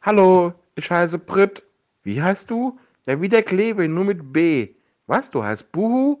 Hallo, ich heiße Brit. Wie heißt du? Ja, wie der Klebe, nur mit B. Was, du heißt Buhu?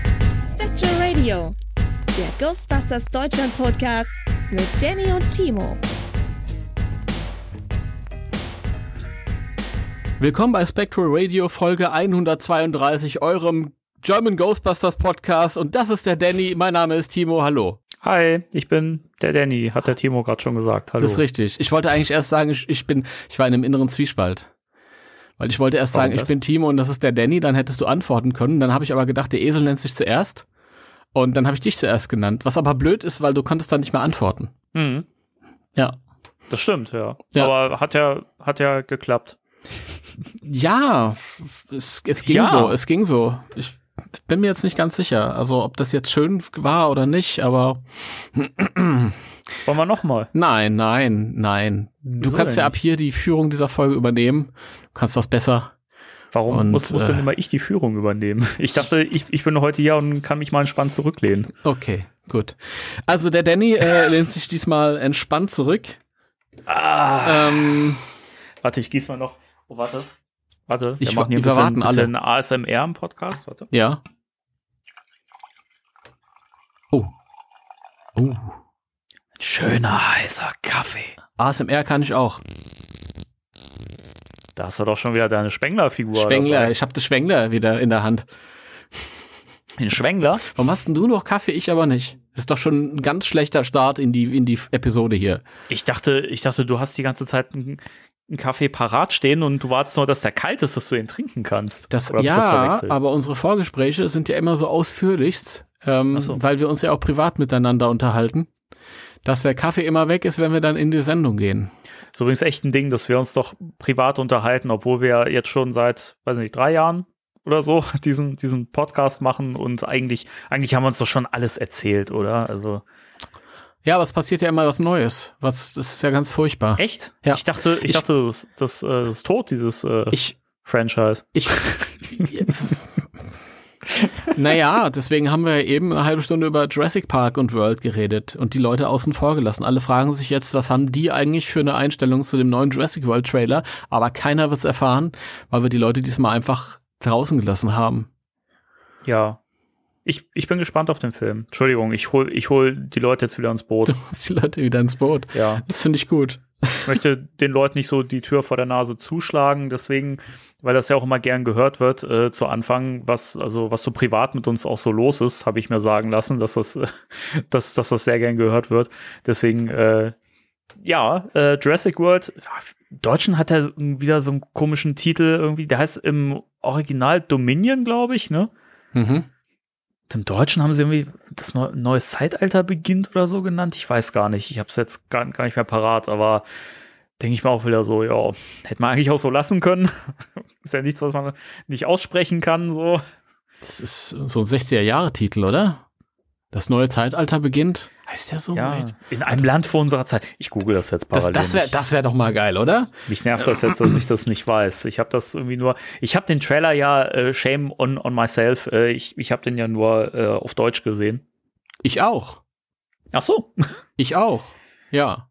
Spectral Radio, der Ghostbusters Deutschland Podcast mit Danny und Timo. Willkommen bei Spectral Radio Folge 132, eurem German Ghostbusters Podcast. Und das ist der Danny. Mein Name ist Timo. Hallo. Hi, ich bin der Danny, hat der Timo gerade schon gesagt. Hallo. Das ist richtig. Ich wollte eigentlich erst sagen, ich, ich bin, ich war in einem inneren Zwiespalt. Weil ich wollte erst Warum sagen, ich das? bin Timo und das ist der Danny, dann hättest du antworten können. Dann habe ich aber gedacht, der Esel nennt sich zuerst. Und dann habe ich dich zuerst genannt. Was aber blöd ist, weil du konntest dann nicht mehr antworten. Mhm, Ja. das stimmt, ja. Ja. Aber hat ja, hat ja geklappt. Ja, es, es ging Ja. so, es ging so. Ich bin mir jetzt nicht ganz sicher, also ob das jetzt schön war oder nicht, aber Wollen wir nochmal? nein, nein, nein. Du Wieso kannst ja ab hier die Führung dieser Folge übernehmen. Du kannst das besser. Warum Und, muss, muss denn äh, immer ich die Führung übernehmen? Ich dachte, ich, ich bin heute hier und kann mich mal entspannt zurücklehnen. Okay, gut. Also der Danny äh, lehnt sich diesmal entspannt zurück. Ah. Ähm, Warte, ich gieß mal noch. Oh, warte. Warte, Ich machen hier ein bisschen, warten alle. bisschen ASMR im Podcast. Warte. ja. Oh. Oh. Schöner, heißer Kaffee. ASMR kann ich auch. Da hast du doch schon wieder deine Spengler-Figur. Spengler, dabei. ich habe das Spengler wieder in der Hand. Den Spengler? Warum hast denn du noch Kaffee, ich aber nicht? Das ist doch schon ein ganz schlechter Start in die, in die Episode hier. Ich dachte, ich dachte, du hast die ganze Zeit einen, einen Kaffee parat stehen und du wartest nur, dass der kalt ist, dass du ihn trinken kannst. Das, Oder ja, verwechselt? aber unsere Vorgespräche sind ja immer so ausführlichst, ähm, so. weil wir uns ja auch privat miteinander unterhalten, dass der Kaffee immer weg ist, wenn wir dann in die Sendung gehen. Ist übrigens echt ein Ding, dass wir uns doch privat unterhalten, obwohl wir jetzt schon seit, weiß nicht, drei Jahren oder so diesen, diesen Podcast machen und eigentlich, eigentlich haben wir uns doch schon alles erzählt, oder? Also, Ja, aber es passiert ja immer was Neues. Was, das ist ja ganz furchtbar. echt? Ja. Ich dachte, ich, Ich- dachte, das, das, äh, das ist tot, dieses äh, Ich, Franchise. ich, naja, deswegen haben wir eben eine halbe Stunde über Jurassic Park und World geredet und die Leute außen vor gelassen. Alle fragen sich jetzt, was haben die eigentlich für eine Einstellung zu dem neuen Jurassic World Trailer? Aber keiner wird's erfahren, weil wir die Leute diesmal einfach draußen gelassen haben. Ja. Ich, ich bin gespannt auf den Film. Entschuldigung, ich hol, ich hol die Leute jetzt wieder ins Boot. Du hast die Leute wieder ins Boot. Ja. Das finde ich gut. Ich möchte den Leuten nicht so die Tür vor der Nase zuschlagen, deswegen, weil das ja auch immer gern gehört wird, äh, zu Anfang, was, also, was so privat mit uns auch so los ist, habe ich mir sagen lassen, dass das, äh, dass, dass das sehr gern gehört wird. Deswegen, äh, ja, äh, Jurassic World, im Deutschen hat er wieder so einen komischen Titel irgendwie, der heißt im Original Dominion, glaube ich, ne? Mhm. Im Deutschen haben sie irgendwie das neu, neues Zeitalter beginnt oder so genannt. Ich weiß gar nicht. Ich habe es jetzt gar, gar nicht mehr parat, aber denke ich mir auch wieder so, ja, hätte man eigentlich auch so lassen können. ist ja nichts, was man nicht aussprechen kann, so. Das ist so ein 60er-Jahre-Titel, oder? Das neue Zeitalter beginnt. Heißt der so? Ja, Echt? in einem Land vor unserer Zeit. Ich google das jetzt Das, parallel. das wäre nicht. das wär doch mal geil, oder? Mich nervt das jetzt, dass ich das nicht weiß. Ich habe das irgendwie nur, ich habe den Trailer ja, äh, Shame on, on myself, äh, ich, ich habe den ja nur äh, auf Deutsch gesehen. Ich auch. Ach so. Ich auch. Ja.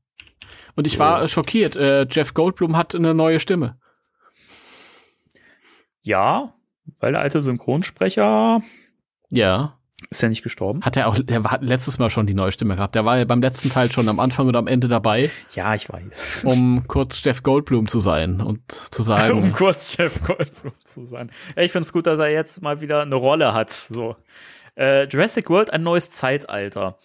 Und ich war äh, schockiert. Äh, Jeff Goldblum hat eine neue Stimme. Ja, weil der alte Synchronsprecher Ja. Ist ja nicht gestorben. Hat er auch, der war letztes Mal schon die neue Stimme gehabt. Der war ja beim letzten Teil schon am Anfang und am Ende dabei, Ja, ich weiß. um kurz Jeff Goldblum zu sein und zu um sagen, kurz Jeff Goldblum zu sein. Ich finde es gut, dass er jetzt mal wieder eine Rolle hat. So. Äh, Jurassic World, ein neues Zeitalter.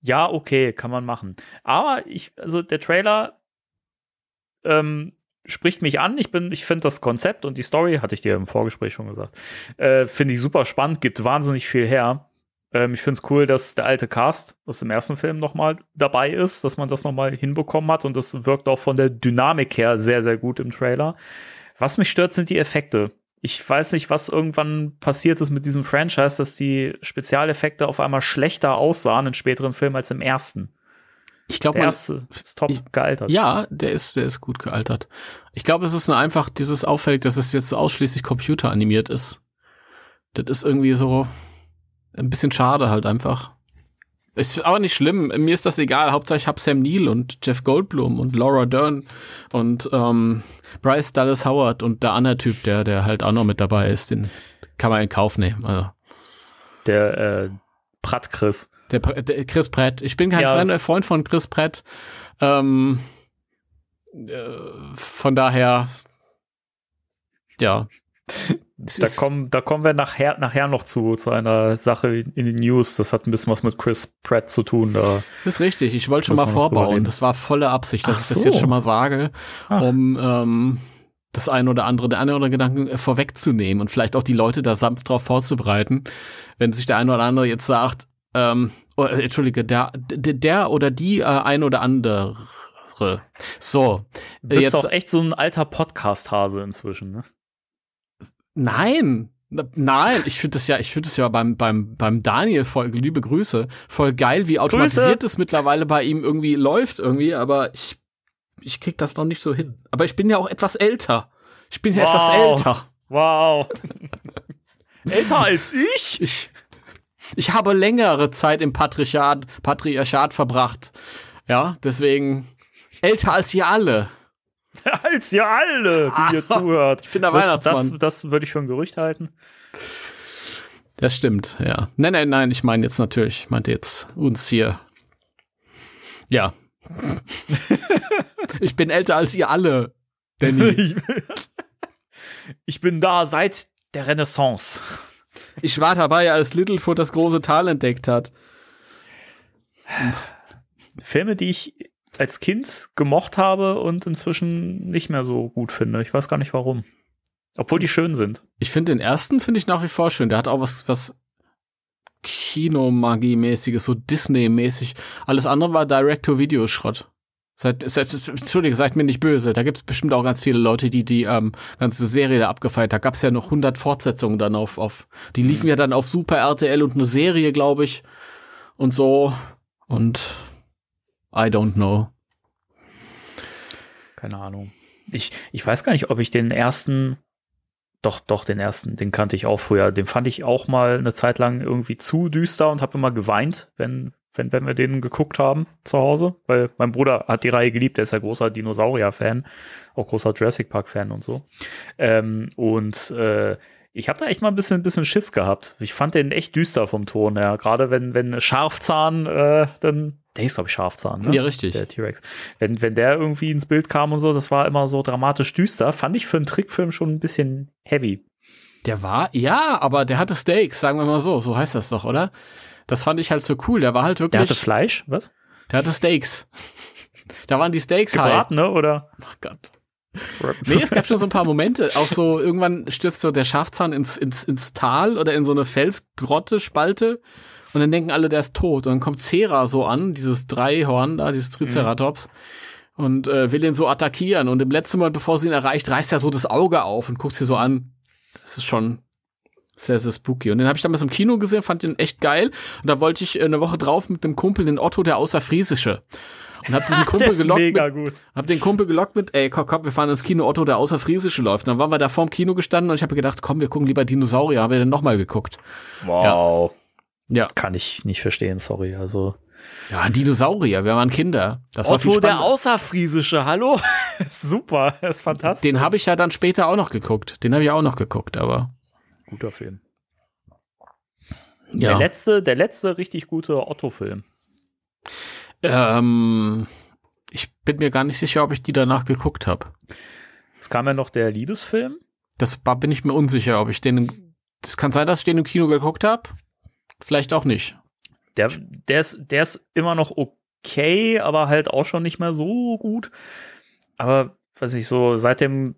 Ja, okay, kann man machen. Aber ich, also der Trailer ähm, spricht mich an. Ich bin, ich finde das Konzept und die Story, hatte ich dir im Vorgespräch schon gesagt, äh, finde ich super spannend, gibt wahnsinnig viel her. Ähm, ich finde es cool, dass der alte Cast aus dem ersten Film nochmal dabei ist, dass man das nochmal hinbekommen hat und das wirkt auch von der Dynamik her sehr, sehr gut im Trailer. Was mich stört, sind die Effekte. Ich weiß nicht, was irgendwann passiert ist mit diesem Franchise, dass die Spezialeffekte auf einmal schlechter aussahen in späteren Filmen als im ersten. Ich glaube, der erste ist top ich, gealtert. Ja, der ist, der ist gut gealtert. Ich glaube, es ist nur einfach dieses auffällig, dass es jetzt ausschließlich computeranimiert ist. Das ist irgendwie so ein bisschen schade halt einfach. Ist aber nicht schlimm. Mir ist das egal. Hauptsache ich hab Sam Neill und Jeff Goldblum und Laura Dern und ähm, Bryce Dallas Howard und der andere Typ, der, der halt auch noch mit dabei ist. Den kann man in Kauf nehmen. Also. Der äh, Pratt Chris. Der, der Chris Pratt. Ich bin kein ja. Freund von Chris Pratt. Ähm, äh, von daher, ja. Da kommen, da kommen wir nachher, nachher noch zu, zu einer Sache in den News. Das hat ein bisschen was mit Chris Pratt zu tun. Da das ist richtig. Ich wollte schon mal vorbauen. Das war volle Absicht, dass Ach ich das jetzt schon mal sage, ah. um ähm, das eine oder andere, der eine oder andere Gedanken äh, vorwegzunehmen und vielleicht auch die Leute da sanft drauf vorzubereiten, wenn sich der eine oder andere jetzt sagt, ähm, oh, äh, entschuldige, der, der, der oder die äh, ein oder andere. So. Du bist jetzt, doch echt so ein alter Podcast-Hase inzwischen, ne? Nein, Nein, ich finde das ja, ich finde das ja beim, beim, beim Daniel voll, liebe Grüße, voll geil, wie automatisiert es mittlerweile bei ihm irgendwie läuft irgendwie, aber ich, ich krieg das noch nicht so hin. Aber ich bin ja auch etwas älter. Ich bin ja wow. etwas älter. Wow. älter als ich? Ich, ich habe längere Zeit im Patriarchat, Patriarchat verbracht. Ja, deswegen älter als ihr alle. als ihr alle, die hier zuhört. Ich bin der das, Weihnachtsmann. Das, das würde ich für ein Gerücht halten. Das stimmt, ja. Nein, nein, nein, ich meine jetzt natürlich, ich meinte jetzt uns hier. Ja. ich bin älter als ihr alle, Danny. ich bin da seit der Renaissance. Ich war dabei, als Littlefoot das große Tal entdeckt hat. Filme, die ich als Kind gemocht habe und inzwischen nicht mehr so gut finde. Ich weiß gar nicht warum. Obwohl die schön sind. Ich finde den ersten finde ich nach wie vor schön. Der hat auch was, was Kinomagie-mäßiges, so Disney-mäßig. Alles andere war Direct-to-Video-Schrott. Seid, seid, Entschuldige, seid mir nicht böse. Da gibt es bestimmt auch ganz viele Leute, die die ähm, ganze Serie da abgefeiert. Da gab es ja noch 100 Fortsetzungen dann auf, auf. Die liefen mhm. ja dann auf Super RTL und eine Serie, glaube ich. Und so. Und I don't know. Keine Ahnung. Ich, ich weiß gar nicht, ob ich den ersten, doch, doch, den ersten, den kannte ich auch früher. Den fand ich auch mal eine Zeit lang irgendwie zu düster und habe immer geweint, wenn, wenn, wenn wir den geguckt haben zu Hause. Weil mein Bruder hat die Reihe geliebt, der ist ja großer Dinosaurier-Fan, auch großer Jurassic Park-Fan und so. Ähm, und äh, ich habe da echt mal ein bisschen, ein bisschen Schiss gehabt. Ich fand den echt düster vom Ton her. Gerade wenn, wenn Scharfzahn äh, dann, der ist, glaube ich, Scharfzahn, ne? Ja, richtig. Der T-Rex. Wenn, wenn der irgendwie ins Bild kam und so, das war immer so dramatisch düster. Fand ich für einen Trickfilm schon ein bisschen heavy. Der war, ja, aber der hatte Steaks, sagen wir mal so. So heißt das doch, oder? Das fand ich halt so cool. Der war halt wirklich. Der hatte Fleisch, was? Der hatte Steaks. da waren die Steaks Gebraten, halt. ne? Oder? Ach Gott. Nee, es gab schon so ein paar Momente. Auch so, irgendwann stürzt so der Schafzahn ins, ins, ins Tal oder in so eine Felsgrotte, Spalte. Und dann denken alle, der ist tot. Und dann kommt Cera so an, dieses Dreihorn da, dieses Triceratops. Mhm. Und äh, will ihn so attackieren. Und im letzten Moment, bevor sie ihn erreicht, reißt er so das Auge auf und guckt sie so an. Das ist schon sehr, sehr spooky. Und den habe ich damals im Kino gesehen, fand den echt geil. Und da wollte ich eine Woche drauf mit dem Kumpel den Otto der Außerfriesische und hab diesen Kumpel gelockt mega mit, gut. hab den Kumpel gelockt mit, ey, komm, komm, wir fahren ins Kino Otto, der außerfriesische läuft. Und dann waren wir da vorm Kino gestanden und ich habe gedacht, komm, wir gucken lieber Dinosaurier, haben wir dann nochmal geguckt. Wow. Ja. Ja. Kann ich nicht verstehen, sorry, also. Ja, Dinosaurier, wir waren Kinder. Das Otto war der Außerfriesische, hallo? Super, das ist fantastisch. Den habe ich ja dann später auch noch geguckt. Den habe ich auch noch geguckt, aber. Guter Film. Ja. Der letzte, der letzte richtig gute Otto-Film. Ähm, ich bin mir gar nicht sicher, ob ich die danach geguckt habe. Es kam ja noch der Liebesfilm. Das war, bin ich mir unsicher, ob ich den. Das kann sein, dass ich den im Kino geguckt habe. Vielleicht auch nicht. Der, der, ist, der ist immer noch okay, aber halt auch schon nicht mehr so gut. Aber weiß ich so, seit dem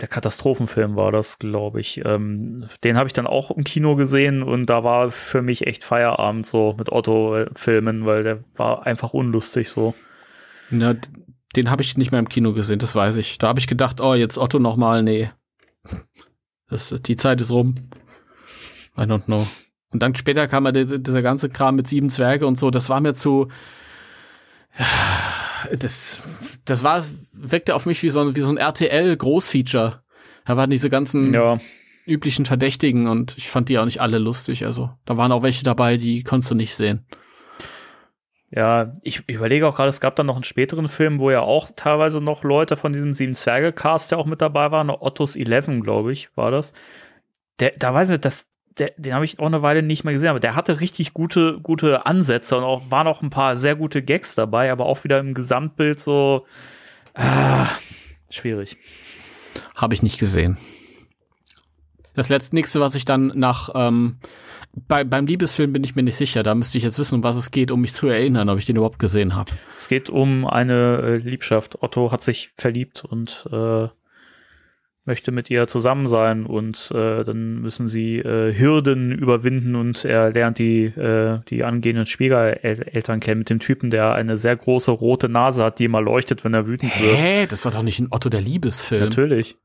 der Katastrophenfilm war das, glaube ich. Ähm, den habe ich dann auch im Kino gesehen und da war für mich echt Feierabend so mit Otto-Filmen, weil der war einfach unlustig so. Ja, d- den habe ich nicht mehr im Kino gesehen, das weiß ich. Da habe ich gedacht, oh, jetzt Otto nochmal, nee. Das, die Zeit ist rum. I don't know. Und dann später kam ja dieser, ganze Kram mit sieben Zwerge und so, das war mir zu. Das, das war, wirkte auf mich wie so ein, wie so ein RTL-Großfeature. Da waren diese ganzen Ja, üblichen Verdächtigen und ich fand die auch nicht alle lustig. Also da waren auch welche dabei, die konntest du nicht sehen. ja, ich überlege auch gerade, es gab dann noch einen späteren Film, wo ja auch teilweise noch Leute von diesem Sieben Zwerge-Cast ja auch mit dabei waren. Ottos Eleven, glaube ich, war das. Der, da weiß ich, das, der, den habe ich auch eine Weile nicht mehr gesehen, aber der hatte richtig gute, gute Ansätze und auch waren auch ein paar sehr gute Gags dabei, aber auch wieder im Gesamtbild so ah, schwierig. Habe ich nicht gesehen. Das letzte nächste, was ich dann nach ähm, bei, beim Liebesfilm bin ich mir nicht sicher. Da müsste ich jetzt wissen, um was es geht, um mich zu erinnern, ob ich den überhaupt gesehen habe. Es geht um eine äh, Liebschaft. Otto hat sich verliebt und äh, möchte mit ihr zusammen sein und äh, dann müssen sie äh, Hürden überwinden und er lernt die, äh, die angehenden Schwiegereltern kennen mit dem Typen, der eine sehr große rote Nase hat, die immer leuchtet, wenn er wütend wird. Hä? Das war doch nicht in Otto der Liebesfilm. Natürlich.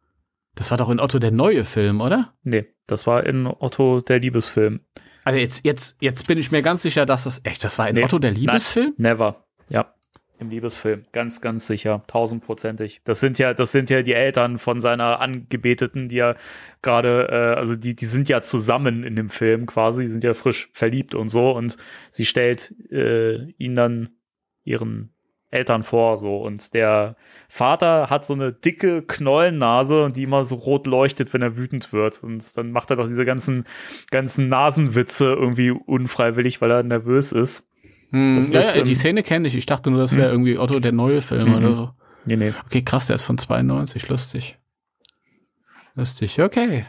Das war doch in Otto der neue Film, oder? Nee, das war in Otto der Liebesfilm. Also jetzt, jetzt, jetzt bin ich mir ganz sicher, dass das echt, das war in Nee. Otto der Liebesfilm? Never. Ja. Im Liebesfilm. Ganz, ganz sicher. Tausendprozentig. Das sind ja, das sind ja die Eltern von seiner Angebeteten, die ja gerade, äh, also die, die sind ja zusammen in dem Film quasi, die sind ja frisch verliebt und so und sie stellt äh, ihn dann ihren Eltern vor, so. Und der Vater hat so eine dicke Knollennase und die immer so rot leuchtet, wenn er wütend wird. Und dann macht er doch diese ganzen, ganzen Nasenwitze irgendwie unfreiwillig, weil er nervös ist. Hm, ja, ist, ja, die ähm, Szene kenne ich. Ich dachte nur, das wäre irgendwie Otto der neue Film Mhm. oder so. Nee, nee. Okay, krass, der ist von 92. Lustig. Lustig, okay.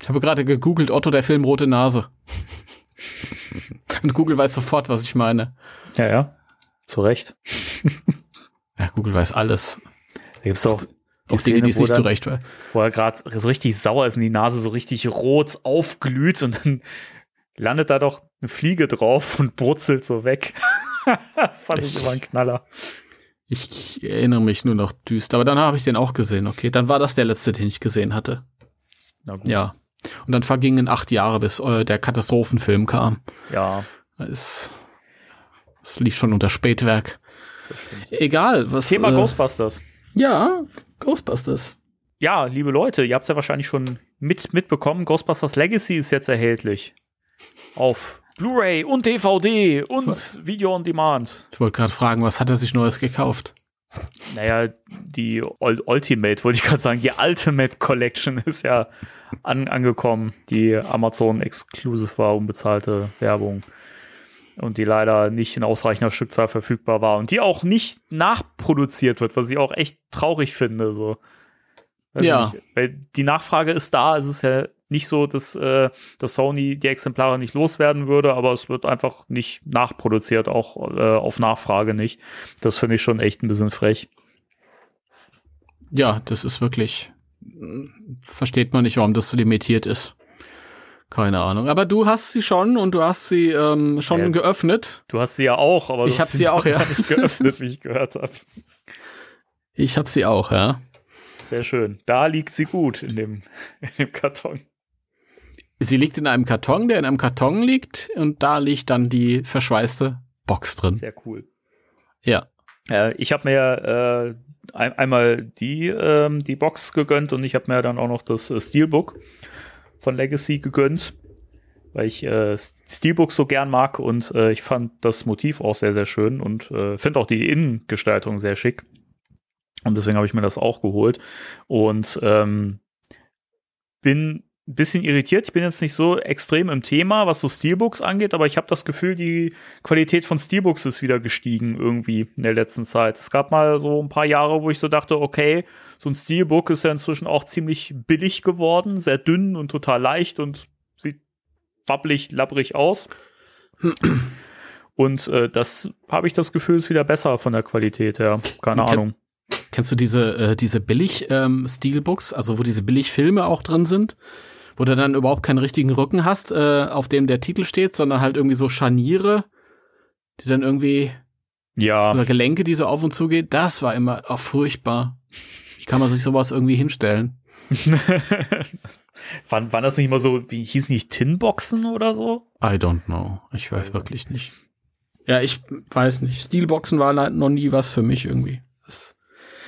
Ich habe gerade gegoogelt, Otto der Film Rote Nase. Und Google weiß sofort, was ich meine. Ja, ja. Zu Recht. Ja, Google weiß alles. Da gibt's auch die Auch Dinge, die es nicht dann- zurecht war. Wo er gerade so richtig sauer ist und die Nase so richtig rot aufglüht und dann landet da doch eine Fliege drauf und brutzelt so weg. Fand ich Ich- immer ein Knaller. Ich erinnere mich nur noch düster, aber dann habe ich den auch gesehen. Okay, dann war das der letzte, den ich gesehen hatte. Ja. Und dann vergingen acht Jahre, bis äh, der Katastrophenfilm kam. Ja. Es, es lief schon unter Spätwerk. Egal, was. Thema äh, Ghostbusters. Ja, Ghostbusters. Ja, liebe Leute, ihr habt es ja wahrscheinlich schon mit, mitbekommen. Ghostbusters Legacy ist jetzt erhältlich. Auf Blu-ray und DVD und Video on Demand. Ich wollte gerade fragen, was hat er sich Neues gekauft? Naja, die Ul- Ultimate, wollte ich gerade sagen, die Ultimate Collection ist ja an, angekommen, die Amazon Exclusive war, unbezahlte Werbung. Und die leider nicht in ausreichender Stückzahl verfügbar war und die auch nicht nachproduziert wird, was ich auch echt traurig finde. So. Ja. Nicht, weil die Nachfrage ist da, es ist ja nicht so, dass, äh, dass Sony die Exemplare nicht loswerden würde, aber es wird einfach nicht nachproduziert, auch äh, auf Nachfrage nicht. Das finde ich schon echt ein bisschen frech. Ja, das ist wirklich. Versteht man nicht, warum das so limitiert ist. Keine Ahnung. Aber du hast sie schon und du hast sie ähm, schon Ja. geöffnet. Du hast sie ja auch, aber Ich du hab hast sie auch, ja. nicht geöffnet, wie ich gehört habe. Ich habe sie auch, ja. Sehr schön. Da liegt sie gut in dem, in dem Karton. Sie liegt in einem Karton, der in einem Karton liegt und da liegt dann die verschweißte Box drin. Sehr cool. Ja. Äh, ich habe mir äh, ein, einmal die, ähm, die Box gegönnt und ich habe mir dann auch noch das äh, Steelbook von Legacy gegönnt, weil ich äh, Steelbook so gern mag und äh, ich fand das Motiv auch sehr, sehr schön und äh, finde auch die Innengestaltung sehr schick. Und deswegen habe ich mir das auch geholt und ähm, bin ein bisschen irritiert. Ich bin jetzt nicht so extrem im Thema, was so Steelbooks angeht, aber ich habe das Gefühl, die Qualität von Steelbooks ist wieder gestiegen irgendwie in der letzten Zeit. Es gab mal so ein paar Jahre, wo ich so dachte, okay, so ein Steelbook ist ja inzwischen auch ziemlich billig geworden, sehr dünn und total leicht und sieht wabbelig, labbrig aus. Und äh, das habe ich das Gefühl, ist wieder besser von der Qualität her. Keine Okay. Ahnung. Kennst du diese, äh, diese Billig-Steelbooks, ähm, also wo diese Billig-Filme auch drin sind? Wo du dann überhaupt keinen richtigen Rücken hast, äh, auf dem der Titel steht, sondern halt irgendwie so Scharniere, die dann irgendwie Ja. oder Gelenke, die so auf und zu geht. Das war immer auch furchtbar. Wie kann man sich sowas irgendwie hinstellen? waren, waren das nicht immer so, wie hießen nicht Tinboxen oder so? I don't know. Ich weiß wirklich nicht. Ja, ich weiß nicht. Steelboxen waren halt noch nie was für mich irgendwie. Das,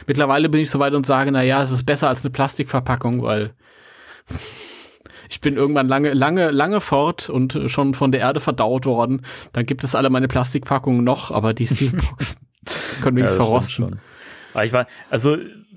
mittlerweile bin ich so weit und sage, na ja, es ist besser als eine Plastikverpackung, weil ich bin irgendwann lange, lange, lange fort und schon von der Erde verdaut worden. Dann gibt es alle meine Plastikpackungen noch, aber die Steelboxen können Ja, das stimmt verrosten. Aber ich war, also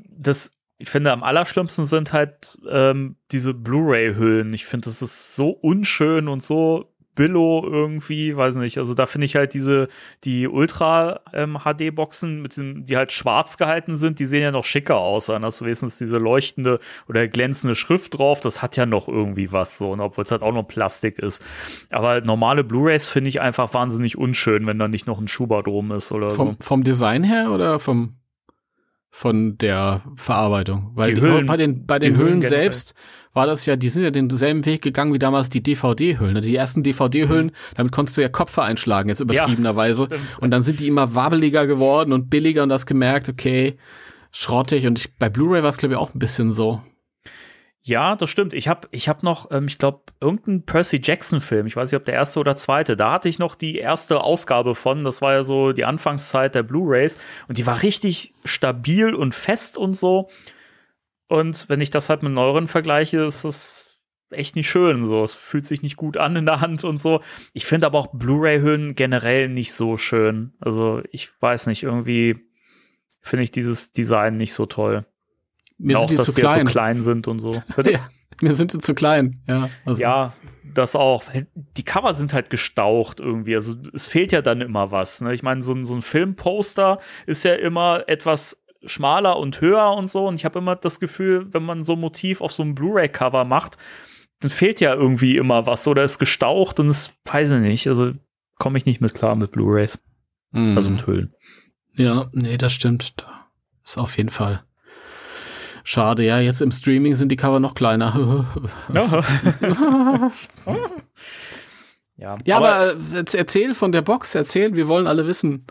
das, ich finde am allerschlimmsten sind halt ähm, diese Blu-ray-Hüllen. Ich finde, das ist so unschön und so Billo irgendwie, weiß nicht. Also da finde ich halt diese, die Ultra-HD-Boxen, mit den, die halt schwarz gehalten sind, die sehen ja noch schicker aus. Dann hast du wenigstens diese leuchtende oder glänzende Schrift drauf. Das hat ja noch irgendwie was so, ne, obwohl es halt auch noch Plastik ist. Aber normale Blu-rays finde ich einfach wahnsinnig unschön, wenn da nicht noch ein Schuber drum ist oder Vom, vom Design her oder vom von der Verarbeitung? Weil Die die Hüllen- bei den bei den Hüllen Hüllen generell. War das ja, die sind ja denselben Weg gegangen wie damals die DVD-Hüllen. Die ersten DVD-Hüllen, damit konntest du ja Kopfer einschlagen, jetzt übertriebenerweise. und dann sind die immer wabbeliger geworden und billiger und hast gemerkt, okay, schrottig. Und ich, bei Blu-ray war es, glaube ich, auch ein bisschen so. Ja, das stimmt. Ich habe ich hab noch, ähm, ich glaube, irgendeinen Percy Jackson-Film, ich weiß nicht, ob der erste oder zweite, da hatte ich noch die erste Ausgabe von, das war ja so die Anfangszeit der Blu-Rays und die war richtig stabil und fest und so. Und wenn ich das halt mit neueren vergleiche, ist das echt nicht schön. So, es fühlt sich nicht gut an in der Hand und so. Ich finde aber auch Blu-ray-Hüllen generell nicht so schön. Also ich weiß nicht, irgendwie finde ich dieses Design nicht so toll. Mir auch, sind die dass zu die klein. so klein sind und so. Ja, mir sind die zu klein. Ja, also, Ja, das auch. Die Cover sind halt gestaucht irgendwie. Also es fehlt ja dann immer was. Ne? Ich meine, so, so ein Filmposter ist ja immer etwas schmaler und höher und so. Und ich habe immer das Gefühl, wenn man so ein Motiv auf so einem Blu-ray-Cover macht, dann fehlt ja irgendwie immer was oder ist gestaucht und es weiß ich nicht. Also komme ich nicht mit klar mit Blu-rays, Mhm. also mit Hüllen. Ja, nee, das stimmt. Ist auf jeden Fall. Schade, ja, jetzt im Streaming sind die Cover noch kleiner. Ja, ja, ja, aber, äh, jetzt erzähl von der Box, erzähl, wir wollen alle wissen.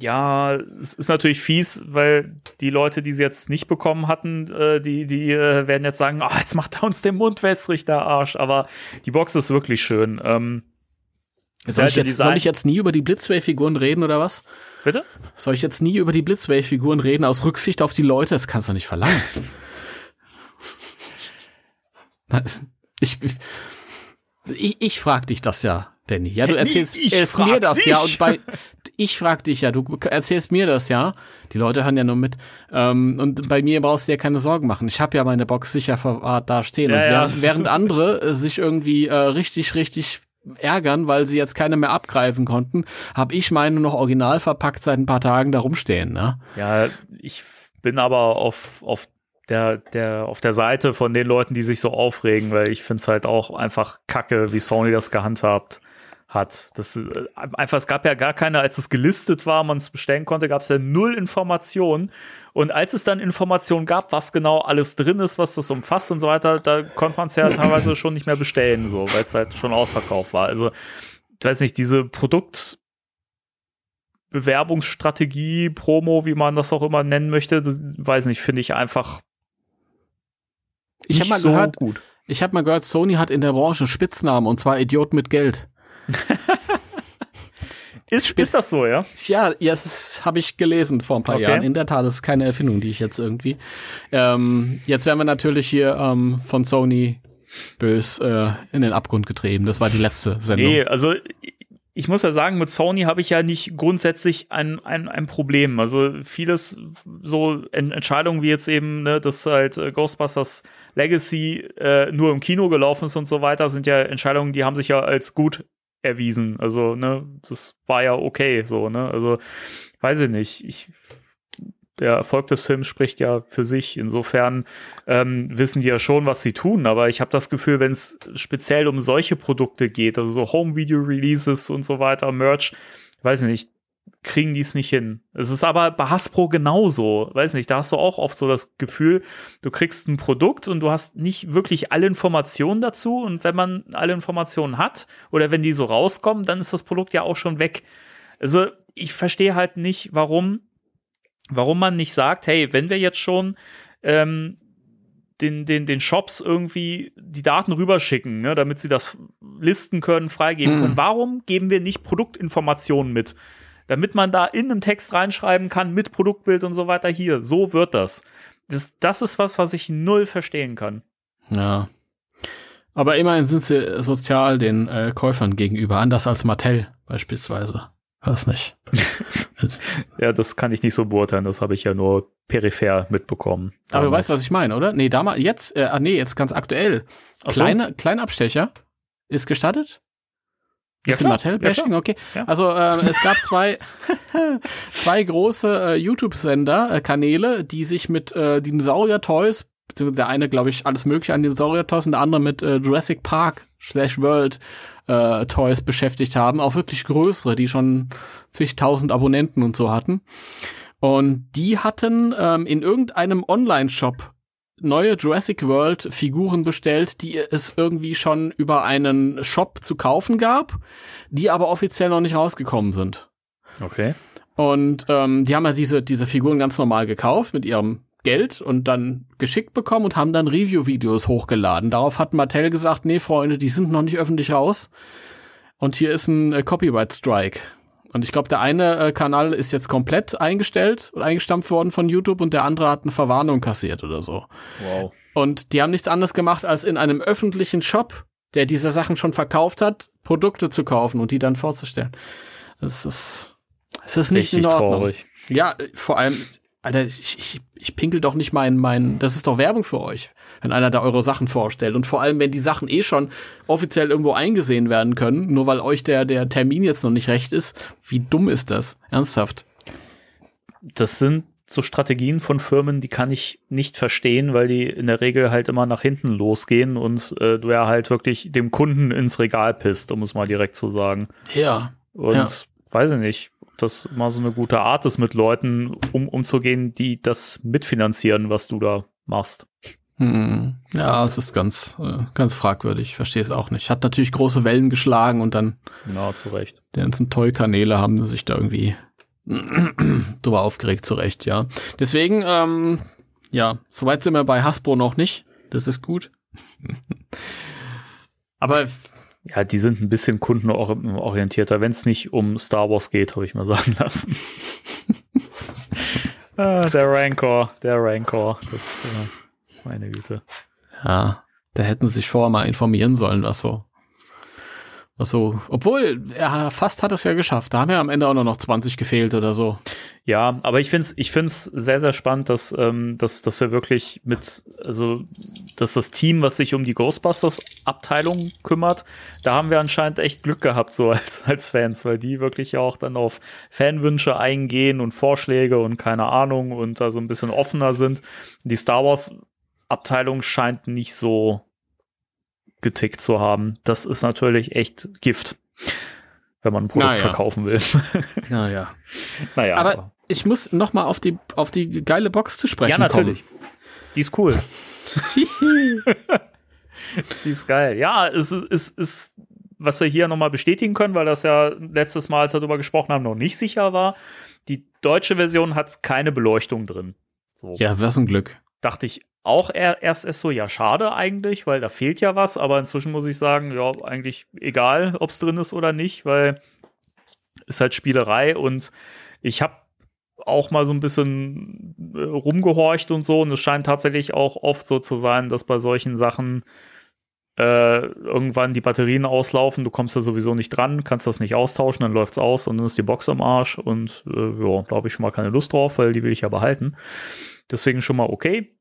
Ja, es ist natürlich fies, weil die Leute, die sie jetzt nicht bekommen hatten, äh, die, die äh, werden jetzt sagen, ah, jetzt macht er uns den Mund wässrig, der Arsch. Aber die Box ist wirklich schön. Ähm, Soll ich, jetzt, soll ich jetzt nie über die Blitzway-Figuren reden oder was? bitte? Soll ich jetzt nie über die Blitzway-Figuren reden aus Rücksicht auf die Leute? Das kannst du nicht verlangen. Ich, ich, ich frag dich das ja, Danny. Ja, du erzählst ich frag mir das ja dich. und bei ich frag dich ja, du erzählst mir das ja. Die Leute hören ja nur mit. Ähm, und bei mir brauchst du ja keine Sorgen machen. Ich habe ja meine Box sicher verwahrt da stehen. Ja, und ja. während, während andere äh, sich irgendwie äh, richtig, richtig ärgern, weil sie jetzt keine mehr abgreifen konnten, habe ich meine noch original verpackt seit ein paar Tagen da rumstehen. Ne? Ja, ich bin aber auf, auf der, der, auf der Seite von den Leuten, die sich so aufregen, weil ich finde es halt auch einfach kacke, wie Sony das gehandhabt hat. Das ist äh, einfach, es gab ja gar keine, als es gelistet war, man es bestellen konnte, gab es ja null Informationen. Und als es dann Informationen gab, was genau alles drin ist, was das umfasst und so weiter, da konnte man es ja teilweise schon nicht mehr bestellen, so, weil es halt schon ausverkauft war. Also, ich weiß nicht, diese Produkt, Bewerbungsstrategie, Promo, wie man das auch immer nennen möchte, das, weiß nicht, finde ich einfach Ich habe mal so gehört, gut. ich habe mal gehört, Sony hat in der Branche einen Spitznamen und zwar Idiot mit Geld. Ist, ist das so, ja? Ja, ja, das habe ich gelesen vor ein paar Okay. Jahren. In der Tat, das ist keine Erfindung, die ich jetzt irgendwie. Ähm, jetzt werden wir natürlich hier ähm, von Sony bös äh, in den Abgrund getrieben. Das war die letzte Sendung. Nee, also ich muss ja sagen, mit Sony habe ich ja nicht grundsätzlich ein, ein, ein Problem. Also vieles, so En- Entscheidungen wie jetzt eben, ne, dass halt äh, Ghostbusters Legacy äh, nur im Kino gelaufen ist und so weiter, sind ja Entscheidungen, die haben sich ja als gut erwiesen. Also, ne, das war ja okay, so, ne? Also, weiß ich nicht. Ich, der Erfolg des Films spricht ja für sich. Insofern ähm, wissen die ja schon, was sie tun. Aber ich habe das Gefühl, wenn es speziell um solche Produkte geht, also so Home-Video-Releases und so weiter, Merch, weiß ich nicht, kriegen die es nicht hin. Es ist aber bei Hasbro genauso. Weiß nicht, da hast du auch oft so das Gefühl, du kriegst ein Produkt und du hast nicht wirklich alle Informationen dazu. Und wenn man alle Informationen hat oder wenn die so rauskommen, dann ist das Produkt ja auch schon weg. Also ich verstehe halt nicht, warum, warum man nicht sagt, hey, wenn wir jetzt schon ähm, den, den, den Shops irgendwie die Daten rüberschicken, ne, damit sie das listen können, freigeben können. Warum geben wir nicht Produktinformationen mit? Damit man da in einem Text reinschreiben kann mit Produktbild und so weiter. Hier, so wird das. Das, das ist was, was ich null verstehen kann. Ja. Aber immerhin sind sie sozial den äh, Käufern gegenüber, anders als Mattel beispielsweise. Weiß nicht. Ja, das kann ich nicht so beurteilen. Das habe ich ja nur peripher mitbekommen. Aber du damals. weißt, was ich meine, oder? Nee, damals, jetzt, äh, ah, nee, jetzt ganz aktuell. Ach so. Kleine, Kleinabstecher ist gestattet? Ja, Bisschen. Mattel-Bashing, Ja, okay. Ja. Also äh, es gab zwei, zwei große äh, YouTube-Sender, äh, Kanäle, die sich mit äh, Dinosaurier-Toys, beziehungsweise der eine, glaube ich, alles mögliche an Dinosaurier-Toys und der andere mit äh, Jurassic Park slash World äh, Toys beschäftigt haben. Auch wirklich größere, die schon zigtausend Abonnenten und so hatten. Und die hatten ähm, in irgendeinem Online-Shop neue Jurassic World Figuren bestellt, die es irgendwie schon über einen Shop zu kaufen gab, die aber offiziell noch nicht rausgekommen sind. Okay. Und ähm, die haben ja diese, diese Figuren ganz normal gekauft mit ihrem Geld und dann geschickt bekommen und haben dann Review-Videos hochgeladen. Darauf hat Mattel gesagt, nee, Freunde, die sind noch nicht öffentlich raus. Und hier ist ein äh, Copyright-Strike. Und ich glaube, der eine äh, Kanal ist jetzt komplett eingestellt und eingestampft worden von YouTube und der andere hat eine Verwarnung kassiert oder so. Wow. Und die haben nichts anderes gemacht, als in einem öffentlichen Shop, der diese Sachen schon verkauft hat, Produkte zu kaufen und die dann vorzustellen. Das ist, es ist nicht Richtig in Ordnung. traurig. Ja, vor allem, Alter, ich, ich, ich pinkel doch nicht mein, mein, das ist doch Werbung für euch, wenn einer da eure Sachen vorstellt. Und vor allem, wenn die Sachen eh schon offiziell irgendwo eingesehen werden können, nur weil euch der, der Termin jetzt noch nicht recht ist, wie dumm ist das? Ernsthaft. Das sind so Strategien von Firmen, die kann ich nicht verstehen, weil die in der Regel halt immer nach hinten losgehen und äh, du ja halt wirklich dem Kunden ins Regal pisst, um es mal direkt zu sagen. Ja. Und Ja. weiß ich nicht, das mal so eine gute Art ist, mit Leuten um, umzugehen, die das mitfinanzieren, was du da machst. Hm. Ja, es ist ganz, äh, ganz fragwürdig. Ich verstehe es auch nicht. Hat natürlich große Wellen geschlagen und dann Na, zu Recht. die ganzen Toy-Kanäle haben sich da irgendwie drüber aufgeregt, zu Recht, ja. Deswegen, ähm, ja, soweit sind wir bei Hasbro noch nicht. Das ist gut. Aber Ja, die sind ein bisschen kundenorientierter, wenn es nicht um Star Wars geht, habe ich mal sagen lassen. ah, der Rancor, der Rancor. Das, äh, meine Güte. ja, da hätten sie sich vorher mal informieren sollen, was so. Was so, obwohl, er fast hat es ja geschafft. Da haben ja am Ende auch nur noch 20 gefehlt oder so. Ja, aber ich finde es ich find's sehr, sehr spannend, dass, ähm, dass, dass wir wirklich mit, also, dass das Team, was sich um die Ghostbusters-Abteilung kümmert, da haben wir anscheinend echt Glück gehabt, so als, als Fans, weil die wirklich ja auch dann auf Fanwünsche eingehen und Vorschläge und keine Ahnung und da so ein bisschen offener sind. Die Star Wars-Abteilung scheint nicht so getickt zu haben. Das ist natürlich echt Gift, wenn man ein Produkt Naja. verkaufen will. Naja. naja, Aber ich muss noch mal auf die, auf die geile Box zu sprechen Ja, natürlich. Die ist cool. kommen. Die ist geil. Ja, es ist, es ist was wir hier nochmal bestätigen können, weil das ja letztes Mal, als wir darüber gesprochen haben, noch nicht sicher war. Die deutsche Version hat keine Beleuchtung drin. So. ja, was ein Glück. Dachte ich auch er- erst so, ja, schade eigentlich, weil da fehlt ja was, aber inzwischen muss ich sagen, ja, eigentlich egal, ob es drin ist oder nicht, weil ist halt Spielerei und ich habe auch mal so ein bisschen äh, rumgehorcht und so und es scheint tatsächlich auch oft so zu sein, dass bei solchen Sachen äh, irgendwann die Batterien auslaufen, du kommst da sowieso nicht dran, kannst das nicht austauschen, dann läuft's aus und dann ist die Box am Arsch und äh, ja, da habe ich schon mal keine Lust drauf, weil die will ich ja behalten. Deswegen schon mal okay.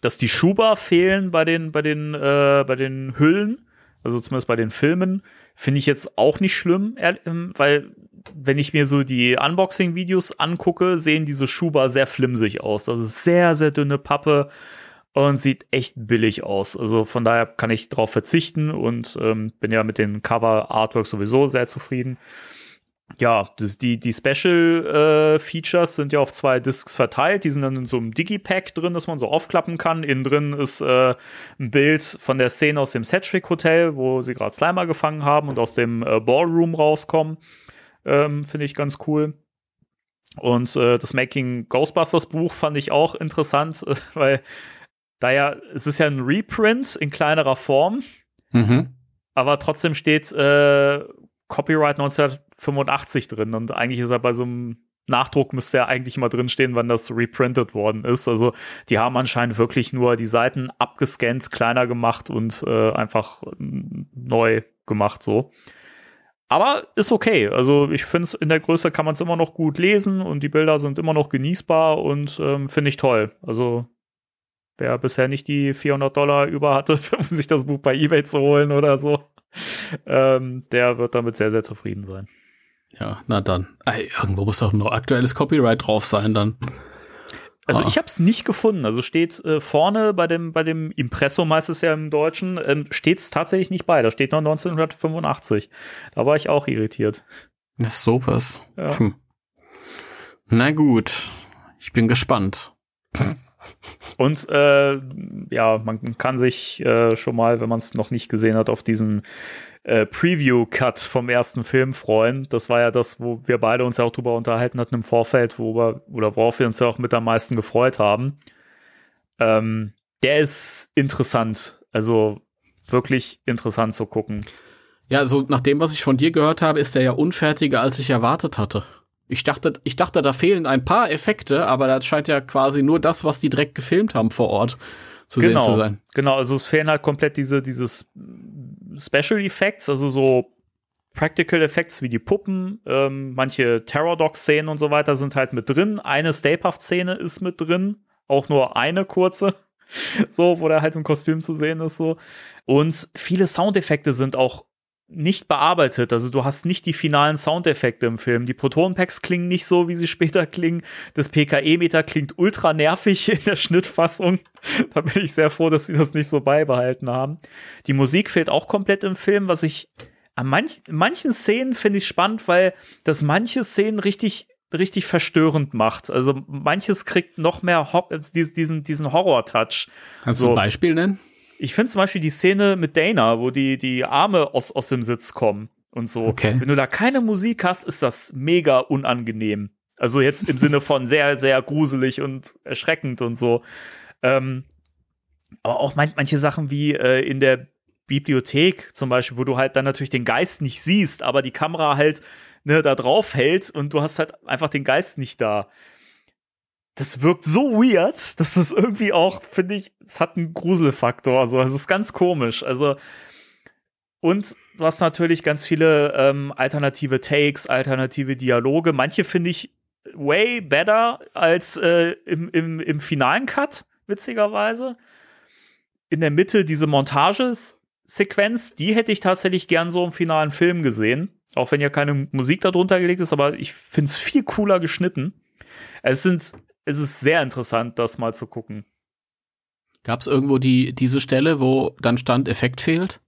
Dass die Schuber fehlen bei den, bei den, äh, bei den Hüllen, also zumindest bei den Filmen, finde ich jetzt auch nicht schlimm, ähm, weil wenn ich mir so die Unboxing-Videos angucke, sehen diese Schuber sehr flimsig aus. Das ist sehr, sehr dünne Pappe und sieht echt billig aus. Also von daher kann ich drauf verzichten und ähm, bin ja mit den Cover-Artworks sowieso sehr zufrieden ja, das, die, die Special äh, Features sind ja auf zwei Discs verteilt. Die sind dann in so einem Digipack drin, das man so aufklappen kann. Innen drin ist äh, ein Bild von der Szene aus dem Sedgwick Hotel, wo sie gerade Slimer gefangen haben und aus dem äh, Ballroom rauskommen. Ähm, Finde ich ganz cool. Und äh, das Making Ghostbusters Buch fand ich auch interessant, weil da ja, es ist ja ein Reprint in kleinerer Form. Mhm. Aber trotzdem steht äh, Copyright 19 85 drin und eigentlich ist er bei so einem Nachdruck müsste ja eigentlich immer drinstehen, wann das reprintet worden ist. Also die haben anscheinend wirklich nur die Seiten abgescannt, kleiner gemacht und äh, einfach neu gemacht so. Aber ist okay. Also ich finde es in der Größe kann man es immer noch gut lesen und die Bilder sind immer noch genießbar und ähm, finde ich toll. Also wer bisher nicht die 400 Dollar über hatte, um sich das Buch bei eBay zu holen oder so, ähm, der wird damit sehr, sehr zufrieden sein. Ja, na dann. Ey, irgendwo muss doch noch aktuelles Copyright drauf sein dann. Also Ah. ich habe es nicht gefunden. Also steht äh, vorne bei dem bei dem Impressum heißt es ja im Deutschen, ähm, steht es tatsächlich nicht bei. Da steht noch 1985. Da war ich auch irritiert. Ja, sowas. Ja. Hm. Na gut. Ich bin gespannt. Und äh, ja, man kann sich äh, schon mal, wenn man es noch nicht gesehen hat, auf diesen äh, Preview-Cut vom ersten Film freuen. Das war ja das, wo wir beide uns ja auch drüber unterhalten hatten im Vorfeld, wo wir, oder worauf wir uns ja auch mit am meisten gefreut haben. Ähm, der ist interessant. Also wirklich interessant zu gucken. Ja, also nach dem, was ich von dir gehört habe, ist er ja unfertiger, als ich erwartet hatte. Ich dachte, ich dachte, da fehlen ein paar Effekte, aber das scheint ja quasi nur das, was die direkt gefilmt haben vor Ort zu genau, sehen zu sein. Genau, also es fehlen halt komplett diese, dieses Special Effects, also so Practical Effects wie die Puppen, ähm, manche Terror Dog Szenen und so weiter sind halt mit drin. Eine Stapehaft Szene ist mit drin, auch nur eine kurze, so, wo der halt im Kostüm zu sehen ist, so. Und viele Soundeffekte sind auch nicht bearbeitet. Also du hast nicht die finalen Soundeffekte im Film. Die Proton-Packs klingen nicht so, wie sie später klingen. Das PKE-Meter klingt ultra nervig in der Schnittfassung. Da bin ich sehr froh, dass sie das nicht so beibehalten haben. Die Musik fehlt auch komplett im Film, was ich an manch, manchen Szenen finde ich spannend, weil das manche Szenen richtig richtig verstörend macht. Also manches kriegt noch mehr Ho also diesen, diesen Horror-Touch. Kannst So. du ein Beispiel nennen? Ich finde zum Beispiel die Szene mit Dana, wo die, die Arme aus, aus dem Sitz kommen und so. Okay. Wenn du da keine Musik hast, ist das mega unangenehm. Also jetzt im Sinne von sehr, sehr gruselig und erschreckend und so. Ähm, aber auch man, manche Sachen wie äh, in der Bibliothek zum Beispiel, wo du halt dann natürlich den Geist nicht siehst, aber die Kamera halt ne, da drauf hält und du hast halt einfach den Geist nicht da. Das wirkt so weird, dass es irgendwie auch, finde ich, es hat einen Gruselfaktor. Also es ist ganz komisch. Also und du hast natürlich ganz viele ähm, alternative Takes, alternative Dialoge. Manche finde ich way better als äh, im, im, im finalen Cut, witzigerweise. In der Mitte diese Montagesequenz, die hätte ich tatsächlich gern so im finalen Film gesehen. Auch wenn ja keine Musik darunter gelegt ist, aber ich finde es viel cooler geschnitten. Es sind, es ist sehr interessant, das mal zu gucken. Gab es irgendwo die, diese Stelle, wo dann stand, Effekt fehlt?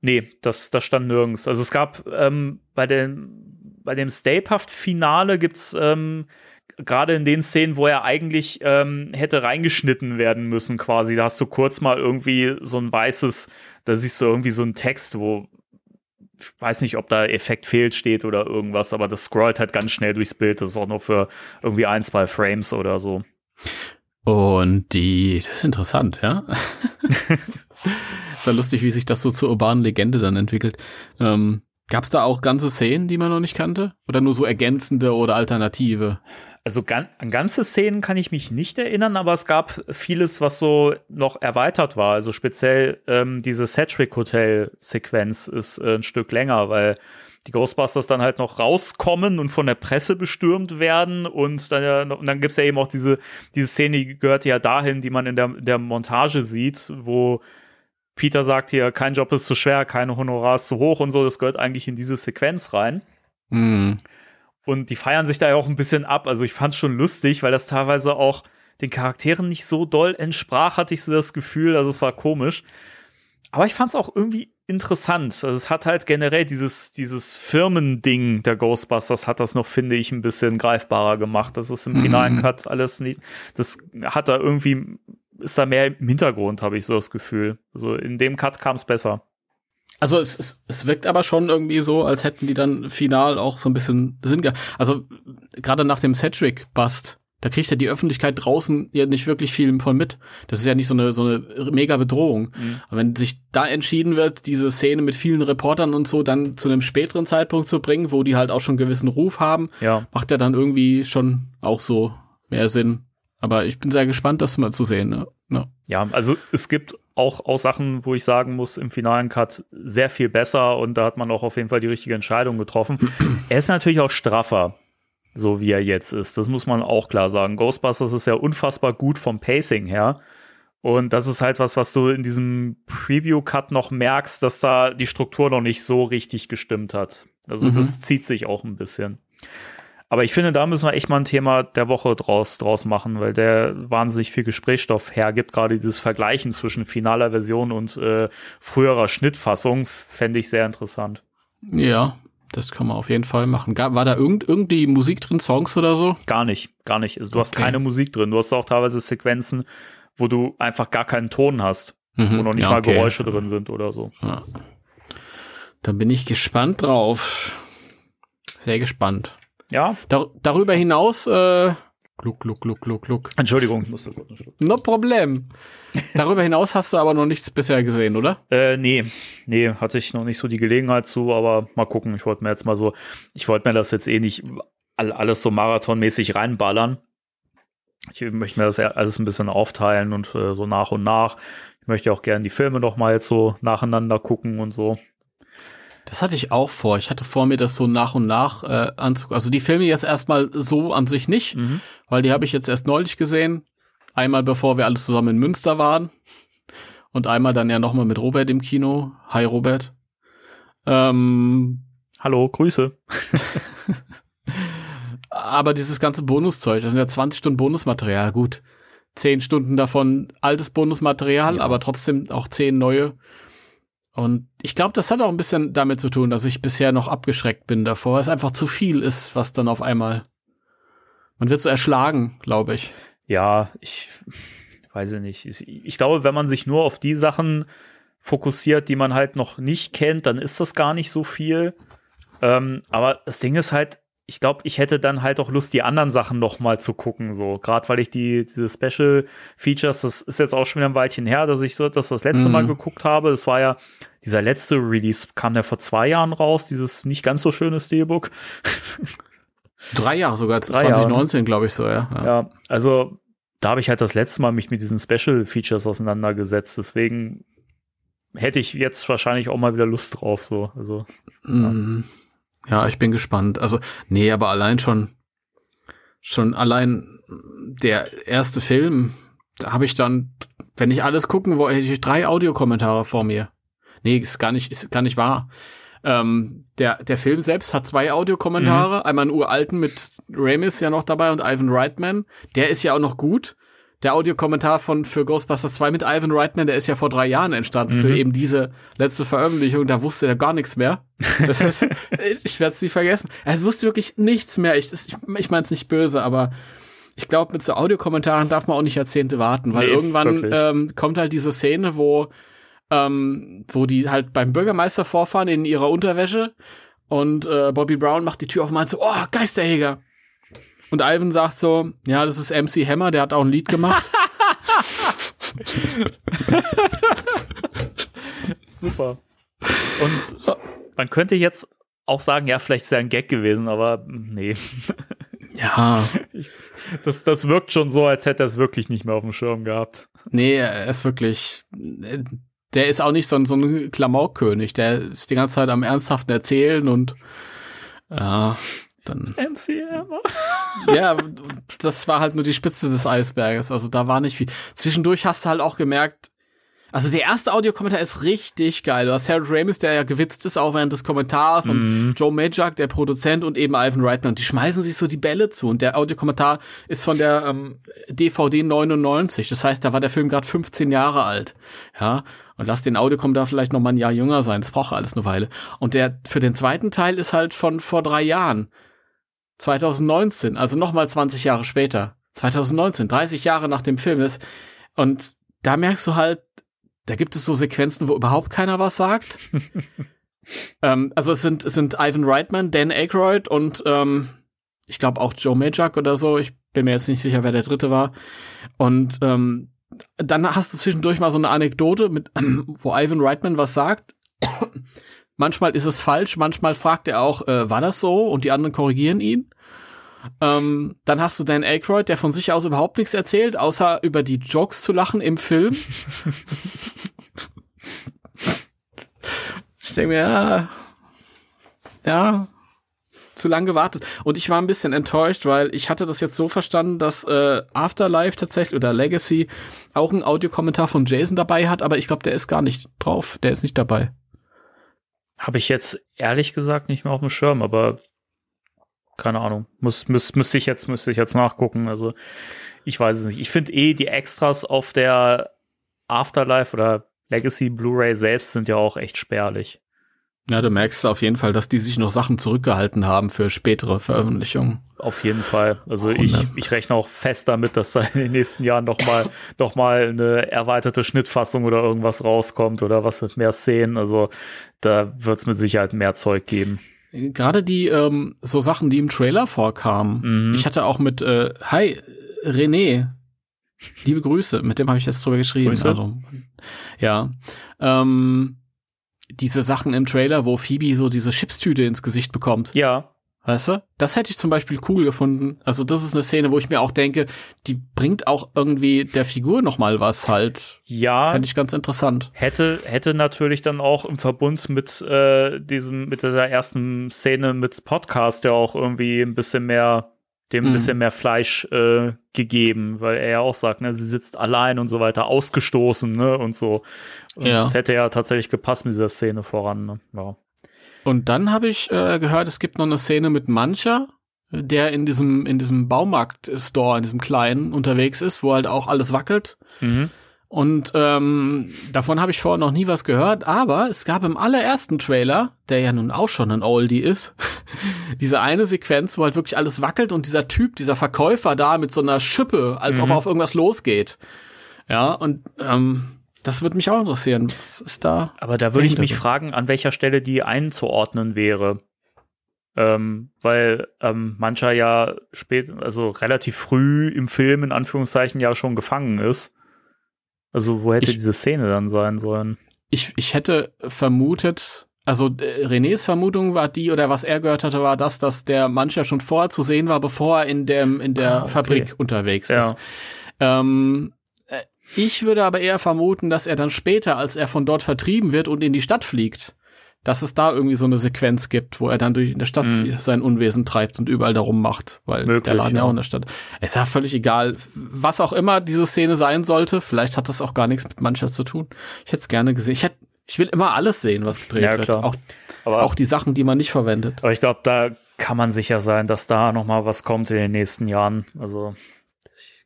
Nee, das, das stand nirgends. Also es gab ähm, bei, den, bei dem Stapehaft-Finale gibt's ähm, gerade in den Szenen, wo er eigentlich ähm, hätte reingeschnitten werden müssen, quasi. Da hast du kurz mal irgendwie so ein weißes, da siehst du irgendwie so einen Text, wo ich weiß nicht, ob da Effekt fehlt steht oder irgendwas, aber das scrollt halt ganz schnell durchs Bild. Das ist auch nur für irgendwie ein, zwei Frames oder so. Und die, das ist interessant, ja. ist ja lustig, wie sich das so zur urbanen Legende dann entwickelt. Ähm, Gab es da auch ganze Szenen, die man noch nicht kannte? Oder nur so ergänzende oder alternative? Also gan an ganze Szenen kann ich mich nicht erinnern, aber es gab vieles, was so noch erweitert war. Also speziell ähm, diese Sedgwick Hotel Sequenz ist äh, ein Stück länger, weil die Ghostbusters dann halt noch rauskommen und von der Presse bestürmt werden und dann, ja, und dann gibt's ja eben auch diese, diese Szene, die gehört ja dahin, die man in der, der Montage sieht, wo Peter sagt hier, kein Job ist zu schwer, keine Honorar ist zu hoch und so, das gehört eigentlich in diese Sequenz rein. Hm. Und die feiern sich da ja auch ein bisschen ab. Also ich fand's schon lustig, weil das teilweise auch den Charakteren nicht so doll entsprach, hatte ich so das Gefühl. Also es war komisch. Aber ich fand's auch irgendwie interessant. Also es hat halt generell dieses, dieses Firmending der Ghostbusters hat das noch, finde ich, ein bisschen greifbarer gemacht. Das ist im finalen Cut alles nicht, das hat da irgendwie, ist da mehr im Hintergrund, habe ich so das Gefühl. Also in dem Cut kam es besser. Also es, es, es wirkt aber schon irgendwie so, als hätten die dann final auch so ein bisschen Sinn gehabt. Also gerade nach dem Cedric-Bust, da kriegt ja die Öffentlichkeit draußen ja nicht wirklich viel von mit. Das ist ja nicht so eine, so eine mega Bedrohung. Mhm. Aber wenn sich da entschieden wird, diese Szene mit vielen Reportern und so dann zu einem späteren Zeitpunkt zu bringen, wo die halt auch schon einen gewissen Ruf haben, Ja. macht ja dann irgendwie schon auch so mehr Sinn. Aber ich bin sehr gespannt, das mal zu sehen. Ne? Ja. Ja, also es gibt auch, auch Sachen, wo ich sagen muss, im finalen Cut sehr viel besser und da hat man auch auf jeden Fall die richtige Entscheidung getroffen. er ist natürlich auch straffer, so wie er jetzt ist. Das muss man auch klar sagen. Ghostbusters ist ja unfassbar gut vom Pacing her. Und das ist halt was, was du in diesem Preview-Cut noch merkst, dass da die Struktur noch nicht so richtig gestimmt hat. Also Mhm. das zieht sich auch ein bisschen. Aber ich finde, da müssen wir echt mal ein Thema der Woche draus, draus machen, weil der wahnsinnig viel Gesprächsstoff hergibt. Gerade dieses Vergleichen zwischen finaler Version und äh, früherer Schnittfassung fände ich sehr interessant. ja, das kann man auf jeden Fall machen. War da irgend, irgendwie Musik drin, Songs oder so? Gar nicht, gar nicht. Also, du hast Okay. keine Musik drin. Du hast auch teilweise Sequenzen, wo du einfach gar keinen Ton hast, wo Mhm, noch nicht ja, mal okay. Geräusche drin sind oder so. Ja. Da bin ich gespannt drauf. Sehr gespannt. Ja, Dar darüber hinaus, äh, gluck, gluck, gluck, gluck, gluck. Entschuldigung, ich musste kurz einen Schluck. No problem. darüber hinaus hast du aber noch nichts bisher gesehen, oder? Äh, nee, nee, hatte ich noch nicht so die Gelegenheit zu, aber mal gucken. Ich wollte mir jetzt mal so, ich wollte mir das jetzt eh nicht all, alles so marathonmäßig reinballern. Ich möchte mir das alles ein bisschen aufteilen und äh, so nach und nach. Ich möchte auch gerne die Filme noch mal jetzt so nacheinander gucken und so. Das hatte ich auch vor. Ich hatte vor mir, das so nach und nach äh, anzugucken. Also die Filme jetzt erstmal so an sich nicht, Mhm. weil die habe ich jetzt erst neulich gesehen. Einmal bevor wir alle zusammen in Münster waren. Und einmal dann ja nochmal mit Robert im Kino. Hi Robert. Ähm, Hallo, Grüße. aber dieses ganze Bonuszeug, das sind ja 20 Stunden Bonusmaterial, gut. 10 Stunden davon altes Bonusmaterial, aber trotzdem auch 10 neue. Und ich glaube, das hat auch ein bisschen damit zu tun, dass ich bisher noch abgeschreckt bin davor, weil es einfach zu viel ist, was dann auf einmal. Man wird so erschlagen, glaube ich. Ja, ich weiß ich nicht. Ich, ich glaube, wenn man sich nur auf die Sachen fokussiert, die man halt noch nicht kennt, dann ist das gar nicht so viel. Ähm, aber das Ding ist halt, ich glaube, ich hätte dann halt auch Lust, die anderen Sachen noch mal zu gucken, so. Gerade weil ich die, diese Special Features, das ist jetzt auch schon wieder ein Weilchen her, dass ich so das das letzte Mhm. Mal geguckt habe. Das war ja, dieser letzte Release kam ja vor zwei Jahren raus, dieses nicht ganz so schöne Steelbook. Drei Jahre sogar, Drei Jahre, 2019, glaube ich so, ja. ja. Ja, also da habe ich halt das letzte Mal mich mit diesen Special Features auseinandergesetzt. Deswegen hätte ich jetzt wahrscheinlich auch mal wieder Lust drauf. So, also Mhm. Ja, ich bin gespannt. Also, nee, aber allein schon, schon allein der erste Film, da habe ich dann, wenn ich alles gucken wollte, hätte ich drei Audiokommentare vor mir. Nee, ist gar nicht, ist gar nicht wahr. Ähm, der, der Film selbst hat zwei Audiokommentare, einmal einen uralten mit Ramis ja noch dabei und Ivan Reitman. Der ist ja auch noch gut. Der Audiokommentar von für Ghostbusters 2 mit Ivan Reitman, der ist ja vor drei Jahren entstanden für eben diese letzte Veröffentlichung. Da wusste er gar nichts mehr. Das ist, ich werde es nicht vergessen. Er wusste wirklich nichts mehr. Ich, ich, ich meine es nicht böse, aber ich glaube, mit so Audiokommentaren darf man auch nicht Jahrzehnte warten, weil Nee, irgendwann wirklich. ähm, kommt halt diese Szene, wo ähm, wo die halt beim Bürgermeister vorfahren in ihrer Unterwäsche und äh, Bobby Brown macht die Tür auf und meint so, oh, Geisterjäger. Und Ivan sagt so, ja, das ist MC Hammer, der hat auch ein Lied gemacht. super. Und man könnte jetzt auch sagen, ja, vielleicht ist er ein Gag gewesen, aber nee. ja, Das, das wirkt schon so, als hätte er es wirklich nicht mehr auf dem Schirm gehabt. nee, er ist wirklich, der ist auch nicht so ein, so ein Klamaukkönig, der ist die ganze Zeit am ernsthaften Erzählen und ja, dann MC Hammer. ja, das war halt nur die Spitze des Eisberges. Also da war nicht viel. Zwischendurch hast du halt auch gemerkt, Also der erste Audiokommentar ist richtig geil. Du hast Harold Ramis, der ja gewitzt ist auch während des Kommentars Mhm. und Joe Majak, der Produzent und eben Ivan Reitman. Die schmeißen sich so die Bälle zu und der Audiokommentar ist von der ähm, DVD 99. Das heißt, da war der Film gerade 15 Jahre alt. Ja, und lass den Audiokommentar vielleicht noch mal ein Jahr jünger sein. Das braucht alles eine Weile. Und der für den zweiten Teil ist halt von vor drei Jahren. 2019, also noch mal 20 Jahre später. 2019, 30 Jahre nach dem Film. Das, und da merkst du halt, da gibt es so Sequenzen, wo überhaupt keiner was sagt. ähm, also es sind, es sind Ivan Reitman, Dan Aykroyd und ähm, ich glaube auch Joe Majak oder so. Ich bin mir jetzt nicht sicher, wer der dritte war. Und ähm, dann hast du zwischendurch mal so eine Anekdote, mit, wo Ivan Reitman was sagt. Manchmal ist es falsch, manchmal fragt er auch, äh, war das so? Und die anderen korrigieren ihn. Ähm, dann hast du Dan Aykroyd, der von sich aus überhaupt nichts erzählt, außer über die Jokes zu lachen im Film. ich denke mir, ja, ja, zu lang gewartet. Und ich war ein bisschen enttäuscht, weil ich hatte das jetzt so verstanden, dass äh, Afterlife tatsächlich oder Legacy auch einen Audiokommentar von Jason dabei hat, aber ich glaube, der ist gar nicht drauf. Der ist nicht dabei. Habe ich jetzt ehrlich gesagt nicht mehr auf dem Schirm, aber keine Ahnung. Muss, muss, müsste ich jetzt, müsste ich jetzt nachgucken. Also, ich weiß es nicht. Ich finde eh, die Extras auf der Afterlife oder Legacy Blu-ray selbst sind ja auch echt spärlich. Ja, du merkst auf jeden Fall, dass die sich noch Sachen zurückgehalten haben für spätere Veröffentlichungen. Auf jeden Fall. Also Und, ich, ne? ich rechne auch fest damit, dass da in den nächsten Jahren noch mal, noch mal eine erweiterte Schnittfassung oder irgendwas rauskommt oder was mit mehr Szenen. Also da wird es mit Sicherheit mehr Zeug geben. Gerade die ähm, so Sachen, die im Trailer vorkamen. Mhm. Ich hatte auch mit äh, Hi René, liebe Grüße, mit dem habe ich jetzt drüber geschrieben. Grüße. Also, ja, ähm, diese Sachen im Trailer, wo Phoebe so diese Chipstüte ins Gesicht bekommt. Ja, Weißt du? Das hätte ich zum Beispiel cool gefunden. Also das ist eine Szene, wo ich mir auch denke, die bringt auch irgendwie der Figur noch mal was halt. ja. Fände ich ganz interessant. Hätte, hätte natürlich dann auch im Verbund mit äh, diesem, mit dieser ersten Szene mit Podcast ja auch irgendwie ein bisschen mehr, dem ein Mhm. bisschen mehr Fleisch äh, gegeben, weil er ja auch sagt, ne, sie sitzt allein und so weiter, ausgestoßen, ne, und so. Und Ja. das hätte ja tatsächlich gepasst mit dieser Szene voran, ne? Ja. Und dann habe ich äh, gehört, es gibt noch eine Szene mit Mancher, der in diesem in diesem Baumarkt-Store, in diesem kleinen unterwegs ist, wo halt auch alles wackelt. Mhm. Und ähm, davon habe ich vorher noch nie was gehört, aber es gab im allerersten Trailer, der ja nun auch schon ein Oldie ist, diese eine Sequenz, wo halt wirklich alles wackelt und dieser Typ, dieser Verkäufer da mit so einer Schippe, als ob Mhm. er auf irgendwas losgeht. Ja, und ähm, das würde mich auch interessieren. Was ist da? Aber da würde ich mich fragen, an welcher Stelle die einzuordnen wäre. Ähm, weil ähm, mancher ja spät, also relativ früh im Film in Anführungszeichen ja schon gefangen ist. Also wo hätte Ich- diese Szene dann sein sollen? Ich, ich hätte vermutet, also äh, Renés Vermutung war die, oder was er gehört hatte, war das, dass der Manch ja schon vorher zu sehen war, bevor er in, dem, in der Ah, okay. Fabrik unterwegs Ja. ist. Ähm, äh, ich würde aber eher vermuten, dass er dann später, als er von dort vertrieben wird und in die Stadt fliegt, dass es da irgendwie so eine Sequenz gibt, wo er dann durch in der Stadt Mhm. sein Unwesen treibt und überall darum macht, weil der Möglich, Laden ja auch in der Stadt. Es ist ja völlig egal, was auch immer diese Szene sein sollte. Vielleicht hat das auch gar nichts mit Mannschaft zu tun. Ich hätte es gerne gesehen. Ich hätte, ich will immer alles sehen, was gedreht Ja, wird. Auch, Aber, auch die Sachen, die man nicht verwendet. aber ich glaube, da kann man sicher sein, dass da noch mal was kommt in den nächsten Jahren. Also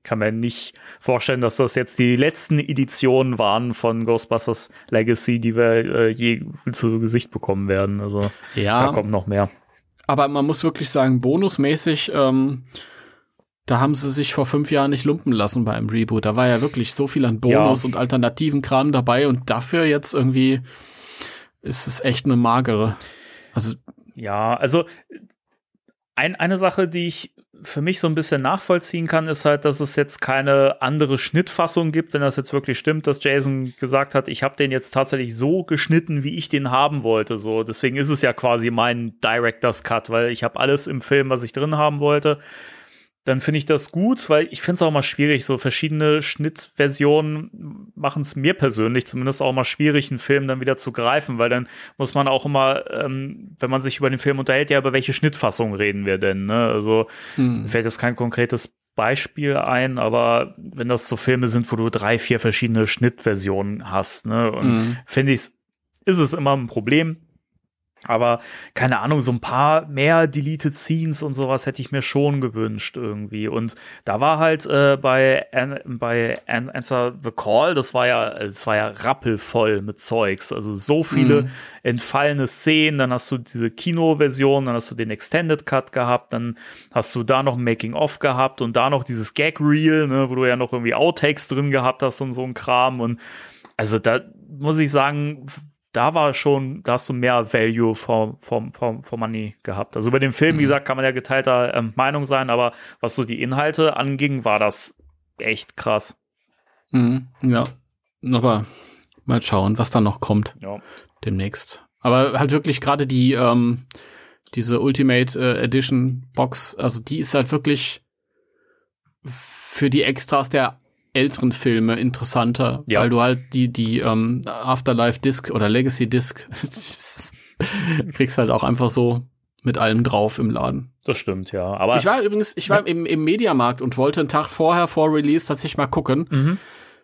kann mir nicht vorstellen, dass das jetzt die letzten Editionen waren von Ghostbusters Legacy, die wir äh, je zu Gesicht bekommen werden. Also da Ja, kommt noch mehr. aber man muss wirklich sagen, bonusmäßig, ähm, da haben sie sich vor fünf Jahren nicht lumpen lassen beim Reboot. Da war ja wirklich so viel an Bonus Ja. und alternativen Kram dabei und dafür jetzt irgendwie ist es echt eine magere. Also, Ja, also ein, eine Sache, die ich für mich so ein bisschen nachvollziehen kann, ist halt, dass es jetzt keine andere Schnittfassung gibt, wenn das jetzt wirklich stimmt, dass Jason gesagt hat, ich habe den jetzt tatsächlich so geschnitten, wie ich den haben wollte. So, deswegen ist es ja quasi mein Director's Cut, weil ich habe alles im Film, was ich drin haben wollte. Dann finde ich das gut, weil ich finde es auch mal schwierig. So verschiedene Schnittversionen machen es mir persönlich zumindest auch mal schwierig, einen Film dann wieder zu greifen, weil dann muss man auch immer, ähm, wenn man sich über den Film unterhält, ja, über welche Schnittfassung reden wir denn? Ne? Also hm. fällt jetzt kein konkretes Beispiel ein, aber wenn das so Filme sind, wo du drei, vier verschiedene Schnittversionen hast, ne, und Mhm. finde ich, ist es immer ein Problem. Aber keine Ahnung, so ein paar mehr Deleted Scenes und sowas hätte ich mir schon gewünscht irgendwie. Und da war halt äh, bei, An bei An Answer the Call, das war ja, das war ja rappelvoll mit Zeugs. Also so viele Mhm. entfallene Szenen. Dann hast du diese Kinoversion, dann hast du den Extended Cut gehabt, dann hast du da noch ein Making-of gehabt und da noch dieses Gag-Reel, ne, wo du ja noch irgendwie Outtakes drin gehabt hast und so ein Kram. Und also da muss ich sagen, da war schon, da hast du mehr Value for, for, for, for Money gehabt. Also über den Film, wie gesagt, kann man ja geteilter ähm, Meinung sein, aber was so die Inhalte anging, war das echt krass. Mhm. Ja. Aber mal schauen, was da noch kommt Ja. demnächst. Aber halt wirklich gerade die, ähm, diese Ultimate äh, Edition Box, also die ist halt wirklich für die Extras der älteren Filme interessanter, Ja. weil du halt die, die ähm, Afterlife Disc oder Legacy Disc kriegst halt auch einfach so mit allem drauf im Laden. Das stimmt, ja. Aber Ich war übrigens, ich war im, im Mediamarkt und wollte einen Tag vorher vor Release tatsächlich mal gucken, Mhm.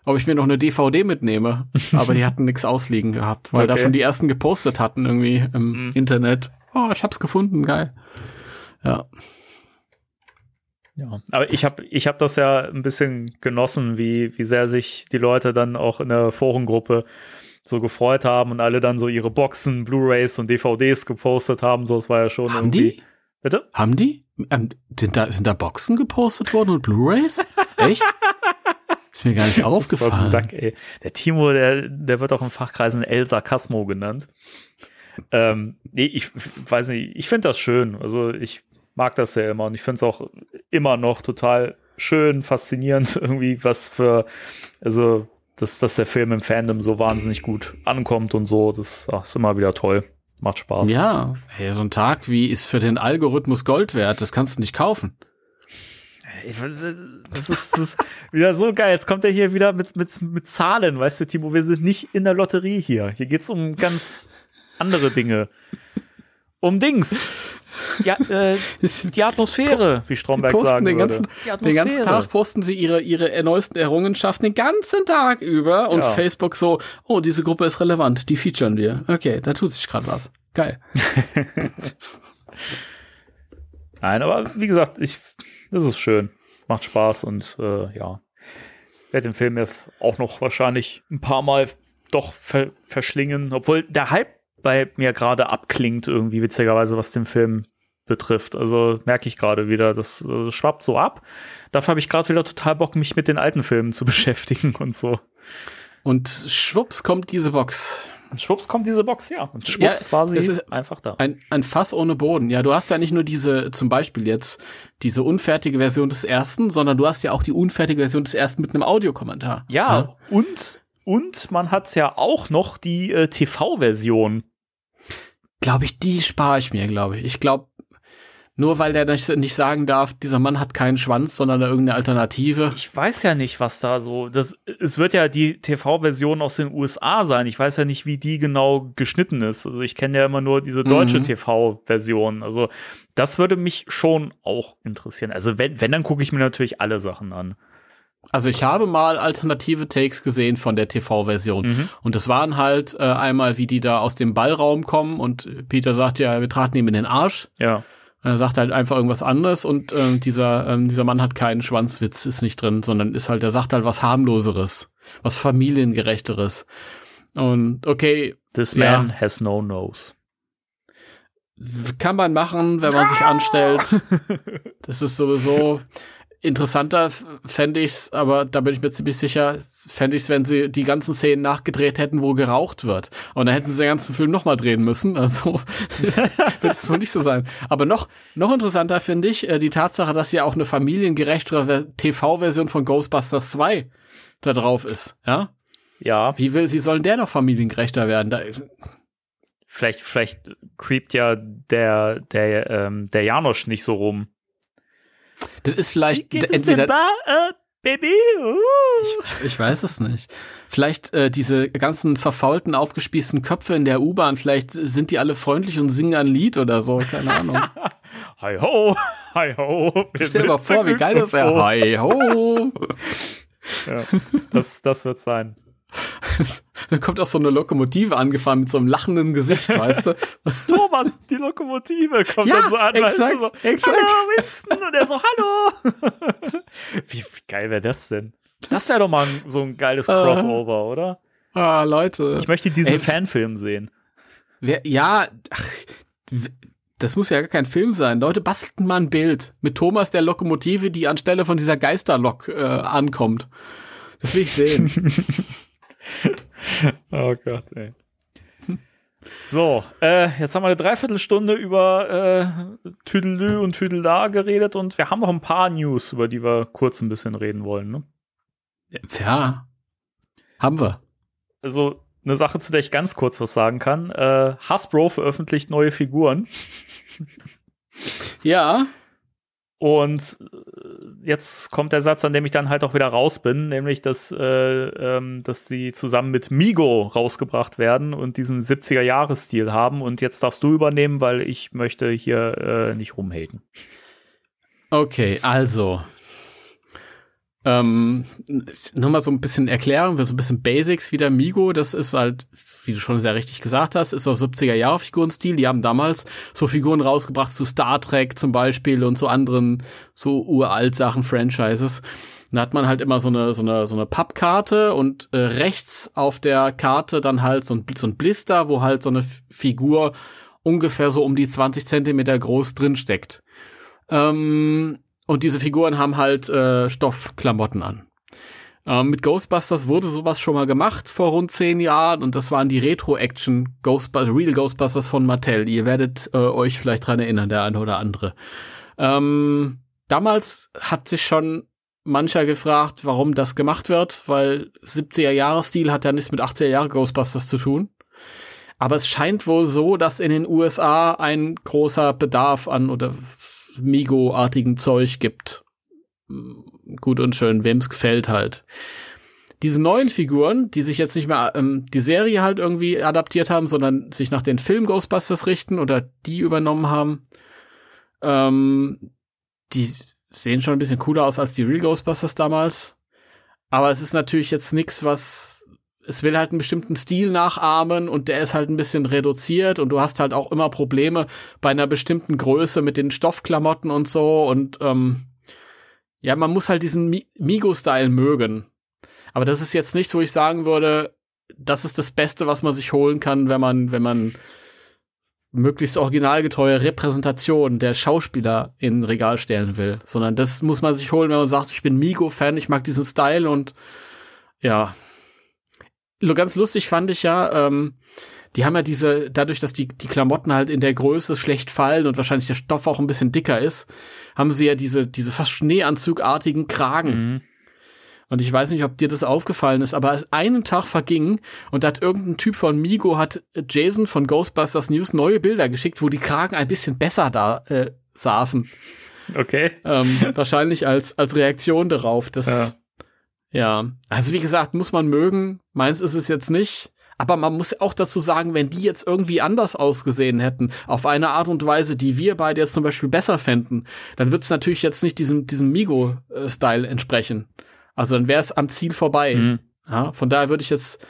ob ich mir noch eine DVD mitnehme. Aber die hatten nichts ausliegen gehabt, weil da Okay. schon die ersten gepostet hatten irgendwie im Mhm. Internet. Oh, ich hab's gefunden, geil. Ja. Ja, aber ich habe ich hab das ja ein bisschen genossen, wie, wie sehr sich die Leute dann auch in der Forengruppe so gefreut haben und alle dann so ihre Boxen, Blu-rays und DVDs gepostet haben. So, es war ja schon Haben irgendwie. die? Bitte? Haben die? Ähm, sind, da, sind da Boxen gepostet worden und Blu-Rays? Echt? Ist mir gar nicht aufgefallen. Sack. Der Timo, der, der wird auch in Fachkreisen El Sarkasmo genannt. Ähm, nee, ich weiß nicht, ich finde das schön. Also ich mag das ja immer und ich finde es auch immer noch total schön, faszinierend, irgendwie, was für, also, dass, dass der Film im Fandom so wahnsinnig gut ankommt und so. Das ach, ist immer wieder toll. Macht Spaß. Ja, hey, so ein Tag wie ist für den Algorithmus Gold wert, das kannst du nicht kaufen. Ich- Das ist, das ist wieder so geil. Jetzt kommt er hier wieder mit, mit, mit Zahlen, weißt du, Timo, wir sind nicht in der Lotterie hier. Hier geht's um ganz andere Dinge. Um Dings. Ja, äh, die Atmosphäre, wie Die Stromberg sagen den würde. ganzen, Die den ganzen. Tag posten sie ihre, ihre neuesten Errungenschaften den ganzen Tag über und Ja. Facebook so, oh, diese Gruppe ist relevant, die featuren wir. Okay, da tut sich gerade was. Geil. Nein, aber wie gesagt, ich, das ist schön. Macht Spaß und äh, ja. Werde den Film jetzt auch noch wahrscheinlich ein paar Mal doch ver verschlingen, obwohl der Hype bei mir gerade abklingt, irgendwie witzigerweise, was den Film betrifft. Also merke ich gerade wieder, das äh, schwappt so ab. Dafür habe ich gerade wieder total Bock, mich mit den alten Filmen zu beschäftigen und so. Und schwupps kommt diese Box. Und schwupps kommt diese Box, ja. Und schwupps Ja, war sie es ist- einfach da. Ein, ein Fass ohne Boden. Ja, du hast ja nicht nur diese, zum Beispiel jetzt, diese unfertige Version des ersten, sondern du hast ja auch die unfertige Version des ersten mit einem Audiokommentar. Ja, und, und man hat ja auch noch die äh, TV-Version. Glaube ich, die spare ich mir, glaube ich. Ich glaube, nur weil der nicht, sagen darf, dieser Mann hat keinen Schwanz, sondern irgendeine Alternative. Ich weiß ja nicht, was da so. Das, es wird ja die TV-Version aus den USA sein. Ich weiß ja nicht, wie die genau geschnitten ist. Also ich kenne ja immer nur diese deutsche Mhm. TV-Version. Also das würde mich schon auch interessieren. Also wenn, wenn dann gucke ich mir natürlich alle Sachen an. Also ich habe mal alternative Takes gesehen von der TV-Version. Mhm. Und das waren halt äh, einmal, wie die da aus dem Ballraum kommen und Peter sagt ja, wir traten ihm in den Arsch. Ja. Er sagt halt einfach irgendwas anderes und ähm, dieser, ähm, dieser Mann hat keinen Schwanzwitz, ist nicht drin, sondern ist halt, der sagt halt was harmloseres, was familiengerechteres. Und okay, This Ja. man has no nose. kann man machen, wenn man sich anstellt. Das ist sowieso interessanter, fände ich's, aber da bin ich mir ziemlich sicher, fände ich's, wenn sie die ganzen Szenen nachgedreht hätten, wo geraucht wird. Und dann hätten sie den ganzen Film nochmal drehen müssen. Also wird es wohl nicht so sein. Aber noch, noch interessanter finde ich äh, die Tatsache, dass ja auch eine familiengerechtere Ver- TV-Version von Ghostbusters 2 da drauf ist. Ja? Ja, Wie will, wie soll denn der noch familiengerechter werden? Da, vielleicht, vielleicht creept ja der, der, ähm, der Janosch nicht so rum. Das ist vielleicht entweder da? Äh, Baby. Uh. Ich, ich weiß es nicht. Vielleicht äh, diese ganzen verfaulten, aufgespießten Köpfe in der U-Bahn, vielleicht sind die alle freundlich und singen ein Lied oder so, keine Ahnung. Hi ho, hi ho. Stell dir mal vor, wie geil das wäre. Hi ho. Ja, das, das wird sein. Dann kommt auch so eine Lokomotive angefahren mit so einem lachenden Gesicht, weißt du? Thomas, die Lokomotive kommt Ja, dann so an. weißt exakt, du, so, exakt. Hallo, Winston. Und er so, hallo. wie, wie geil wäre das denn? Das wäre doch mal ein, so ein geiles Äh. Crossover, oder? Ah, Leute. Ich möchte diesen Ey, Fanfilm sehen. Wer, ja, ach, das muss ja gar kein Film sein. Leute, bastelten mal ein Bild mit Thomas der Lokomotive, die anstelle von dieser Geisterlok äh, ankommt. Das will ich sehen. Oh Gott, ey. So, äh, jetzt haben wir eine Dreiviertelstunde über äh, Tüdelü und Tüdelda geredet und wir haben noch ein paar News, über die wir kurz ein bisschen reden wollen. Ne? ja, haben wir. Also eine Sache, zu der ich ganz kurz was sagen kann. Äh, Hasbro veröffentlicht neue Figuren Ja, und äh, jetzt kommt der Satz, an dem ich dann halt auch wieder raus bin, nämlich, dass, äh, ähm, dass sie zusammen mit Migo rausgebracht werden und diesen 70er-Jahres-Stil haben und jetzt darfst du übernehmen, weil ich möchte hier äh, nicht rumhaten. okay, also. Ähm, nur mal so ein bisschen erklären, wir so ein bisschen Basics wieder. Migo, das ist halt, wie du schon sehr richtig gesagt hast, ist aus 70er Jahre Figurenstil. Die haben damals so Figuren rausgebracht zu Star Trek zum Beispiel und zu anderen so uralt Sachen, Franchises. Da hat man halt immer so eine, so eine, so eine Pappkarte und äh, rechts auf der Karte dann halt so ein, so ein Blister, wo halt so eine Figur ungefähr so um die 20 Zentimeter groß drin steckt. Ähm, und diese Figuren haben halt äh, Stoffklamotten an. Ähm, mit Ghostbusters wurde sowas schon mal gemacht vor rund zehn Jahren und das waren die Retro-Action Ghostbusters, Real Ghostbusters von Mattel. Ihr werdet äh, euch vielleicht dran erinnern, der eine oder andere. Ähm, damals hat sich schon mancher gefragt, warum das gemacht wird, weil 70er-Jahre-Stil hat ja nichts mit 80er-Jahre Ghostbusters zu tun. Aber es scheint wohl so, dass in den USA ein großer Bedarf an oder Migo-artigem Zeug gibt. Gut und schön, wem's gefällt halt. Diese neuen Figuren, die sich jetzt nicht mehr ähm, die Serie halt irgendwie adaptiert haben, sondern sich nach den Film Ghostbusters richten oder die übernommen haben, ähm, die sehen schon ein bisschen cooler aus als die Real Ghostbusters damals. Aber es ist natürlich jetzt nix, was es will halt einen bestimmten Stil nachahmen und der ist halt ein bisschen reduziert und du hast halt auch immer Probleme bei einer bestimmten Größe mit den Stoffklamotten und so und ähm, ja, man muss halt diesen Mi Migo-Style mögen. Aber das ist jetzt nichts, wo ich sagen würde, das ist das Beste, was man sich holen kann, wenn man, wenn man möglichst originalgetreue Repräsentation der Schauspieler in Regal stellen will, sondern das muss man sich holen, wenn man sagt, ich bin Migo-Fan, ich mag diesen Style und ja. Ganz lustig fand ich ja, ähm, die haben ja diese, dadurch, dass die, die Klamotten halt in der Größe schlecht fallen und wahrscheinlich der Stoff auch ein bisschen dicker ist, haben sie ja diese, diese fast schneeanzugartigen Kragen. Mhm. Und ich weiß nicht, ob dir das aufgefallen ist, aber als einen Tag verging und da hat irgendein Typ von Migo hat Jason von Ghostbusters News neue Bilder geschickt, wo die Kragen ein bisschen besser da äh, saßen. Okay. Ähm, wahrscheinlich als, als Reaktion darauf. Das, ja. Also wie gesagt, muss man mögen. Meins ist es jetzt nicht. Aber man muss auch dazu sagen, wenn die jetzt irgendwie anders ausgesehen hätten, auf eine Art und Weise, die wir beide jetzt zum Beispiel besser fänden, dann wird es natürlich jetzt nicht diesem, diesem Migo-Style entsprechen. Also dann wäre es am Ziel vorbei. Mhm. Ja, von daher würde ich jetzt,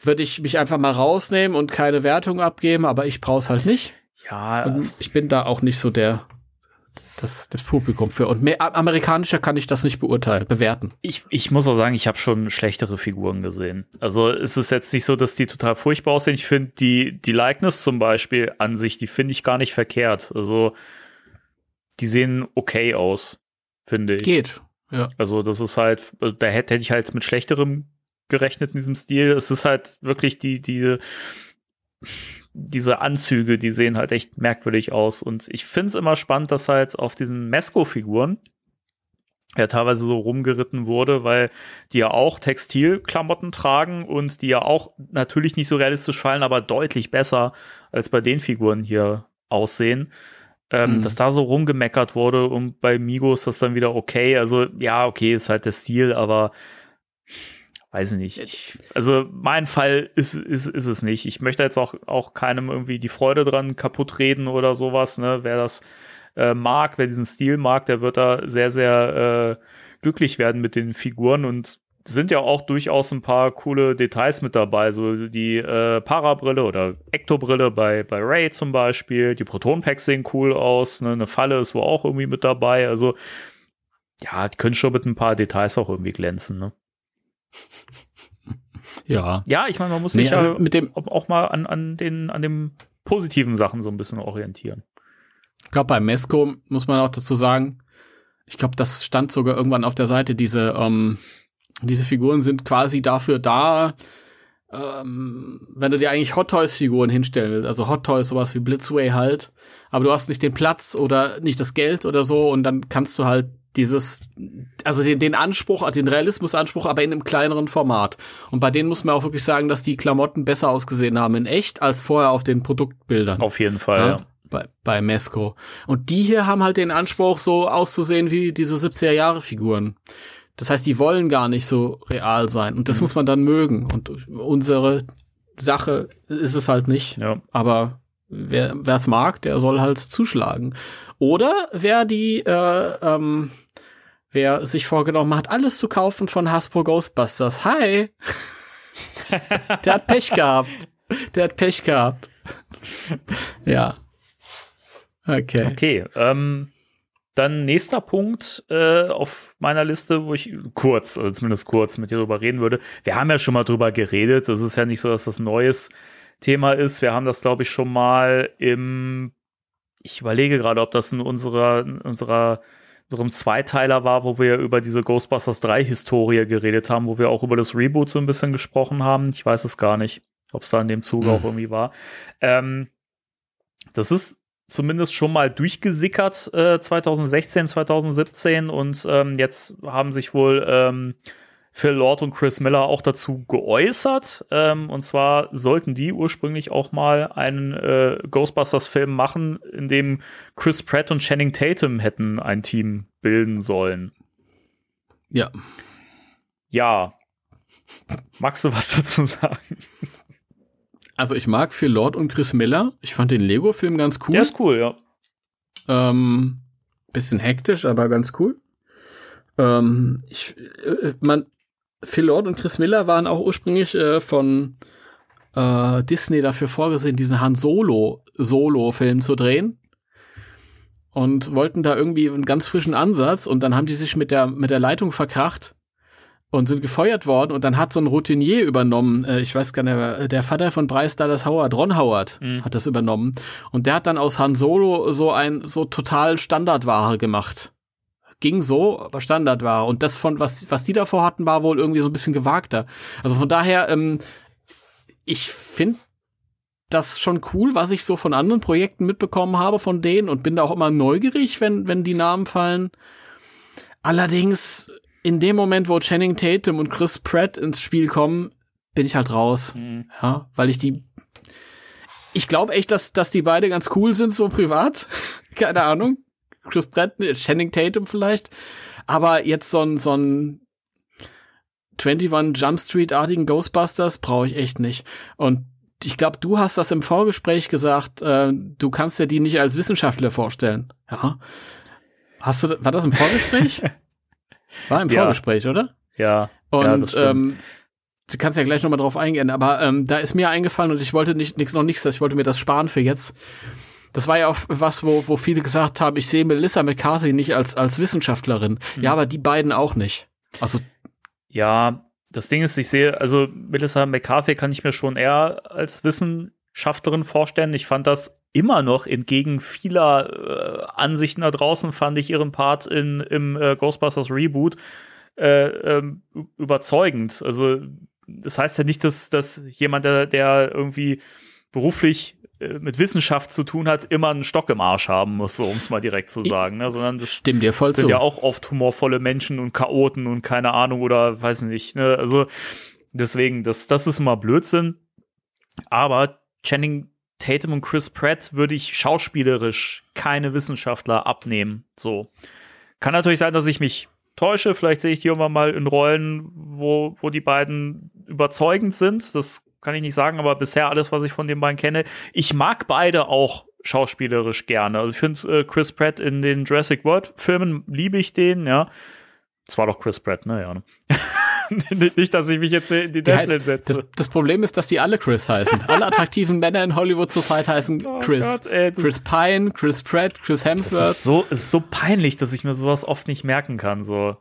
würde ich mich einfach mal rausnehmen und keine Wertung abgeben, aber ich brauch's halt nicht. Ja, Und ich bin da auch nicht so der, das, das Publikum für. Und mehr, amerikanischer kann ich das nicht beurteilen, bewerten. ich, ich muss auch sagen, ich habe schon schlechtere Figuren gesehen. Also es ist jetzt nicht so, dass die total furchtbar aussehen. Ich finde die, die Likeness zum Beispiel an sich, die finde ich gar nicht verkehrt. Also die sehen okay aus, finde ich. Geht. Ja. Also das ist halt, da hätte, hätte ich halt mit schlechterem gerechnet in diesem Stil. Es ist halt wirklich die, die, diese Anzüge, die sehen halt echt merkwürdig aus. Und ich finde es immer spannend, dass halt auf diesen Mesco-Figuren ja teilweise so rumgeritten wurde, weil die ja auch Textilklamotten tragen und die ja auch natürlich nicht so realistisch fallen, aber deutlich besser als bei den Figuren hier aussehen. ähm, Mhm. dass da so rumgemeckert wurde und bei Migos ist das dann wieder okay. Also ja, okay, ist halt der Stil, aber weiß ich nicht. Ich, also mein Fall ist, ist, ist es nicht. Ich möchte jetzt auch, auch keinem irgendwie die Freude dran kaputt reden oder sowas. Ne? Wer das äh, mag, wer diesen Stil mag, der wird da sehr, sehr äh, glücklich werden mit den Figuren und sind ja auch durchaus ein paar coole Details mit dabei, so die äh, Parabrille oder Ektobrille bei, bei Ray zum Beispiel, die Proton-Packs sehen cool aus, ne? eine Falle ist wohl auch irgendwie mit dabei, also ja, die können schon mit ein paar Details auch irgendwie glänzen, ne? Ja. Ja, ich meine, man muss Nee, sich also ja mit dem, auch- mal an, an den, an den positiven Sachen so ein bisschen orientieren. ich glaube, bei Mesco muss man auch dazu sagen, ich glaube, das stand sogar irgendwann auf der Seite, diese, ähm, diese Figuren sind quasi dafür da, ähm, wenn du dir eigentlich Hot Toys Figuren hinstellen willst, also Hot Toys, sowas wie Blitzway halt, aber du hast nicht den Platz oder nicht das Geld oder so und dann kannst du halt dieses, also den, den Anspruch, den Realismusanspruch, aber in einem kleineren Format. Und bei denen muss man auch wirklich sagen, dass die Klamotten besser ausgesehen haben in echt als vorher auf den Produktbildern. Auf jeden Fall, Ja, ja. Bei, bei Mesco. Und die hier haben halt den Anspruch, so auszusehen wie diese 70er-Jahre-Figuren. Das heißt, die wollen gar nicht so real sein. Und das muss man dann mögen. Und unsere Sache ist es halt nicht. ja. Aber wer es mag, der soll halt zuschlagen. Oder wer die, äh, ähm, wer sich vorgenommen hat, alles zu kaufen von Hasbro Ghostbusters. Hi! der hat Pech gehabt. Der hat Pech gehabt. ja. Okay. Okay, ähm, dann nächster Punkt äh, auf meiner Liste, wo ich kurz, also zumindest kurz mit dir drüber reden würde. Wir haben ja schon mal drüber geredet. Es ist ja nicht so, dass das ein neues Thema ist. Wir haben das, glaube ich, schon mal im, ich überlege gerade, ob das in unserer, in unserer unserem Zweiteiler war, wo wir über diese Ghostbusters 3 Historie geredet haben, wo wir auch über das Reboot so ein bisschen gesprochen haben. Ich weiß es gar nicht, ob es da in dem Zuge Hm. auch irgendwie war. Ähm, das ist zumindest schon mal durchgesickert äh, 2016, 2017 und ähm, jetzt haben sich wohl ähm, Phil Lord und Chris Miller auch dazu geäußert. Ähm, und zwar sollten die ursprünglich auch mal einen äh, Ghostbusters-Film machen, in dem Chris Pratt und Channing Tatum hätten ein Team bilden sollen. Ja. Ja. Magst du was dazu sagen? Also ich mag Phil Lord und Chris Miller. Ich fand den Lego-Film ganz cool. Der ist cool, ja. Ähm, bisschen hektisch, aber ganz cool. Ähm, ich, äh, man, Phil Lord und Chris Miller waren auch ursprünglich äh, von äh, Disney dafür vorgesehen, diesen Han Solo Solo-Film zu drehen. Und wollten da irgendwie einen ganz frischen Ansatz und dann haben die sich mit der, mit der Leitung verkracht und sind gefeuert worden und dann hat so ein Routinier übernommen, äh, ich weiß gar nicht, mehr, der Vater von Bryce Dallas Howard, Ron Howard, Mhm. hat das übernommen und der hat dann aus Han Solo so ein so total Standardware gemacht. Ging so, aber Standardware und das von was was die davor hatten war wohl irgendwie so ein bisschen gewagter. Also von daher ähm, ich finde das schon cool, was ich so von anderen Projekten mitbekommen habe von denen und bin da auch immer neugierig, wenn wenn die Namen fallen. Allerdings in dem Moment, wo Channing Tatum und Chris Pratt ins Spiel kommen, bin ich halt raus. Mhm. Ja, weil ich die. Ich glaube echt, dass, dass die beide ganz cool sind, so privat. Keine Ahnung. Chris Pratt, ne, Channing Tatum vielleicht. Aber jetzt so ein, so ein 21 Jump Street-artigen Ghostbusters brauche ich echt nicht. Und ich glaube, du hast das im Vorgespräch gesagt, äh, du kannst dir die nicht als Wissenschaftler vorstellen. Ja. Hast du, war das im Vorgespräch? War im Ja. Vorgespräch, oder? Ja. ja, das Und stimmt. ähm, du kannst ja gleich nochmal drauf eingehen, aber ähm, da ist mir eingefallen und ich wollte nicht nix noch nichts, ich wollte mir das sparen für jetzt. Das war ja auch was, wo, wo viele gesagt haben, ich sehe Melissa McCarthy nicht als, als Wissenschaftlerin. Mhm. Ja, aber die beiden auch nicht. Also, Ja, das Ding ist, ich sehe, also Melissa McCarthy kann ich mir schon eher als Wissenschaftlerin vorstellen. Ich fand das immer noch entgegen vieler äh, Ansichten da draußen, fand ich ihren Part in, im äh, Ghostbusters Reboot äh, ähm, überzeugend. Also das heißt ja nicht, dass, dass jemand, der, der irgendwie beruflich mit Wissenschaft zu tun hat, immer einen Stock im Arsch haben muss, so um es mal direkt zu sagen. Ne? Sondern das stimmt dir voll sind zu. ja auch oft humorvolle Menschen und Chaoten und keine Ahnung oder weiß nicht. Ne? Also deswegen, das, das ist immer Blödsinn. Aber Channing Tatum und Chris Pratt würde ich schauspielerisch keine Wissenschaftler abnehmen. So. Kann natürlich sein, dass ich mich täusche. Vielleicht sehe ich die irgendwann mal in Rollen, wo, wo die beiden überzeugend sind. Das kann ich nicht sagen, aber bisher alles, was ich von den beiden kenne. Ich mag beide auch schauspielerisch gerne. Also ich finde äh, Chris Pratt in den Jurassic World Filmen liebe ich den, ja. Das war doch Chris Pratt, ne? Ja. Ne? nicht, dass ich mich jetzt in die Nesseln setze. Das, das, Problem ist, dass die alle Chris heißen. Alle attraktiven Männer in Hollywood zurzeit heißen oh Chris. Gott, ey, Chris Pine, Chris Pratt, Chris Hemsworth. Das ist so, ist so peinlich, dass ich mir sowas oft nicht merken kann. So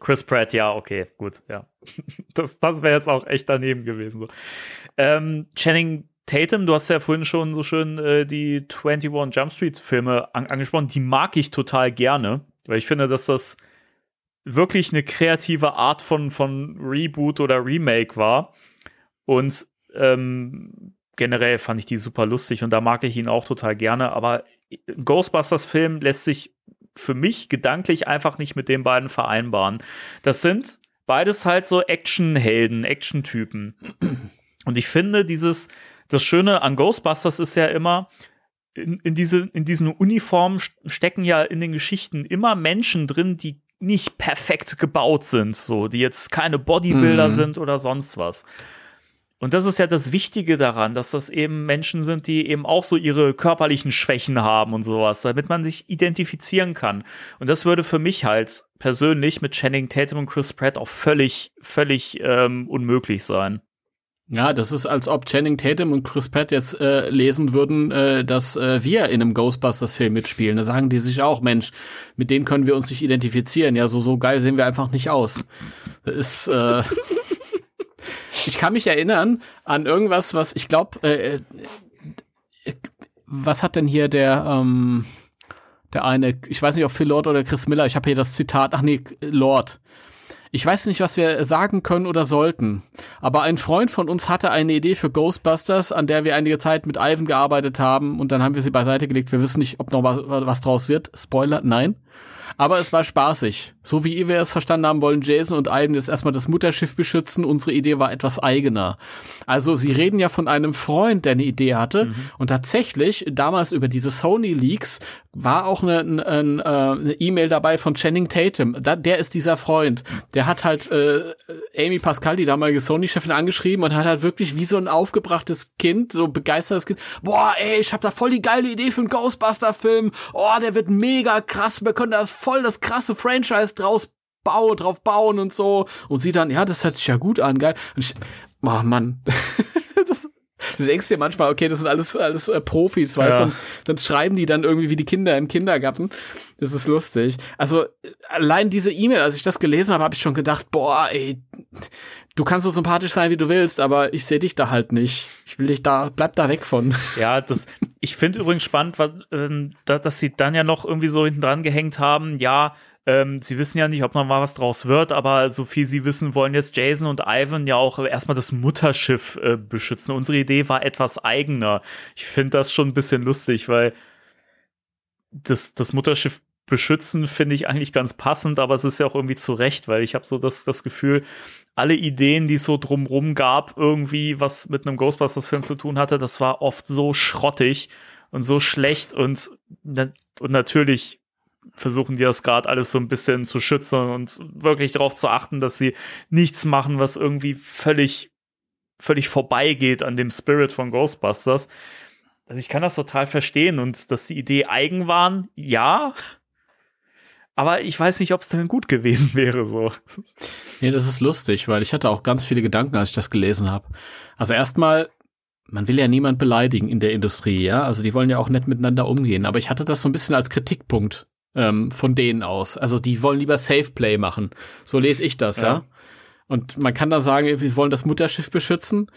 Chris Pratt, ja, okay, gut, ja. Das, das wäre jetzt auch echt daneben gewesen. So. Ähm, Channing Tatum, du hast ja vorhin schon so schön äh, die 21 Jump Street Filme an angesprochen. Die mag ich total gerne, weil ich finde, dass das wirklich eine kreative Art von, von Reboot oder Remake war. Und ähm, generell fand ich die super lustig und da mag ich ihn auch total gerne. Aber Ghostbusters-Film lässt sich für mich gedanklich einfach nicht mit den beiden vereinbaren. Das sind beides halt so Actionhelden, Action-Typen. Und ich finde, dieses, das Schöne an Ghostbusters ist ja immer, in, in, diese, in diesen Uniformen stecken ja in den Geschichten immer Menschen drin, die nicht perfekt gebaut sind, so, die jetzt keine Bodybuilder mhm. sind oder sonst was. Und das ist ja das Wichtige daran, dass das eben Menschen sind, die eben auch so ihre körperlichen Schwächen haben und sowas, damit man sich identifizieren kann. Und das würde für mich halt persönlich mit Channing Tatum und Chris Pratt auch völlig, völlig ähm, unmöglich sein. Ja, das ist, als ob Channing Tatum und Chris Pratt jetzt äh, lesen würden, äh, dass äh, wir in einem Ghostbusters-Film mitspielen. Da sagen die sich auch, Mensch, mit denen können wir uns nicht identifizieren. Ja, so, so geil sehen wir einfach nicht aus. Das ist, äh, ich kann mich erinnern an irgendwas, was ich glaube, äh, äh, was hat denn hier der, ähm, der eine, ich weiß nicht, ob Phil Lord oder Chris Miller, ich habe hier das Zitat, ach nee, Lord ich weiß nicht, was wir sagen können oder sollten, aber ein Freund von uns hatte eine Idee für Ghostbusters, an der wir einige Zeit mit Ivan gearbeitet haben und dann haben wir sie beiseite gelegt. Wir wissen nicht, ob noch was, was draus wird. Spoiler, nein. Aber es war spaßig. So wie wir es verstanden haben, wollen Jason und Ivan jetzt erstmal das Mutterschiff beschützen. Unsere Idee war etwas eigener. Also sie reden ja von einem Freund, der eine Idee hatte. Mhm. Und tatsächlich, damals über diese Sony-Leaks, war auch eine, eine E-Mail dabei von Channing Tatum. Da, der ist dieser Freund. Der hat halt äh, Amy Pascal, die damalige Sony-Chefin, angeschrieben und hat halt wirklich wie so ein aufgebrachtes Kind, so begeistertes Kind, boah, ey, ich hab da voll die geile Idee für einen Ghostbuster-Film. Oh, der wird mega krass. Wir können das voll das krasse Franchise draus bauen, drauf bauen und so. Und sie dann, ja, das hört sich ja gut an, geil. Und ich, oh Mann. das, Du denkst dir manchmal, okay, das sind alles, alles äh, Profis, weißt du? Ja. Dann schreiben die dann irgendwie wie die Kinder im Kindergarten. Das ist lustig. Also allein diese E-Mail, als ich das gelesen habe, habe ich schon gedacht, boah, ey, du kannst so sympathisch sein, wie du willst, aber ich sehe dich da halt nicht. Ich will dich da, bleib da weg von. Ja, das, ich finde übrigens spannend, was, ähm, dass sie dann ja noch irgendwie so hinten dran gehängt haben, ja, ähm, sie wissen ja nicht, ob noch mal was draus wird, aber so viel sie wissen, wollen jetzt Jason und Ivan ja auch erstmal das Mutterschiff äh, beschützen. Unsere Idee war etwas eigener. Ich finde das schon ein bisschen lustig, weil das, das Mutterschiff beschützen finde ich eigentlich ganz passend, aber es ist ja auch irgendwie zu Recht, weil ich habe so das, das Gefühl, alle Ideen, die es so drumrum gab, irgendwie was mit einem Ghostbusters-Film zu tun hatte, das war oft so schrottig und so schlecht und, und natürlich versuchen die das gerade alles so ein bisschen zu schützen und wirklich darauf zu achten, dass sie nichts machen, was irgendwie völlig, völlig vorbeigeht an dem Spirit von Ghostbusters. Also ich kann das total verstehen und dass die Idee eigen waren, ja. Aber ich weiß nicht, ob es denn gut gewesen wäre, so. Nee, das ist lustig, weil ich hatte auch ganz viele Gedanken, als ich das gelesen habe. Also erstmal, man will ja niemand beleidigen in der Industrie, ja. Also die wollen ja auch nett miteinander umgehen. Aber ich hatte das so ein bisschen als Kritikpunkt ähm, von denen aus. Also die wollen lieber Safe Play machen. So lese ich das, ja. ja? Und man kann dann sagen, wir wollen das Mutterschiff beschützen.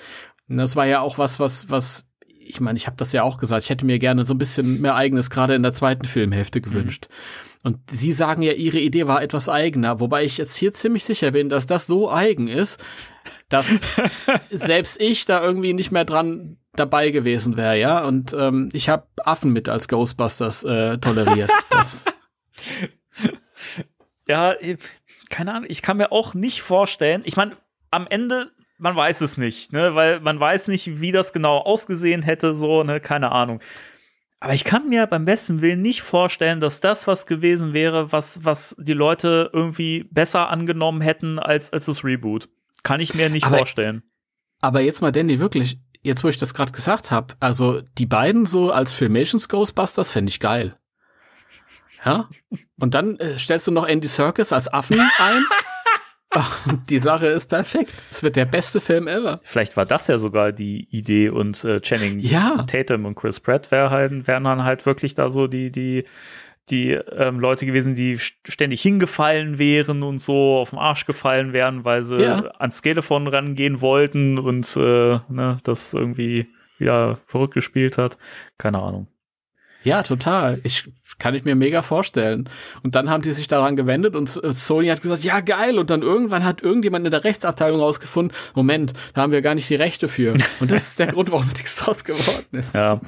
Und das war ja auch was, was, was, ich meine, ich habe das ja auch gesagt, ich hätte mir gerne so ein bisschen mehr eigenes gerade in der zweiten Filmhälfte mhm. gewünscht. Mhm. Und sie sagen ja, ihre Idee war etwas eigener, wobei ich jetzt hier ziemlich sicher bin, dass das so eigen ist, dass selbst ich da irgendwie nicht mehr dran dabei gewesen wäre, ja. Und ähm, ich habe Affen mit als Ghostbusters äh, toleriert. Ja, keine Ahnung, ich kann mir auch nicht vorstellen, ich meine, am Ende man weiß es nicht, ne, weil man weiß nicht, wie das genau ausgesehen hätte, so, ne, keine Ahnung. Aber ich kann mir beim besten Willen nicht vorstellen, dass das was gewesen wäre, was, was die Leute irgendwie besser angenommen hätten als, als das Reboot. Kann ich mir nicht Aber- vorstellen. Aber jetzt mal, Danny, wirklich, jetzt wo ich das gerade gesagt habe, also die beiden so als Filmations Ghostbusters fände ich geil. Ja? Und dann äh, stellst du noch Andy Serkis als Affen ein. Die Sache ist perfekt. Es wird der beste Film ever. Vielleicht war das ja sogar die Idee und äh, Channing Ja. Tatum und Chris Pratt wär halt, wären dann halt wirklich da so die, die, die ähm, Leute gewesen, die st- ständig hingefallen wären und so auf den Arsch gefallen wären, weil sie Ja. ans Telefon rangehen wollten und äh, ne, das irgendwie wieder verrückt gespielt hat. Keine Ahnung. Ja, total. Ich kann ich mir mega vorstellen. Und dann haben die sich daran gewendet und Sony hat gesagt, ja geil. Und dann irgendwann hat irgendjemand in der Rechtsabteilung rausgefunden, Moment, da haben wir gar nicht die Rechte für. Und das ist der Grund, warum nichts draus geworden ist. Ja.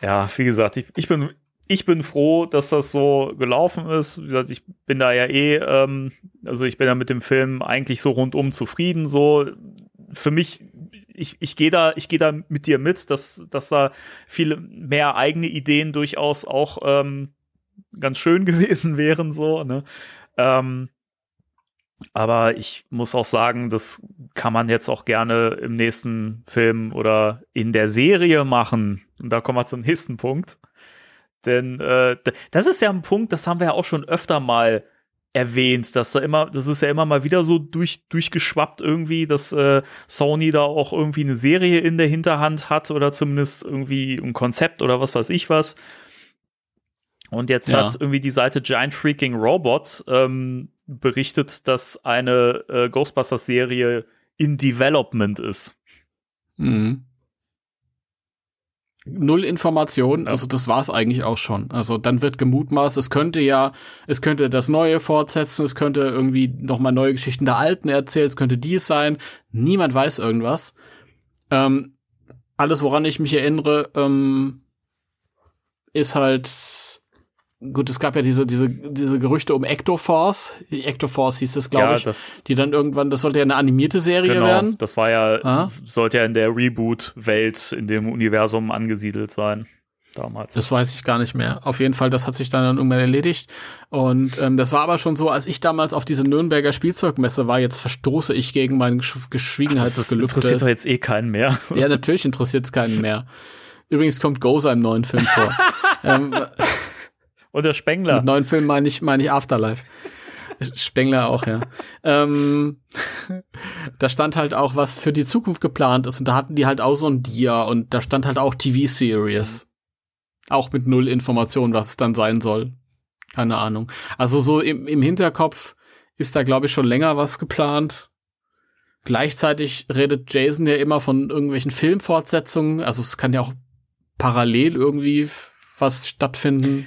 Ja, wie gesagt, ich, ich bin ich bin froh, dass das so gelaufen ist. Wie gesagt, ich bin da ja eh, ähm, also ich bin da mit dem Film eigentlich so rundum zufrieden. So für mich, ich, ich gehe da, ich gehe da mit dir mit, dass, dass da viele mehr eigene Ideen durchaus auch ähm, ganz schön gewesen wären. So, ne? Ähm, aber ich muss auch sagen, das kann man jetzt auch gerne im nächsten Film oder in der Serie machen. Und da kommen wir zum nächsten Punkt. Denn äh, das ist ja ein Punkt, das haben wir ja auch schon öfter mal erwähnt, dass da immer, das ist ja immer mal wieder so durch, durchgeschwappt irgendwie, dass äh, Sony da auch irgendwie eine Serie in der Hinterhand hat oder zumindest irgendwie ein Konzept oder was weiß ich was. Und jetzt Ja. hat irgendwie die Seite Giant Freaking Robots ähm, berichtet, dass eine äh, Ghostbusters-Serie in Development ist. Mhm. Null Informationen, also das war's eigentlich auch schon. Also dann wird gemutmaßt, es könnte ja, es könnte das Neue fortsetzen, es könnte irgendwie nochmal neue Geschichten der Alten erzählen, es könnte dies sein. Niemand weiß irgendwas. Ähm, alles, woran ich mich erinnere, ähm, ist halt, gut, es gab ja diese, diese, diese Gerüchte um Ectoforce. Ectoforce hieß das, glaube ja, ich. das, die dann irgendwann, das sollte ja eine animierte Serie genau, werden. das war ja, Ah. sollte ja in der Reboot-Welt, in dem Universum angesiedelt sein. Damals. Das weiß ich gar nicht mehr. Auf jeden Fall, das hat sich dann, dann irgendwann erledigt. Und ähm, das war aber schon so, als ich damals auf diese Nürnberger Spielzeugmesse war, jetzt verstoße ich gegen mein Gesch das, das Geschwiegenheitsgelübde. interessiert doch jetzt eh keinen mehr. Ja, natürlich interessiert es keinen mehr. Übrigens kommt Gozer im neuen Film vor. ähm, Und der Spengler. mit neuen Film meine ich, meine ich Afterlife. Spengler auch, ja. Ähm, da stand halt auch, was für die Zukunft geplant ist. Und da hatten die halt auch so ein Dia und da stand halt auch TV-Series. Auch mit null Informationen, was es dann sein soll. Keine Ahnung. Also so im, im Hinterkopf ist da, glaube ich, schon länger was geplant. Gleichzeitig redet Jason ja immer von irgendwelchen Filmfortsetzungen. Also es kann ja auch parallel irgendwie was stattfinden.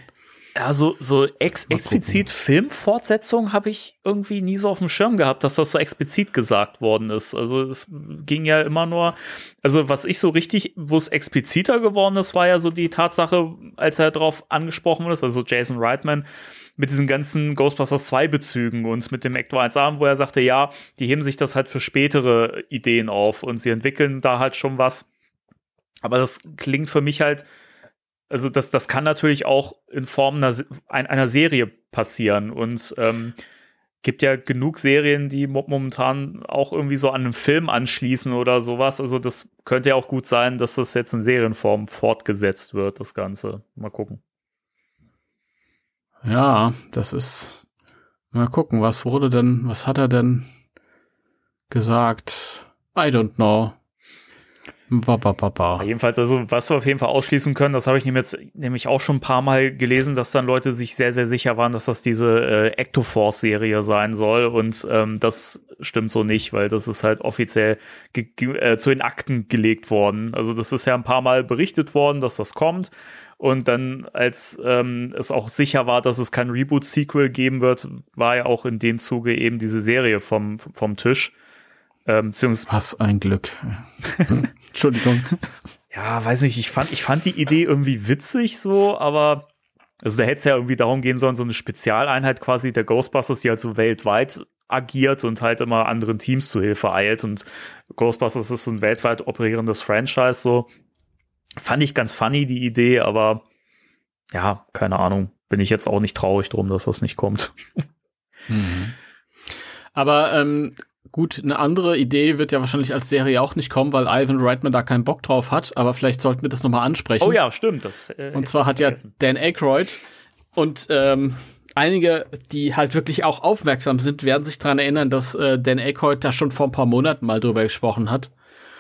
Ja, so, ex Mal explizit Filmfortsetzung habe ich irgendwie nie so auf dem Schirm gehabt, dass das so explizit gesagt worden ist. Also es ging ja immer nur, also was ich so richtig, wo es expliziter geworden ist, war ja so die Tatsache, als er darauf angesprochen ist, also Jason Reitman, mit diesen ganzen Ghostbusters 2 Bezügen und mit dem Ecto 1A, wo er sagte, ja, die heben sich das halt für spätere Ideen auf und sie entwickeln da halt schon was. Aber das klingt für mich halt, also das, das kann natürlich auch in Form einer, einer Serie passieren und ähm, gibt ja genug Serien, die mo- momentan auch irgendwie so an einen Film anschließen oder sowas. Also das könnte ja auch gut sein, dass das jetzt in Serienform fortgesetzt wird, das Ganze. Mal gucken. Ja, das ist. Mal gucken, was wurde denn, was hat er denn gesagt? I don't know. Ba, ba, ba, ba. Aber jedenfalls, also was wir auf jeden Fall ausschließen können, das habe ich nämlich, jetzt, nämlich auch schon ein paar Mal gelesen, dass dann Leute sich sehr, sehr sicher waren, dass das diese äh, Ectoforce-Serie sein soll. Und ähm, das stimmt so nicht, weil das ist halt offiziell äh, zu den Akten gelegt worden. Also das ist ja ein paar Mal berichtet worden, dass das kommt. Und dann, als ähm, es auch sicher war, dass es kein Reboot-Sequel geben wird, war ja auch in dem Zuge eben diese Serie vom, vom Tisch. Ähm, beziehungsweise Was ein Glück. Entschuldigung. ja, weiß nicht, ich fand, ich fand die Idee irgendwie witzig so, aber Also da hätte es ja irgendwie darum gehen sollen, so eine Spezialeinheit quasi der Ghostbusters, die halt so weltweit agiert und halt immer anderen Teams zu Hilfe eilt. Und Ghostbusters ist so ein weltweit operierendes Franchise, so. Fand ich ganz funny, die Idee, aber ja, keine Ahnung. Bin ich jetzt auch nicht traurig drum, dass das nicht kommt. Mhm. Aber ähm, gut, eine andere Idee wird ja wahrscheinlich als Serie auch nicht kommen, weil Ivan Reitman da keinen Bock drauf hat. Aber vielleicht sollten wir das nochmal ansprechen. Oh ja, stimmt. Das, äh, und zwar hat ja Dan Aykroyd und ähm, einige, die halt wirklich auch aufmerksam sind, werden sich daran erinnern, dass äh, Dan Aykroyd da schon vor ein paar Monaten mal drüber gesprochen hat.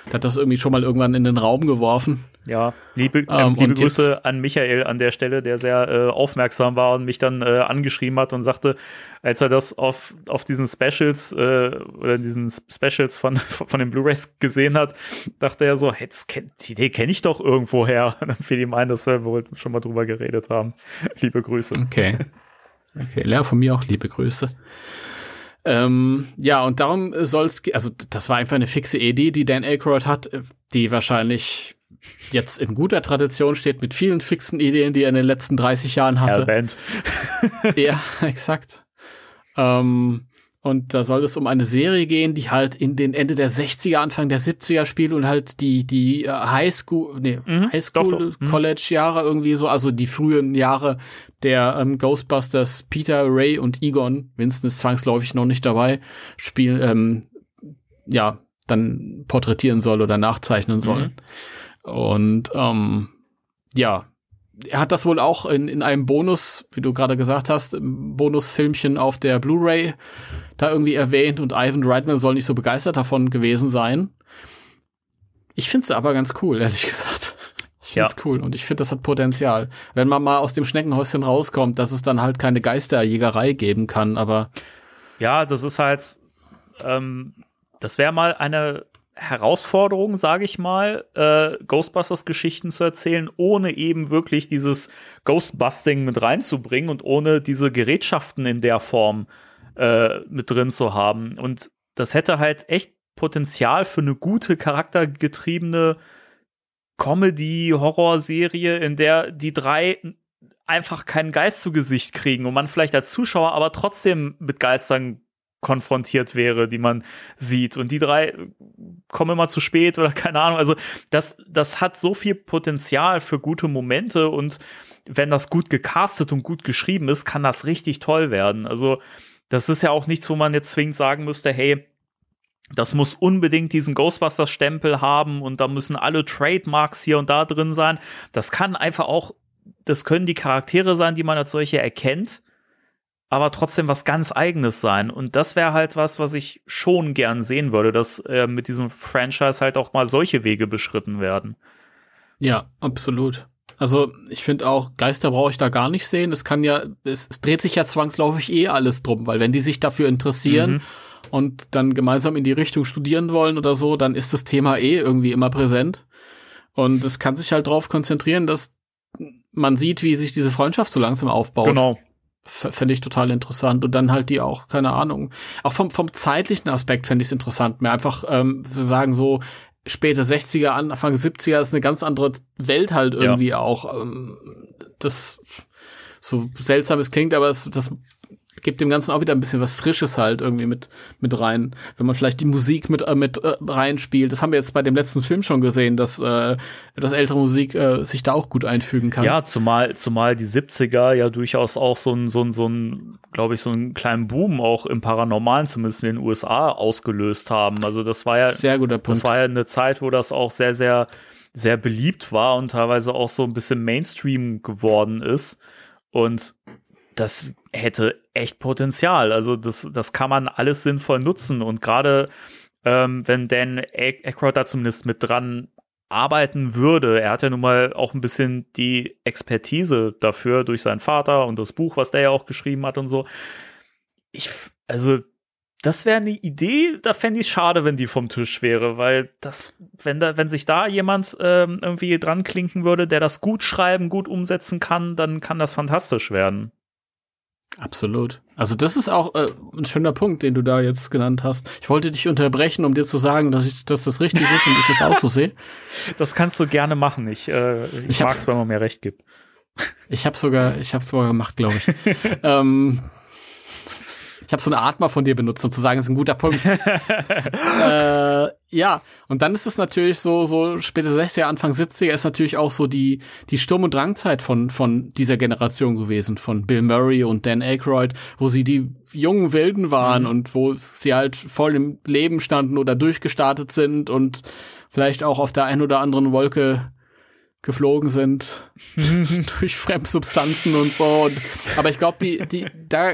Der hat das irgendwie schon mal irgendwann in den Raum geworfen. Ja, liebe, äh, ähm, liebe Grüße an Michael an der Stelle, der sehr äh, aufmerksam war und mich dann äh, angeschrieben hat und sagte, als er das auf, auf diesen Specials äh, oder diesen Specials von, von den Blu-rays gesehen hat, dachte er so, hey, das kenn, die Idee kenne ich doch irgendwoher. Und dann fiel ihm ein, dass wir wohl schon mal drüber geredet haben. liebe Grüße. Okay. Okay, Lea, von mir auch liebe Grüße. Ähm, ja, und darum soll es, also das war einfach eine fixe Idee, die Dan Aykroyd hat, die wahrscheinlich jetzt in guter Tradition steht mit vielen fixen Ideen, die er in den letzten 30 Jahren hatte. Band. ja, exakt. Ähm, und da soll es um eine Serie gehen, die halt in den Ende der 60er, Anfang der 70er spielt und halt die, die äh, Highschool, nee, mhm, Highschool, mhm. College Jahre irgendwie so, also die frühen Jahre der ähm, Ghostbusters, Peter, Ray und Egon, Winston ist zwangsläufig noch nicht dabei, spielen, ähm, ja, dann porträtieren soll oder nachzeichnen soll. Mhm. Und ähm, ja, er hat das wohl auch in, in einem Bonus, wie du gerade gesagt hast, Bonusfilmchen auf der Blu-ray da irgendwie erwähnt und Ivan Reitman soll nicht so begeistert davon gewesen sein. Ich finde es aber ganz cool, ehrlich gesagt. Ich finde es ja. cool und ich finde, das hat Potenzial. Wenn man mal aus dem Schneckenhäuschen rauskommt, dass es dann halt keine Geisterjägerei geben kann, aber. Ja, das ist halt, ähm, das wäre mal eine Herausforderung, sage ich mal, äh, Ghostbusters-Geschichten zu erzählen, ohne eben wirklich dieses Ghostbusting mit reinzubringen und ohne diese Gerätschaften in der Form äh, mit drin zu haben. Und das hätte halt echt Potenzial für eine gute, charaktergetriebene Comedy-Horror-Serie, in der die drei einfach keinen Geist zu Gesicht kriegen und man vielleicht als Zuschauer aber trotzdem mit Geistern konfrontiert wäre, die man sieht. Und die drei kommen immer zu spät oder keine Ahnung. Also das, das hat so viel Potenzial für gute Momente und wenn das gut gecastet und gut geschrieben ist, kann das richtig toll werden. Also das ist ja auch nichts, wo man jetzt zwingend sagen müsste, hey, das muss unbedingt diesen Ghostbusters-Stempel haben und da müssen alle Trademarks hier und da drin sein. Das kann einfach auch, das können die Charaktere sein, die man als solche erkennt aber trotzdem was ganz eigenes sein. Und das wäre halt was, was ich schon gern sehen würde, dass äh, mit diesem Franchise halt auch mal solche Wege beschritten werden. Ja, absolut. Also ich finde auch, Geister brauche ich da gar nicht sehen. Es kann ja, es, es, dreht sich ja zwangsläufig eh alles drum, weil wenn die sich dafür interessieren mhm. und dann gemeinsam in die Richtung studieren wollen oder so, dann ist das Thema eh irgendwie immer präsent. Und es kann sich halt darauf konzentrieren, dass man sieht, wie sich diese Freundschaft so langsam aufbaut. Genau. Fände ich total interessant. Und dann halt die auch, keine Ahnung. Auch vom, vom zeitlichen Aspekt fände ich es interessant, mir einfach ähm, zu sagen, so später 60er, Anfang 70er ist eine ganz andere Welt halt irgendwie ja. auch. Ähm, das so seltsam es klingt, aber es, das gibt dem Ganzen auch wieder ein bisschen was Frisches halt irgendwie mit, mit rein. Wenn man vielleicht die Musik mit, äh, mit äh, reinspielt. Das haben wir jetzt bei dem letzten Film schon gesehen, dass äh, dass ältere Musik äh, sich da auch gut einfügen kann. Ja, zumal, zumal die 70er ja durchaus auch so ein, so ein, so ein, glaube ich, so einen kleinen Boom auch im Paranormalen, zumindest in den USA, ausgelöst haben. Also das war ja, sehr guter Punkt. Das war ja eine Zeit, wo das auch sehr, sehr, sehr beliebt war und teilweise auch so ein bisschen Mainstream geworden ist. Und das hätte echt Potenzial. Also das, das kann man alles sinnvoll nutzen. Und gerade ähm, wenn Dan Aykroyd da zumindest mit dran arbeiten würde, er hat ja nun mal auch ein bisschen die Expertise dafür durch seinen Vater und das Buch, was der ja auch geschrieben hat und so. Ich, also, das wäre eine Idee, da fände ich es schade, wenn die vom Tisch wäre, weil das, wenn da, wenn sich da jemand ähm, irgendwie dran klinken würde, der das gut schreiben, gut umsetzen kann, dann kann das fantastisch werden. Absolut. Also das ist auch äh, ein schöner Punkt, den du da jetzt genannt hast. Ich wollte dich unterbrechen, um dir zu sagen, dass ich, dass das richtig ist und ich das auch so sehe. Das kannst du gerne machen. Ich, äh, ich, ich mag es, wenn man mir recht gibt. Ich habe sogar, ich habe sogar gemacht, glaube ich. ähm, ich habe so eine Atmer von dir benutzt, um zu sagen, ist ein guter Punkt. äh, ja, und dann ist es natürlich so, so späte 60er, Anfang 70er ist natürlich auch so die, die Sturm- und Drangzeit von, von dieser Generation gewesen, von Bill Murray und Dan Aykroyd, wo sie die jungen Wilden waren mhm. und wo sie halt voll im Leben standen oder durchgestartet sind und vielleicht auch auf der einen oder anderen Wolke geflogen sind durch Fremdsubstanzen und so. Und, aber ich glaube, die, die, da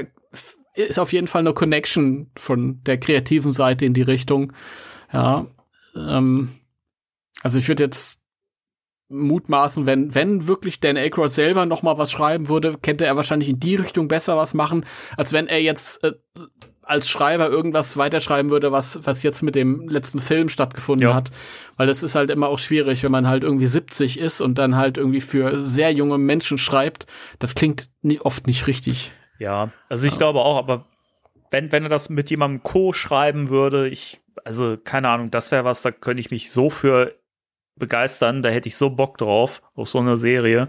ist auf jeden Fall eine Connection von der kreativen Seite in die Richtung. Ja. Ähm, also ich würde jetzt mutmaßen, wenn, wenn wirklich Dan Aykroyd selber noch mal was schreiben würde, könnte er wahrscheinlich in die Richtung besser was machen, als wenn er jetzt äh, als Schreiber irgendwas weiterschreiben würde, was, was jetzt mit dem letzten Film stattgefunden ja. hat. Weil das ist halt immer auch schwierig, wenn man halt irgendwie 70 ist und dann halt irgendwie für sehr junge Menschen schreibt. Das klingt nie, oft nicht richtig. Ja, also ich ja. glaube auch, aber wenn, wenn er das mit jemandem Co. schreiben würde, ich, also keine Ahnung, das wäre was, da könnte ich mich so für begeistern, da hätte ich so Bock drauf, auf so eine Serie.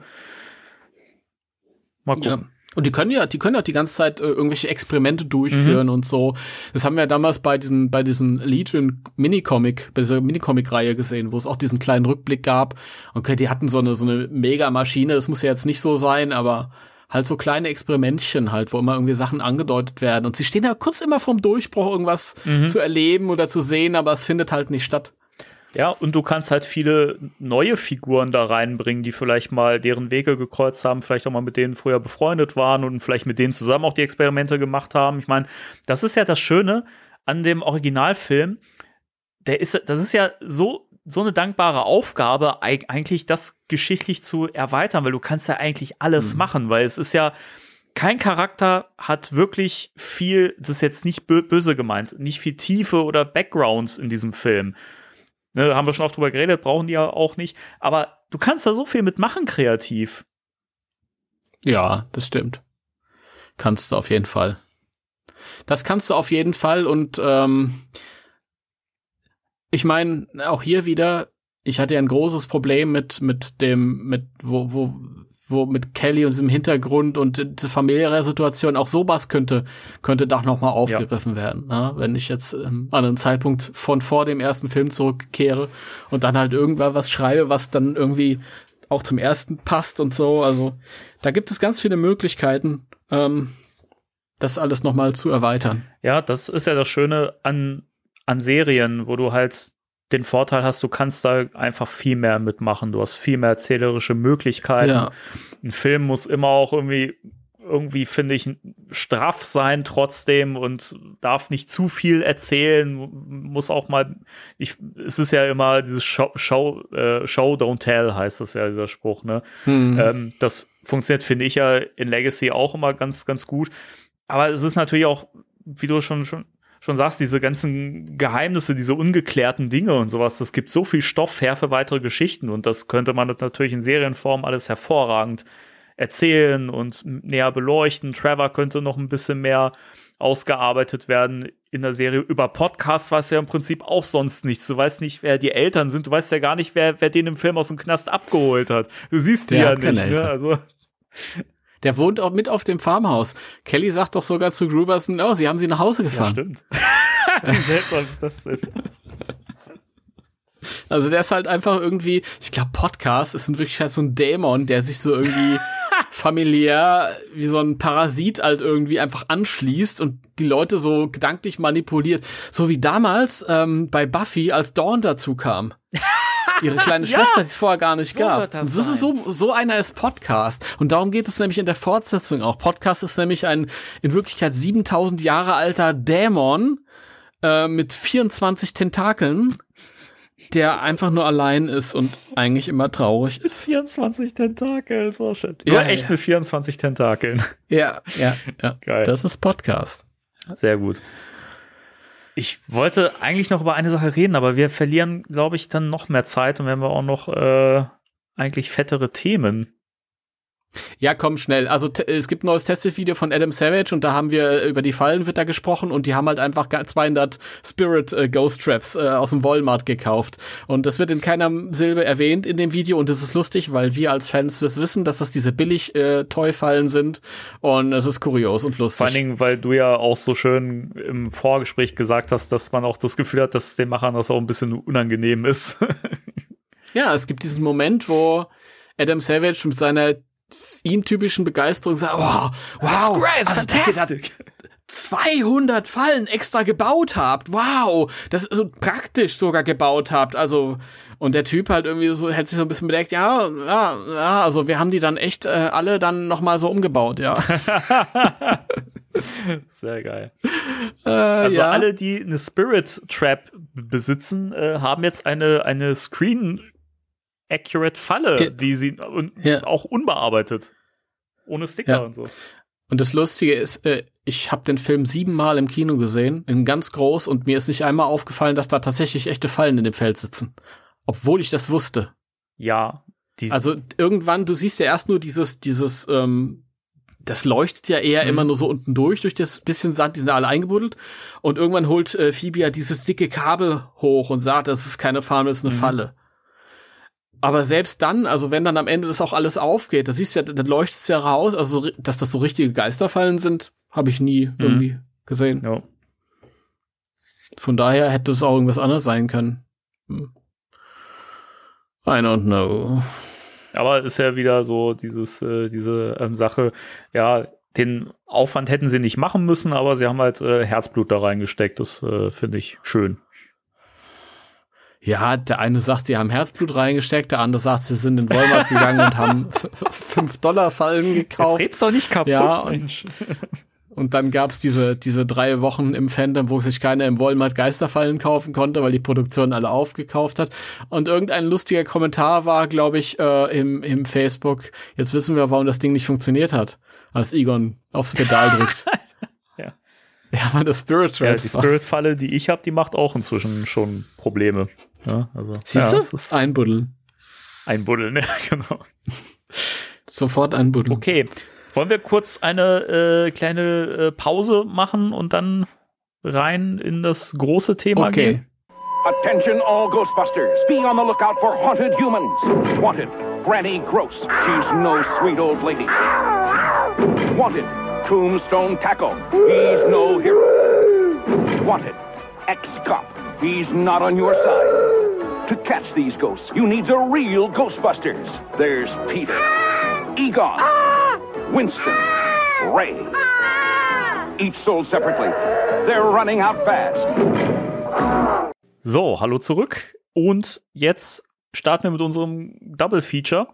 Mal gucken. Ja. Und die können ja, die können ja die ganze Zeit äh, irgendwelche Experimente durchführen mhm. und so. Das haben wir ja damals bei diesen, bei diesen Legion Minicomic, bei dieser Minicomic-Reihe gesehen, wo es auch diesen kleinen Rückblick gab. Okay, die hatten so eine, so eine Mega-Maschine. Das muss ja jetzt nicht so sein, aber halt so kleine Experimentchen halt, wo immer irgendwie Sachen angedeutet werden. Und sie stehen ja kurz immer vorm Durchbruch, irgendwas mhm. zu erleben oder zu sehen, aber es findet halt nicht statt. Ja, und du kannst halt viele neue Figuren da reinbringen, die vielleicht mal deren Wege gekreuzt haben, vielleicht auch mal mit denen früher befreundet waren und vielleicht mit denen zusammen auch die Experimente gemacht haben. Ich meine, das ist ja das Schöne an dem Originalfilm. Der ist, das ist ja so so eine dankbare Aufgabe, eigentlich das geschichtlich zu erweitern, weil du kannst ja eigentlich alles mhm. machen, weil es ist ja, kein Charakter hat wirklich viel, das ist jetzt nicht böse gemeint, nicht viel Tiefe oder Backgrounds in diesem Film. Ne, haben wir schon oft drüber geredet, brauchen die ja auch nicht. Aber du kannst da so viel mitmachen kreativ. Ja, das stimmt. Kannst du auf jeden Fall. Das kannst du auf jeden Fall und ähm, ich meine, auch hier wieder, ich hatte ja ein großes Problem mit, mit dem, mit, wo, wo, wo mit Kelly und diesem Hintergrund und diese familiäre Situation, auch sowas könnte, könnte doch nochmal aufgegriffen ja. werden. Ne? Wenn ich jetzt ähm, an einen Zeitpunkt von vor dem ersten Film zurückkehre und dann halt irgendwann was schreibe, was dann irgendwie auch zum ersten passt und so. Also da gibt es ganz viele Möglichkeiten, ähm, das alles nochmal zu erweitern. Ja, das ist ja das Schöne an an Serien, wo du halt den Vorteil hast, du kannst da einfach viel mehr mitmachen. Du hast viel mehr erzählerische Möglichkeiten. Ja. Ein Film muss immer auch irgendwie, irgendwie finde ich, straff sein trotzdem und darf nicht zu viel erzählen. Muss auch mal, ich, es ist ja immer dieses Show, Show, äh, Show don't tell heißt das ja, dieser Spruch, ne? Hm. Ähm, das funktioniert, finde ich ja in Legacy auch immer ganz, ganz gut. Aber es ist natürlich auch, wie du schon, schon schon sagst, diese ganzen Geheimnisse, diese ungeklärten Dinge und sowas, das gibt so viel Stoff her für weitere Geschichten und das könnte man natürlich in Serienform alles hervorragend erzählen und näher beleuchten. Trevor könnte noch ein bisschen mehr ausgearbeitet werden in der Serie. Über Podcast weißt du ja im Prinzip auch sonst nichts. Du weißt nicht, wer die Eltern sind. Du weißt ja gar nicht, wer, wer den im Film aus dem Knast abgeholt hat. Du siehst die Der ja nicht. Ne? Also der wohnt auch mit auf dem Farmhaus. Kelly sagt doch sogar zu Gruberson, oh, sie haben sie nach Hause gefahren. Ja, stimmt. Wie seltsam ist das denn? Also der ist halt einfach irgendwie, ich glaube, Podcast ist wirklich halt so ein Dämon, der sich so irgendwie familiär wie so ein Parasit halt irgendwie einfach anschließt und die Leute so gedanklich manipuliert. So wie damals ähm, bei Buffy, als Dawn dazu kam. ihre kleine Schwester, ja, die es vorher gar nicht so gab. Das, das ist so, so einer ist Podcast. Und darum geht es nämlich in der Fortsetzung auch. Podcast ist nämlich ein in Wirklichkeit 7000 Jahre alter Dämon äh, mit 24 Tentakeln, der einfach nur allein ist und eigentlich immer traurig ist. 24 Tentakel, so schön. Ja, echt ja. mit 24 Tentakeln. Ja, ja, ja. Geil. Das ist Podcast. Sehr gut. Ich wollte eigentlich noch über eine Sache reden, aber wir verlieren, glaube ich, dann noch mehr Zeit und wenn wir auch noch äh, eigentlich fettere Themen. Ja, komm schnell. Also es gibt ein neues Testvideo von Adam Savage und da haben wir über die Fallenwitter gesprochen und die haben halt einfach ga- 200 Spirit äh, Ghost Traps äh, aus dem Walmart gekauft und das wird in keiner Silbe erwähnt in dem Video und das ist lustig, weil wir als Fans das wissen, dass das diese billig äh, Toy-Fallen sind und es ist kurios und lustig. Vor allen Dingen, weil du ja auch so schön im Vorgespräch gesagt hast, dass man auch das Gefühl hat, dass den Machern das auch ein bisschen unangenehm ist. Ja, es gibt diesen Moment, wo Adam Savage mit seiner ihm typischen Begeisterung sagt, wow, wow, also, dass ihr da 200 Fallen extra gebaut habt, wow, das ist so praktisch sogar gebaut habt, also und der Typ halt irgendwie so hätte sich so ein bisschen bedeckt, ja, ja, ja, also wir haben die dann echt äh, alle dann noch mal so umgebaut, ja. Sehr geil. äh, Also ja. alle, die eine Spirit Trap besitzen, äh, haben jetzt eine, eine Screen Accurate Falle, Ge- die sie und Ja. auch unbearbeitet. Ohne Sticker Ja. und so. Und das Lustige ist, äh, ich habe den Film siebenmal im Kino gesehen, in ganz groß, und mir ist nicht einmal aufgefallen, dass da tatsächlich echte Fallen in dem Feld sitzen. Obwohl ich das wusste. Ja. Also irgendwann, du siehst ja erst nur dieses, dieses, ähm, das leuchtet ja eher Mhm. immer nur so unten durch, durch das bisschen Sand, die sind alle eingebuddelt. Und irgendwann holt äh, Phoebe ja dieses dicke Kabel hoch und sagt, das ist keine Farm, das ist eine Mhm. Falle. Aber selbst dann, also wenn dann am Ende das auch alles aufgeht, da siehst du ja, dann leuchtet's ja raus, also so- dass das so richtige Geisterfallen sind, habe ich nie irgendwie gesehen. ja. Von daher hätte es auch irgendwas anderes sein können. Hm. I don't know. Aber ist ja wieder so dieses, äh, diese ähm, Sache, ja, den Aufwand hätten sie nicht machen müssen, aber sie haben halt äh, Herzblut da reingesteckt. Das äh, finde ich schön. Ja, der eine sagt, sie haben Herzblut reingesteckt, der andere sagt, sie sind in Walmart gegangen und haben 5 Dollar Fallen gekauft. red's doch nicht kaputt, Ja, und- Mensch. Und dann gab's diese, diese drei Wochen im Fandom, wo sich keiner im Walmart Geisterfallen kaufen konnte, weil die Produktion alle aufgekauft hat. Und irgendein lustiger Kommentar war, glaube ich, äh, im, im Facebook, jetzt wissen wir, warum das Ding nicht funktioniert hat, als Egon aufs Pedal drückt. Ja. Ja, weil das Spirit Ja, Traps die. Spirit-Falle, die ich habe, die macht auch inzwischen schon Probleme. Ja, also, Siehst ja, du? Einbuddeln. einbuddeln, ja, genau. Sofort einbuddeln. Okay. Wollen wir kurz eine äh, kleine äh, Pause machen und dann rein in das große Thema Okay. gehen? Attention all Ghostbusters. Be on the lookout for haunted humans. Wanted, Granny Gross. She's no sweet old lady. Wanted, Tombstone Tackle. He's no hero. Wanted, ex-cop. He's not on your side. To catch these ghosts, you need the real Ghostbusters. There's Peter, Egon, Winston, Ray. Each sold separately. They're running out fast. So, hallo zurück. Und jetzt starten wir mit unserem Double Feature.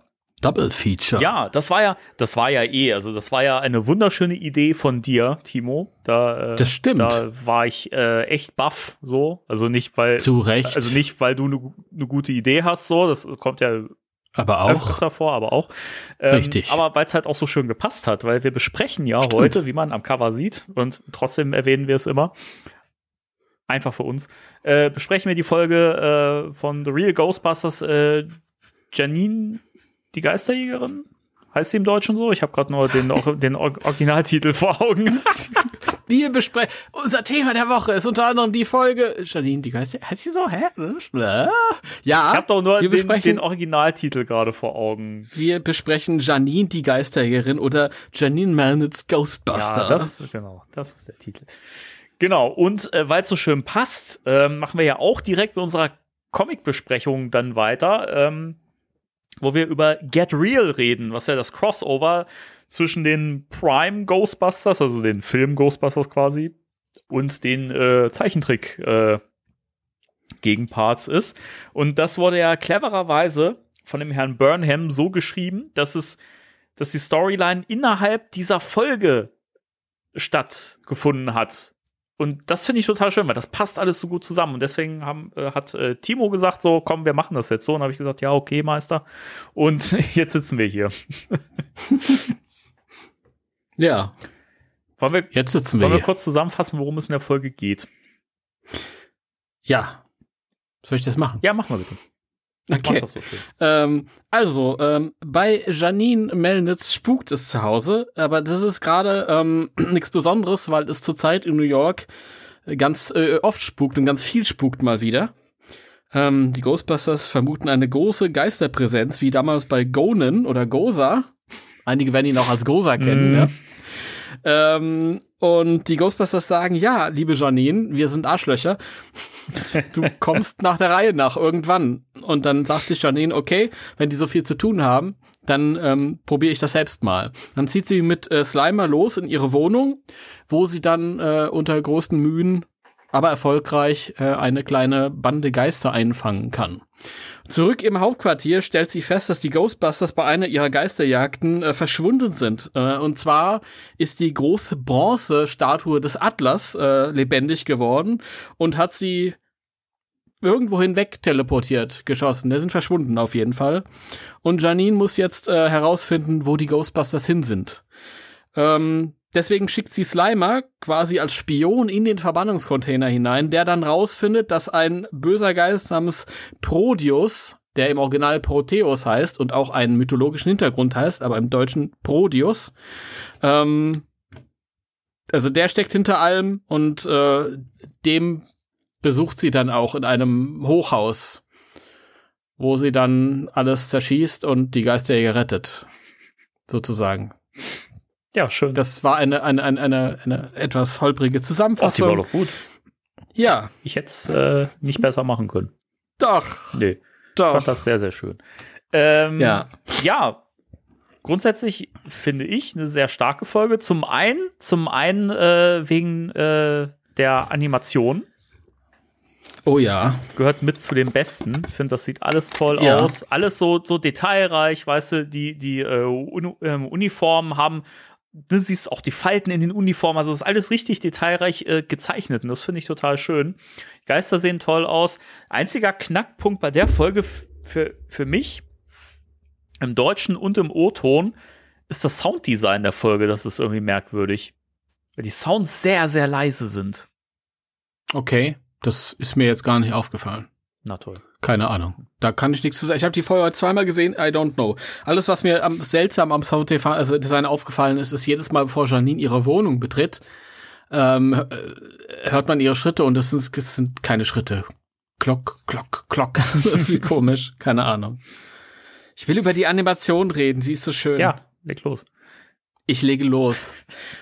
Double Feature. Ja, das war ja, das war ja eh, also das war ja eine wunderschöne Idee von dir, Timo. Da, äh, Das stimmt. Da war ich äh, echt baff, so. Also nicht, weil, Zu Recht. also nicht, weil du eine ne gute Idee hast, so. Das kommt ja aber auch. öfter vor, aber auch. Ähm, Richtig. Aber weil es halt auch so schön gepasst hat, weil wir besprechen ja heute, wie man am Cover sieht, und trotzdem erwähnen wir es immer. Einfach für uns. Äh, besprechen wir die Folge äh, von The Real Ghostbusters äh, Janine, die Geisterjägerin. Heißt sie im Deutschen so? Ich habe gerade nur den, den Or Originaltitel vor Augen. Wir besprechen. Unser Thema der Woche ist unter anderem die Folge. Janine, die Geister. Heißt sie so? Hä? Ja. Ich habe doch nur wir den, besprechen, den Originaltitel gerade vor Augen. wir besprechen Janine, die Geisterjägerin oder Janine Melnitz Ghostbuster. Ja, das, genau, das ist der Titel. Genau, und äh, weil es so schön passt, ähm, machen wir ja auch direkt mit unserer Comic-Besprechung dann weiter, ähm, wo wir über Get Real reden, was ja das Crossover zwischen den Prime Ghostbusters, also den Film Ghostbusters quasi, und den äh, Zeichentrick äh, Gegenparts ist. Und das wurde ja clevererweise von dem Herrn Burnham so geschrieben, dass es, dass die Storyline innerhalb dieser Folge stattgefunden hat. Und das finde ich total schön, weil das passt alles so gut zusammen. Und deswegen haben, äh, hat äh, Timo gesagt, so, komm, wir machen das jetzt so. Und habe ich gesagt, ja, okay, Meister. Und jetzt sitzen wir hier. ja, Wollen wir, jetzt sitzen wir wollen wir hier. kurz zusammenfassen, worum es in der Folge geht? Ja. Soll ich das machen? Ja, machen wir bitte. Okay. so schön. Ähm, also, ähm, bei Janine Melnitz spukt es zu Hause, aber das ist gerade ähm, nichts Besonderes, weil es zurzeit in New York ganz äh, oft spukt und ganz viel spukt mal wieder. Ähm, die Ghostbusters vermuten eine große Geisterpräsenz, wie damals bei Gonen oder Goza. Einige werden ihn auch als Goza kennen, Mhm. ja. Ähm, und die Ghostbusters sagen, ja, liebe Janine, wir sind Arschlöcher. Du kommst nach der Reihe nach irgendwann. Und dann sagt sich Janine, okay, wenn die so viel zu tun haben, dann ähm, probiere ich das selbst mal. Dann zieht sie mit äh, Slimer los in ihre Wohnung, wo sie dann äh, unter großen Mühen, aber erfolgreich, äh, eine kleine Bande Geister einfangen kann. Zurück im Hauptquartier stellt sie fest, dass die Ghostbusters bei einer ihrer Geisterjagden äh, verschwunden sind. Äh, und zwar ist die große Bronzestatue des Atlas äh, lebendig geworden und hat sie irgendwo hinweg teleportiert, geschossen. Die sind verschwunden auf jeden Fall. Und Janine muss jetzt äh, herausfinden, wo die Ghostbusters hin sind. Ähm, deswegen schickt sie Slimer quasi als Spion in den Verbannungscontainer hinein, der dann rausfindet, dass ein böser Geist namens Prodius, der im Original Proteus heißt und auch einen mythologischen Hintergrund heißt, aber im Deutschen Prodius, ähm, also der steckt hinter allem und äh, dem besucht sie dann auch in einem Hochhaus, wo sie dann alles zerschießt und die Geisterjäger rettet. Sozusagen. Ja, schön. Das war eine, eine, eine, eine, eine etwas holprige Ach, die war Zusammenfassung. doch gut. Ja, Ich hätte es äh, nicht besser machen können. doch, Nee, ich doch. fand das sehr, sehr schön. Ähm, Ja. ja, grundsätzlich finde ich eine sehr starke Folge. Zum einen, zum einen äh, wegen äh, der Animation. Oh ja. Gehört mit zu den besten. Ich finde, das sieht alles toll Ja. aus. Alles so, so detailreich, weißt du, die, die äh, Uni ähm, Uniformen haben. Du siehst auch die Falten in den Uniformen, also es ist alles richtig detailreich äh, gezeichnet und das finde ich total schön. Geister sehen toll aus. Einziger Knackpunkt bei der Folge für, für mich im Deutschen und im O-Ton ist das Sounddesign der Folge. Das ist irgendwie merkwürdig. Weil die Sounds sehr, sehr leise sind. Okay, das ist mir jetzt gar nicht aufgefallen. Na toll. Keine Ahnung. Da kann ich nichts zu sagen. Ich habe die heute zweimal gesehen, I don't know. Alles, was mir am seltsam am Sounddesign also Design aufgefallen ist, ist jedes Mal, bevor Janine ihre Wohnung betritt, ähm, äh, hört man ihre Schritte und es sind, es sind keine Schritte. Klock, klock, klock. Das ist irgendwie komisch. Keine Ahnung. Ich will über die Animation reden, sie ist so schön. Ja, leg los. Ich lege los.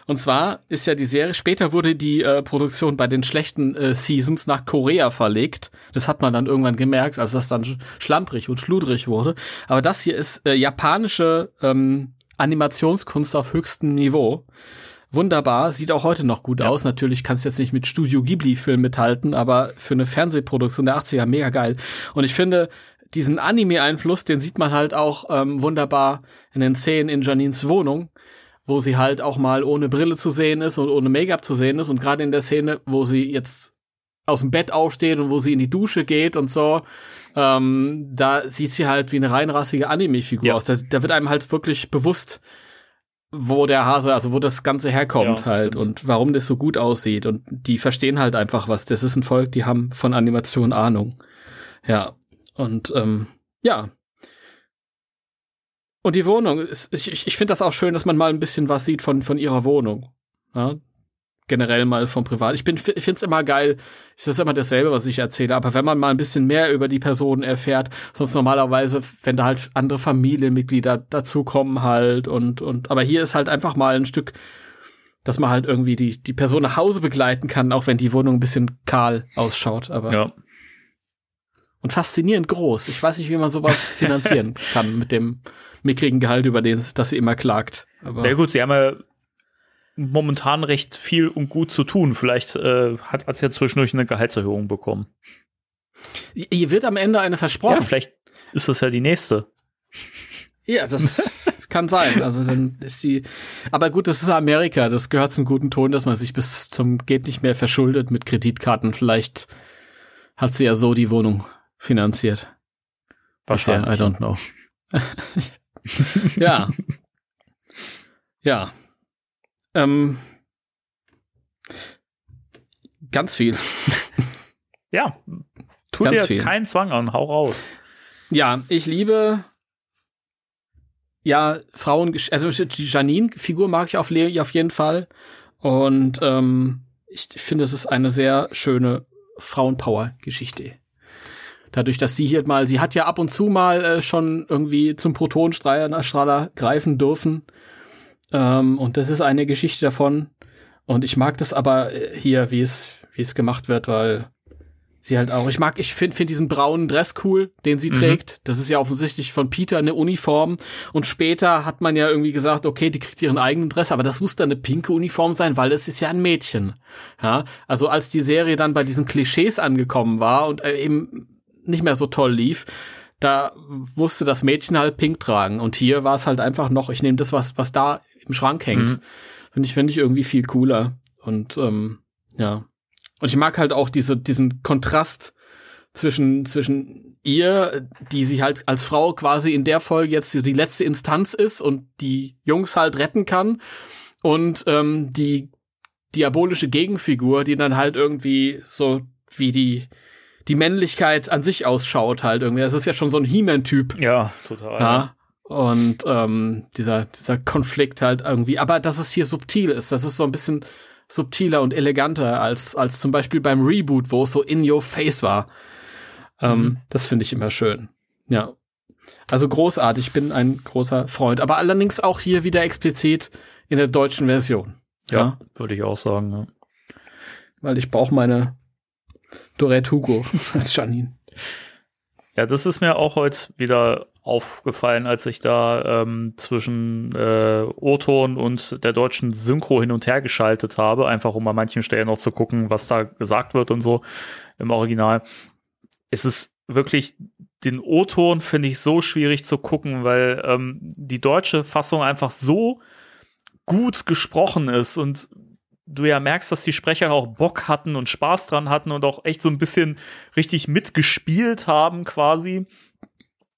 Und zwar ist ja die Serie, später wurde die äh, Produktion bei den schlechten äh, Seasons nach Korea verlegt. Das hat man dann irgendwann gemerkt, als das dann sch schlamprig und schludrig wurde. Aber das hier ist äh, japanische ähm, Animationskunst auf höchstem Niveau. Wunderbar, sieht auch heute noch gut Ja. aus. Natürlich kannst du jetzt nicht mit Studio Ghibli-Film mithalten, aber für eine Fernsehproduktion der 80er mega geil. Und ich finde, diesen Anime-Einfluss, den sieht man halt auch ähm, wunderbar in den Szenen in Janines Wohnung, wo sie halt auch mal ohne Brille zu sehen ist und ohne Make-up zu sehen ist. Und gerade in der Szene, wo sie jetzt aus dem Bett aufsteht und wo sie in die Dusche geht und so, ähm, da sieht sie halt wie eine reinrassige Anime-Figur Ja. aus. Da, da wird einem halt wirklich bewusst, wo der Hase, also wo das Ganze herkommt Ja, halt stimmt. und warum das so gut aussieht. Und die verstehen halt einfach was. Das ist ein Volk, die haben von Animation Ahnung. Ja. Und ähm, ja. Und die Wohnung, ist, ich, ich ich finde das auch schön, dass man mal ein bisschen was sieht von, von ihrer Wohnung. Ja? Generell mal vom Privat. Ich bin, ich finde es immer geil. Es ist immer dasselbe, was ich erzähle. Aber wenn man mal ein bisschen mehr über die Person erfährt, sonst normalerweise, wenn da halt andere Familienmitglieder dazukommen halt und, und, aber hier ist halt einfach mal ein Stück, dass man halt irgendwie die, die Person nach Hause begleiten kann, auch wenn die Wohnung ein bisschen kahl ausschaut. Aber Ja. und faszinierend groß. Ich weiß nicht, wie man sowas finanzieren kann mit dem mickrigen Gehalt, über den, das sie immer klagt. Aber Na gut, sie haben ja momentan recht viel und gut zu tun. Vielleicht äh, hat hat sie ja zwischendurch eine Gehaltserhöhung bekommen. ihr wird am Ende eine Ja, versprochen. vielleicht ist das ja die nächste. Ja, das kann sein. Also dann ist die. Aber gut, das ist Amerika. Das gehört zum guten Ton, dass man sich bis zum geht nicht mehr verschuldet mit Kreditkarten. Vielleicht hat sie ja so die Wohnung finanziert. Bisher, I don't know. ja. Ja. Ähm, ganz viel. Ja. Tu Ganz dir viel. keinen Zwang an, hau raus. Ja, ich liebe ja Frauen, also die Janine-Figur mag ich auf, auf jeden Fall. Und ähm, ich finde, es ist eine sehr schöne Frauenpower-Geschichte. Dadurch, dass sie hier mal, sie hat ja ab und zu mal äh, schon irgendwie zum Protonenstrahler greifen dürfen. Ähm, und das ist eine Geschichte davon. Und ich mag das aber äh, hier, wie es, wie es gemacht wird, weil sie halt auch. Ich mag, ich finde find diesen braunen Dress cool, den sie mhm. trägt. Das ist ja offensichtlich von Peter eine Uniform. Und später hat man ja irgendwie gesagt, okay, die kriegt ihren eigenen Dress, aber das muss dann eine pinke Uniform sein, weil es ist ja ein Mädchen. Ja, also als die Serie dann bei diesen Klischees angekommen war und äh, eben nicht mehr so toll lief, da musste das Mädchen halt pink tragen. Und hier war es halt einfach noch, ich nehme das, was, was da im Schrank hängt. Mhm. Finde ich, finde ich irgendwie viel cooler. Und ähm, ja. Und ich mag halt auch diese, diesen Kontrast zwischen, zwischen ihr, die sie halt als Frau quasi in der Folge jetzt die letzte Instanz ist und die Jungs halt retten kann und ähm, die diabolische Gegenfigur, die dann halt irgendwie so wie die die Männlichkeit an sich ausschaut halt irgendwie. Das ist ja schon so ein He-Man-Typ. Ja, total. Ja. Und ähm, dieser, dieser Konflikt halt irgendwie. Aber dass es hier subtil ist, das ist so ein bisschen subtiler und eleganter als, als zum Beispiel beim Reboot, wo es so in your face war. Ähm, mhm. Das finde ich immer schön. Ja. Also großartig, ich bin ein großer Freund. Aber allerdings auch hier wieder explizit in der deutschen Version. Ja, ja. würde ich auch sagen. Ja. Weil ich brauche meine Dorette Hugo als Janine. Ja, das ist mir auch heute wieder aufgefallen, als ich da ähm, zwischen äh, O-Ton und der deutschen Synchro hin und her geschaltet habe, einfach um an manchen Stellen noch zu gucken, was da gesagt wird und so im Original. Es ist wirklich den O-Ton finde ich so schwierig zu gucken, weil ähm, die deutsche Fassung einfach so gut gesprochen ist und du ja merkst, dass die Sprecher auch Bock hatten und Spaß dran hatten und auch echt so ein bisschen richtig mitgespielt haben quasi.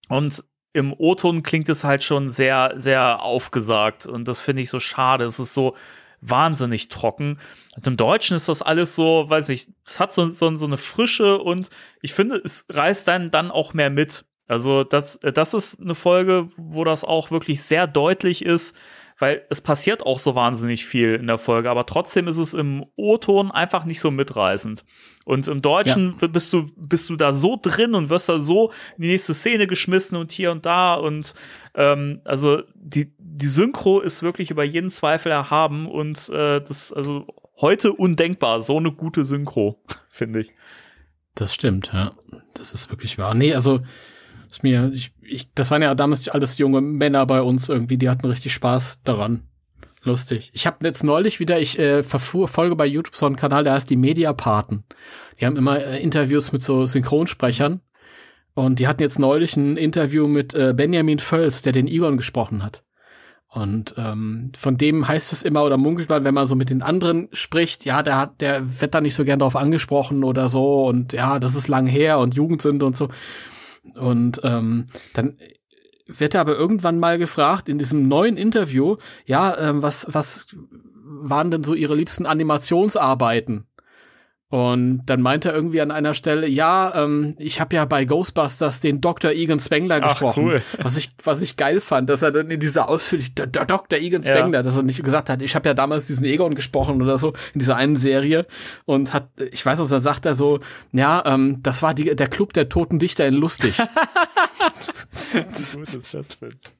Und im O-Ton klingt es halt schon sehr, sehr aufgesagt. Und das finde ich so schade. Es ist so wahnsinnig trocken. Und im Deutschen ist das alles so, weiß ich, es hat so, so, so eine Frische und ich finde, es reißt dann, dann auch mehr mit. Also das, das ist eine Folge, wo das auch wirklich sehr deutlich ist, weil es passiert auch so wahnsinnig viel in der Folge, aber trotzdem ist es im O-Ton einfach nicht so mitreißend. Und im Deutschen ja. bist du bist du da so drin und wirst da so in die nächste Szene geschmissen und hier und da und ähm, also die die Synchro ist wirklich über jeden Zweifel erhaben und äh, das also heute undenkbar so eine gute Synchro finde ich. Das stimmt, ja. Das ist wirklich wahr. Nee, also ist mir, ich, ich, das waren ja damals alles junge Männer bei uns irgendwie, die hatten richtig Spaß daran. Lustig. Ich habe jetzt neulich wieder, ich äh, verfuhr, folge bei YouTube so einen Kanal, der heißt die Mediapaten. Die haben immer äh, Interviews mit so Synchronsprechern. Und die hatten jetzt neulich ein Interview mit äh, Benjamin Völz, der den Egon gesprochen hat. Und ähm, von dem heißt es immer oder munkelt man, wenn man so mit den anderen spricht, ja, der hat, der wird da nicht so gern drauf angesprochen oder so und ja, das ist lang her und Jugendsünde und so. Und ähm, dann wird er aber irgendwann mal gefragt in diesem neuen Interview, ja, ähm, was, was waren denn so ihre liebsten Animationsarbeiten? Und dann meint er irgendwie an einer Stelle, ja, ähm, ich habe ja bei Ghostbusters den Dr. Egan Spengler Ach, gesprochen. Cool. Was ich, was ich geil fand, dass er dann in dieser ausführlich, der, der Dr. Egan Spengler, ja. dass er nicht gesagt hat, ich habe ja damals diesen Egon gesprochen oder so in dieser einen Serie und hat, ich weiß noch, da sagt er so, ja, ähm, das war die, der Club der toten Dichter in lustig.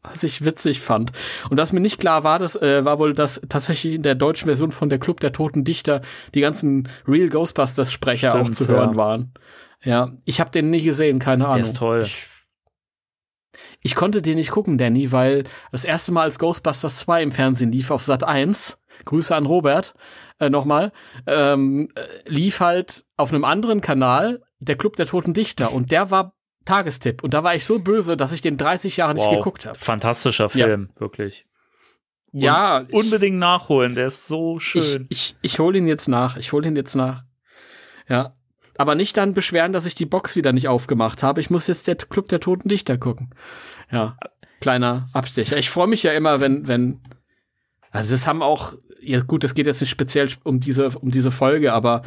was ich witzig fand. Und was mir nicht klar war, das äh, war wohl, dass tatsächlich in der deutschen Version von der Club der toten Dichter die ganzen Real Ghostbusters Ghostbusters-Sprecher auch zu hören ja. waren. Ja, ich habe den nie gesehen, keine Ahnung. Der ist toll. Ich, ich konnte den nicht gucken, Danny, weil das erste Mal als Ghostbusters 2 im Fernsehen lief auf Sat 1, Grüße an Robert, äh, nochmal, ähm, äh, lief halt auf einem anderen Kanal der Club der Toten Dichter und der war Tagestipp und da war ich so böse, dass ich den 30 Jahre wow, nicht geguckt habe. Fantastischer Film, ja. wirklich. ja, unbedingt nachholen, der ist so schön. Ich, ich, ich hole ihn jetzt nach, ich hole ihn jetzt nach. Ja. Aber nicht dann beschweren, dass ich die Box wieder nicht aufgemacht habe. Ich muss jetzt der Club der Toten Dichter gucken. Ja. Kleiner Abstecher. Ich freue mich ja immer, wenn, wenn, also das haben auch, ja gut, das geht jetzt nicht speziell um diese, um diese Folge, aber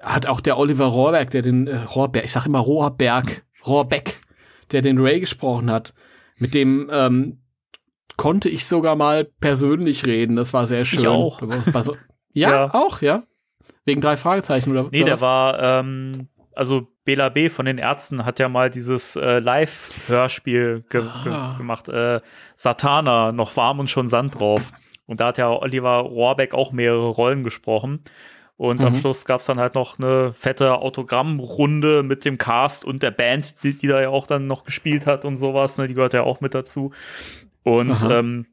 hat auch der Oliver Rohrberg, der den, äh, Rohrberg, ich sag immer Rohrberg, Rohrbeck, der den Ray gesprochen hat, mit dem ähm, konnte ich sogar mal persönlich reden. Das war sehr schön. Ich auch. So, ja, ja, auch, ja. Wegen drei Fragezeichen oder Nee, oder der was? war, ähm, also Bela B. von den Ärzten hat ja mal dieses äh, Live-Hörspiel ge ah. ge gemacht, äh, Satana, noch warm und schon Sand drauf. Und da hat ja Oliver Rohrbeck auch mehrere Rollen gesprochen. Und mhm. am Schluss gab es dann halt noch eine fette Autogrammrunde mit dem Cast und der Band, die, die da ja auch dann noch gespielt hat und sowas, ne? Die gehört ja auch mit dazu. Und ähm,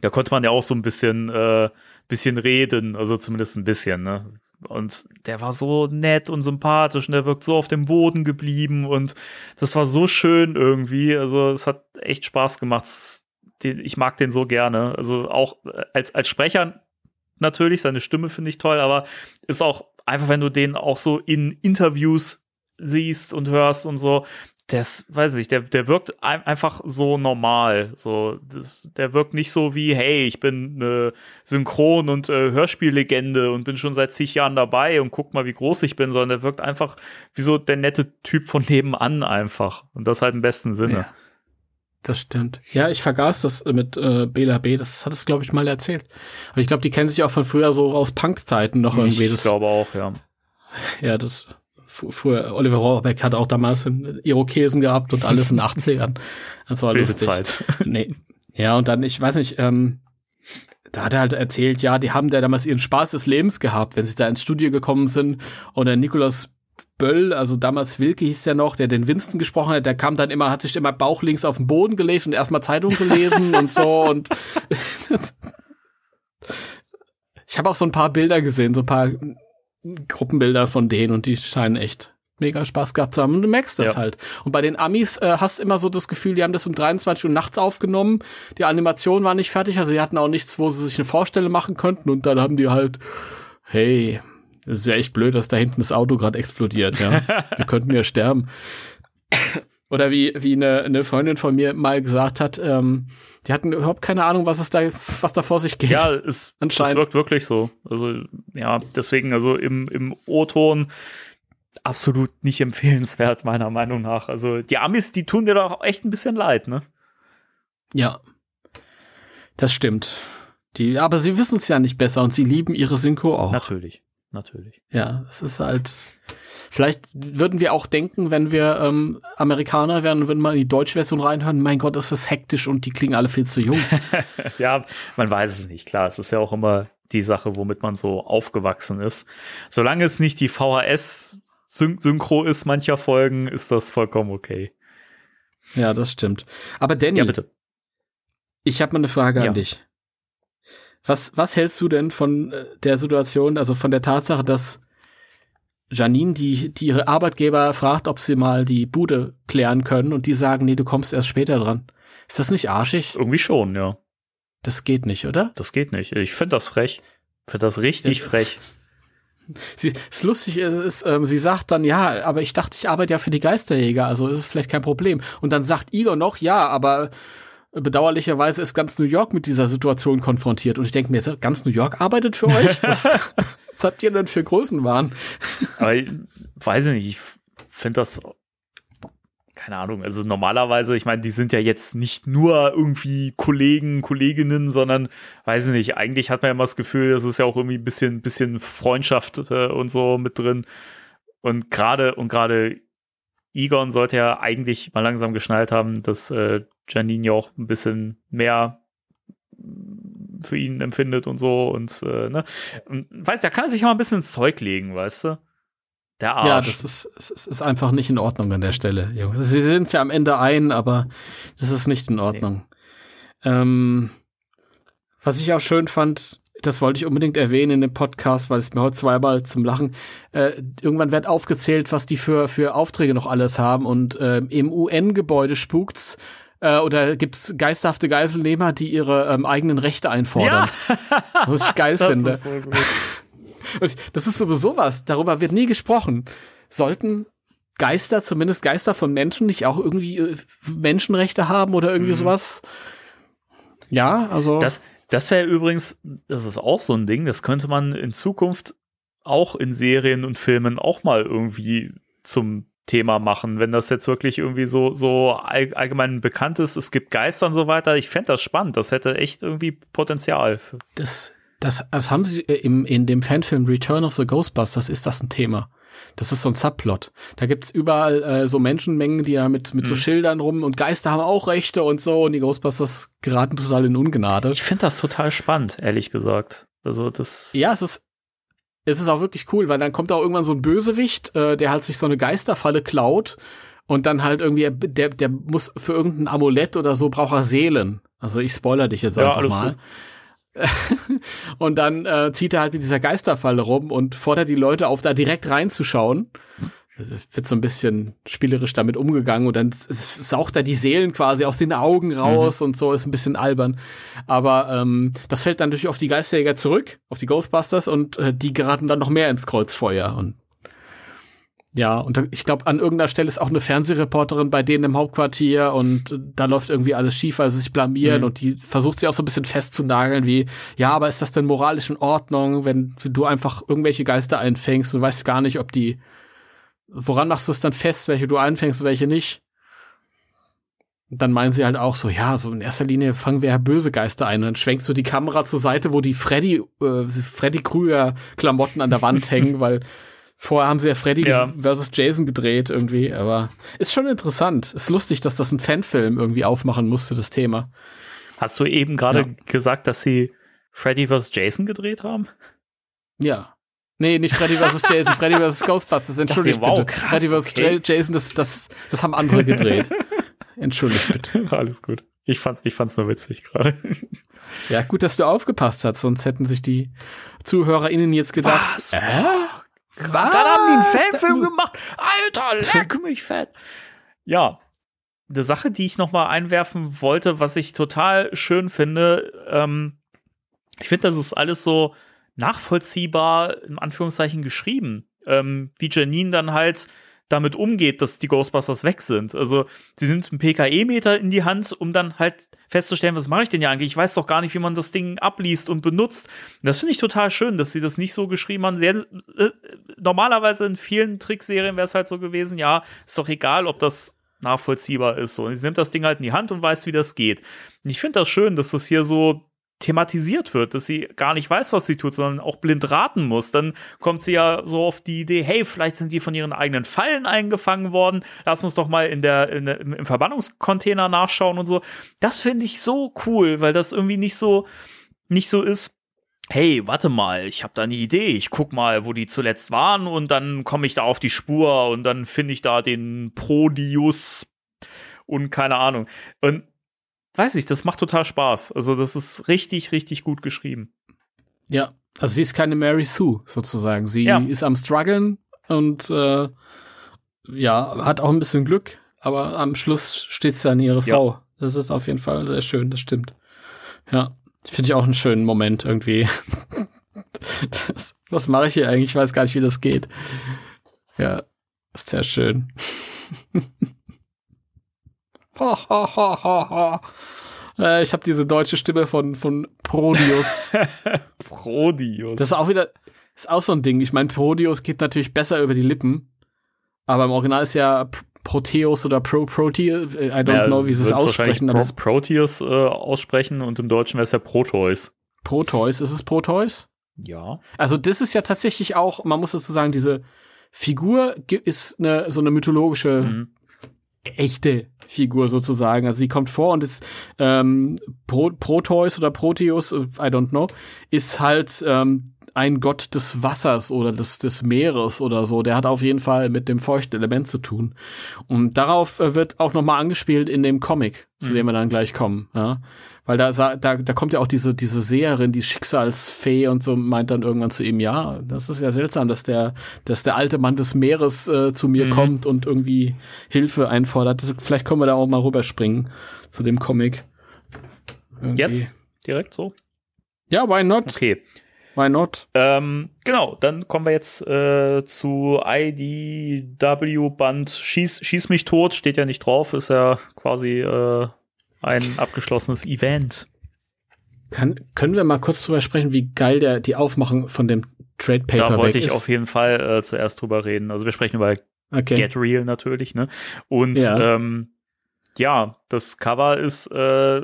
da konnte man ja auch so ein bisschen, äh, bisschen reden, also zumindest ein bisschen, ne? Und der war so nett und sympathisch und der wirkt so auf dem Boden geblieben und das war so schön irgendwie. Also es hat echt Spaß gemacht. Ich mag den so gerne. Also auch als, als Sprecher natürlich, seine Stimme finde ich toll, aber ist auch einfach, wenn du den auch so in Interviews siehst und hörst und so, das weiß ich, der, der wirkt einfach so normal. So, das, der wirkt nicht so wie, hey, ich bin eine Synchron- und äh, Hörspiellegende und bin schon seit zig Jahren dabei und guck mal, wie groß ich bin, sondern der wirkt einfach wie so der nette Typ von nebenan einfach. Und das halt im besten Sinne. Ja, das stimmt. Ja, ich vergaß das mit äh, Bela B. Das hat es, glaube ich, mal erzählt. Aber ich glaube, die kennen sich auch von früher so aus Punk-Zeiten noch irgendwie. Ich glaube auch, ja. Ja, das früher, Oliver Rohrbeck hat auch damals einen Irokesen gehabt und alles in den 80ern. Das war Wilde lustig. Zeit. Nee. Ja, und dann, ich weiß nicht, ähm, da hat er halt erzählt, ja, die haben da damals ihren Spaß des Lebens gehabt, wenn sie da ins Studio gekommen sind und der Nikolaus Böll, also damals Wilke hieß der noch, der den Winston gesprochen hat, der kam dann immer, hat sich immer bauchlinks auf den Boden gelegt und erstmal Zeitung gelesen und so und ich habe auch so ein paar Bilder gesehen, so ein paar Gruppenbilder von denen und die scheinen echt mega Spaß gehabt zu haben. Und du merkst das ja. halt. Und bei den Amis äh, hast immer so das Gefühl, die haben das um 23 Uhr nachts aufgenommen. Die Animation war nicht fertig, also die hatten auch nichts, wo sie sich eine Vorstelle machen könnten. Und dann haben die halt, hey, das ist ja echt blöd, dass da hinten das Auto gerade explodiert, ja. Wir könnten ja sterben. Oder wie, wie eine, eine Freundin von mir mal gesagt hat, ähm, die hatten überhaupt keine Ahnung, was es da, was da vor sich geht. Ja, es, es wirkt wirklich so. Also, ja, deswegen, also im, im O-Ton absolut nicht empfehlenswert, meiner Meinung nach. Also, die Amis, die tun mir doch echt ein bisschen leid, ne? Ja. Das stimmt. Die, aber sie wissen es ja nicht besser und sie lieben ihre Synchro auch. Natürlich, natürlich. Ja, es ist halt, Vielleicht würden wir auch denken, wenn wir ähm, Amerikaner wären, würden mal in die deutsche Version reinhören, mein Gott, ist das hektisch und die klingen alle viel zu jung. ja, man weiß es nicht. Klar, es ist ja auch immer die Sache, womit man so aufgewachsen ist. Solange es nicht die VHS-Synchro ist mancher Folgen, ist das vollkommen okay. Ja, das stimmt. Aber Danny, ja, bitte. ich habe mal eine Frage ja. an dich. Was, was hältst du denn von äh, der Situation, also von der Tatsache, dass Janine, die, die ihre Arbeitgeber fragt, ob sie mal die Bude klären können und die sagen, nee, du kommst erst später dran. Ist das nicht arschig? Irgendwie schon, ja. Das geht nicht, oder? Das geht nicht. Ich finde das frech. Ich finde das richtig frech. Sie, ist lustig, ist, ähm, sie sagt dann, ja, aber ich dachte, ich arbeite ja für die Geisterjäger, also ist es vielleicht kein Problem. Und dann sagt Igor noch, ja, aber bedauerlicherweise ist ganz New York mit dieser Situation konfrontiert. Und ich denke mir, ganz New York arbeitet für euch? Was, was habt ihr denn für Größenwahn? Aber ich weiß nicht, ich finde das, keine Ahnung, also normalerweise, ich meine, die sind ja jetzt nicht nur irgendwie Kollegen, Kolleginnen, sondern, weiß ich nicht, eigentlich hat man ja immer das Gefühl, das ist ja auch irgendwie ein bisschen, bisschen Freundschaft äh, und so mit drin. Und gerade, und gerade Egon sollte ja eigentlich mal langsam geschnallt haben, dass äh, Janine ja auch ein bisschen mehr für ihn empfindet und so und äh, ne, und, weißt, da kann er sich mal ein bisschen ins Zeug legen, weißt du? Der Arsch. Ja, das ist, es ist einfach nicht in Ordnung an der Stelle. Sie sind ja am Ende ein, aber das ist nicht in Ordnung. Nee. Ähm, was ich auch schön fand, das wollte ich unbedingt erwähnen in dem Podcast, weil es mir heute zweimal zum Lachen. Äh, irgendwann wird aufgezählt, was die für, für Aufträge noch alles haben und äh, im UN-Gebäude spukt's äh, oder gibt's geisterhafte Geiselnehmer, die ihre ähm, eigenen Rechte einfordern. Ja. was ich geil das finde. Ist so. Und das ist sowieso was, darüber wird nie gesprochen. Sollten Geister, zumindest Geister von Menschen, nicht auch irgendwie äh, Menschenrechte haben oder irgendwie mhm. sowas? Ja, also. Das, das wäre übrigens, das ist auch so ein Ding, das könnte man in Zukunft auch in Serien und Filmen auch mal irgendwie zum Thema machen, wenn das jetzt wirklich irgendwie so, so all, allgemein bekannt ist, es gibt Geister und so weiter. Ich fände das spannend. Das hätte echt irgendwie Potenzial. Das, das, das haben sie äh, im, in dem Fanfilm Return of the Ghostbusters ist das ein Thema. Das ist so ein Subplot. Da gibt's überall äh, so Menschenmengen, die da mit, mit so Schildern rum und Geister haben auch Rechte und so und die Ghostbusters geraten total in Ungnade. ich finde das total spannend, ehrlich gesagt. Also das. Ja, es ist, es ist auch wirklich cool, weil dann kommt auch irgendwann so ein Bösewicht, äh, der halt sich so eine Geisterfalle klaut und dann halt irgendwie, der, der muss für irgendein Amulett oder so braucht er Seelen. Also ich spoiler dich jetzt Ja, einfach mal. und dann äh, zieht er halt mit dieser Geisterfalle rum und fordert die Leute auf, da direkt reinzuschauen. Es wird so ein bisschen spielerisch damit umgegangen und dann s- saugt er die Seelen quasi aus den Augen raus und so ist ein bisschen albern. Aber ähm, das fällt dann natürlich auf die Geisterjäger zurück, auf die Ghostbusters und äh, die geraten dann noch mehr ins Kreuzfeuer. Und ja, und ich glaube, an irgendeiner Stelle ist auch eine Fernsehreporterin bei denen im Hauptquartier und äh, da läuft irgendwie alles schief, weil sie sich blamieren Mhm. und die versucht sie auch so ein bisschen festzunageln, wie, ja, aber ist das denn moralisch in Ordnung, wenn du einfach irgendwelche Geister einfängst und weißt gar nicht, ob die, woran machst du es dann fest, welche du einfängst und welche nicht? Und dann meinen sie halt auch so, ja, so in erster Linie fangen wir ja böse Geister ein. Und dann schwenkt so die Kamera zur Seite, wo die Freddy, äh, Freddy Krüger Klamotten an der Wand hängen, weil vorher haben sie ja Freddy Ja. versus Jason gedreht irgendwie. Aber ist schon interessant. Ist lustig, dass das ein Fanfilm irgendwie aufmachen musste, das Thema. Hast du eben gerade Ja. gesagt, dass sie Freddy vs. Jason gedreht haben? Ja. Nee, nicht Freddy vs. Jason, Freddy vs. Ghostbusters, entschuldigt wow, bitte. krass, Freddy vs. okay. Jason, das, das, das haben andere gedreht. Entschuldigt bitte. Alles gut. Ich fand's, ich fand's nur witzig gerade. Ja, gut, dass du aufgepasst hast, sonst hätten sich die ZuhörerInnen jetzt gedacht, Was? äh, Dann haben die einen Fanfilm gemacht. Alter, leck mich fett. Ja. Eine Sache, die ich noch mal einwerfen wollte, was ich total schön finde, ähm, ich finde, das ist alles so nachvollziehbar, in Anführungszeichen, geschrieben. Ähm, wie Janine dann halt damit umgeht, dass die Ghostbusters weg sind. Also sie nimmt einen PKE-Meter in die Hand, um dann halt festzustellen, was mache ich denn ja eigentlich? Ich weiß doch gar nicht, wie man das Ding abliest und benutzt. Und das finde ich total schön, dass sie das nicht so geschrieben haben. Sehr, äh, normalerweise in vielen Trickserien wäre es halt so gewesen, ja, ist doch egal, ob das nachvollziehbar ist. So. Und sie nimmt das Ding halt in die Hand und weiß, wie das geht. Und ich finde das schön, dass das hier so thematisiert wird, dass sie gar nicht weiß, was sie tut, sondern auch blind raten muss. Dann kommt sie ja so auf die Idee, hey, vielleicht sind die von ihren eigenen Fallen eingefangen worden. Lass uns doch mal in der, in der im Verbannungscontainer nachschauen und so. Das finde ich so cool, weil das irgendwie nicht so nicht so ist. Hey, warte mal, ich habe da eine Idee. Ich guck mal, wo die zuletzt waren und dann komme ich da auf die Spur und dann finde ich da den Prodius und keine Ahnung. Und weiß ich, das macht total Spaß. Also das ist richtig, richtig gut geschrieben. ja, also sie ist keine Mary Sue sozusagen. Sie Ja. ist am struggeln und äh, ja, hat auch ein bisschen Glück, aber am Schluss steht sie an ihre Ja. Frau. Das ist auf jeden Fall sehr schön, das stimmt. Ja, finde ich auch einen schönen Moment irgendwie. das, was mache ich hier eigentlich? Ich weiß gar nicht, wie das geht. Ja, ist sehr schön. Äh, ich habe diese deutsche Stimme von, von Prodius. Prodius. Das ist auch wieder, ist auch so ein Ding. Ich meine, Prodius geht natürlich besser über die Lippen, aber im Original ist ja Proteus oder Pro Proteus, I don't Ja, know, wie sie es wahrscheinlich aussprechen, Pro Proteus äh, aussprechen und im Deutschen wäre es ja Proteus. Proteus. Ist es Proteus? Ja. Also das ist ja tatsächlich auch, man muss dazu sagen, diese Figur ist eine, so eine mythologische, Mhm. Echte Figur sozusagen. Also sie kommt vor und ist ähm, Pro Proteus oder Proteus, äh, I don't know, ist halt ähm, ein Gott des Wassers oder des, des Meeres oder so. Der hat auf jeden Fall mit dem feuchten Element zu tun. Und darauf äh, wird auch nochmal angespielt in dem Comic, zu dem wir dann gleich kommen. Ja? Weil da, da, da kommt ja auch diese, diese Seherin, die Schicksalsfee und so, meint dann irgendwann zu ihm, ja, das ist ja seltsam, dass der, dass der alte Mann des Meeres äh, zu mir Mhm. kommt und irgendwie Hilfe einfordert. Das, vielleicht können wir da auch mal rüberspringen zu dem Comic. Irgendwie. Jetzt? Direkt so? Ja, why not? Okay. Why not? Ähm, genau, dann kommen wir jetzt äh, zu IDW-Band Schieß, Schieß mich tot, steht ja nicht drauf, ist ja quasi äh, ein abgeschlossenes Event. Kann, können wir mal kurz drüber sprechen, wie geil der, die Aufmachung von dem Trade Da Paperback wollte ich ist? auf jeden Fall äh, zuerst drüber reden. Also wir sprechen über Okay. Get Real natürlich, ne? Und Ja. ähm, ja, das Cover ist äh,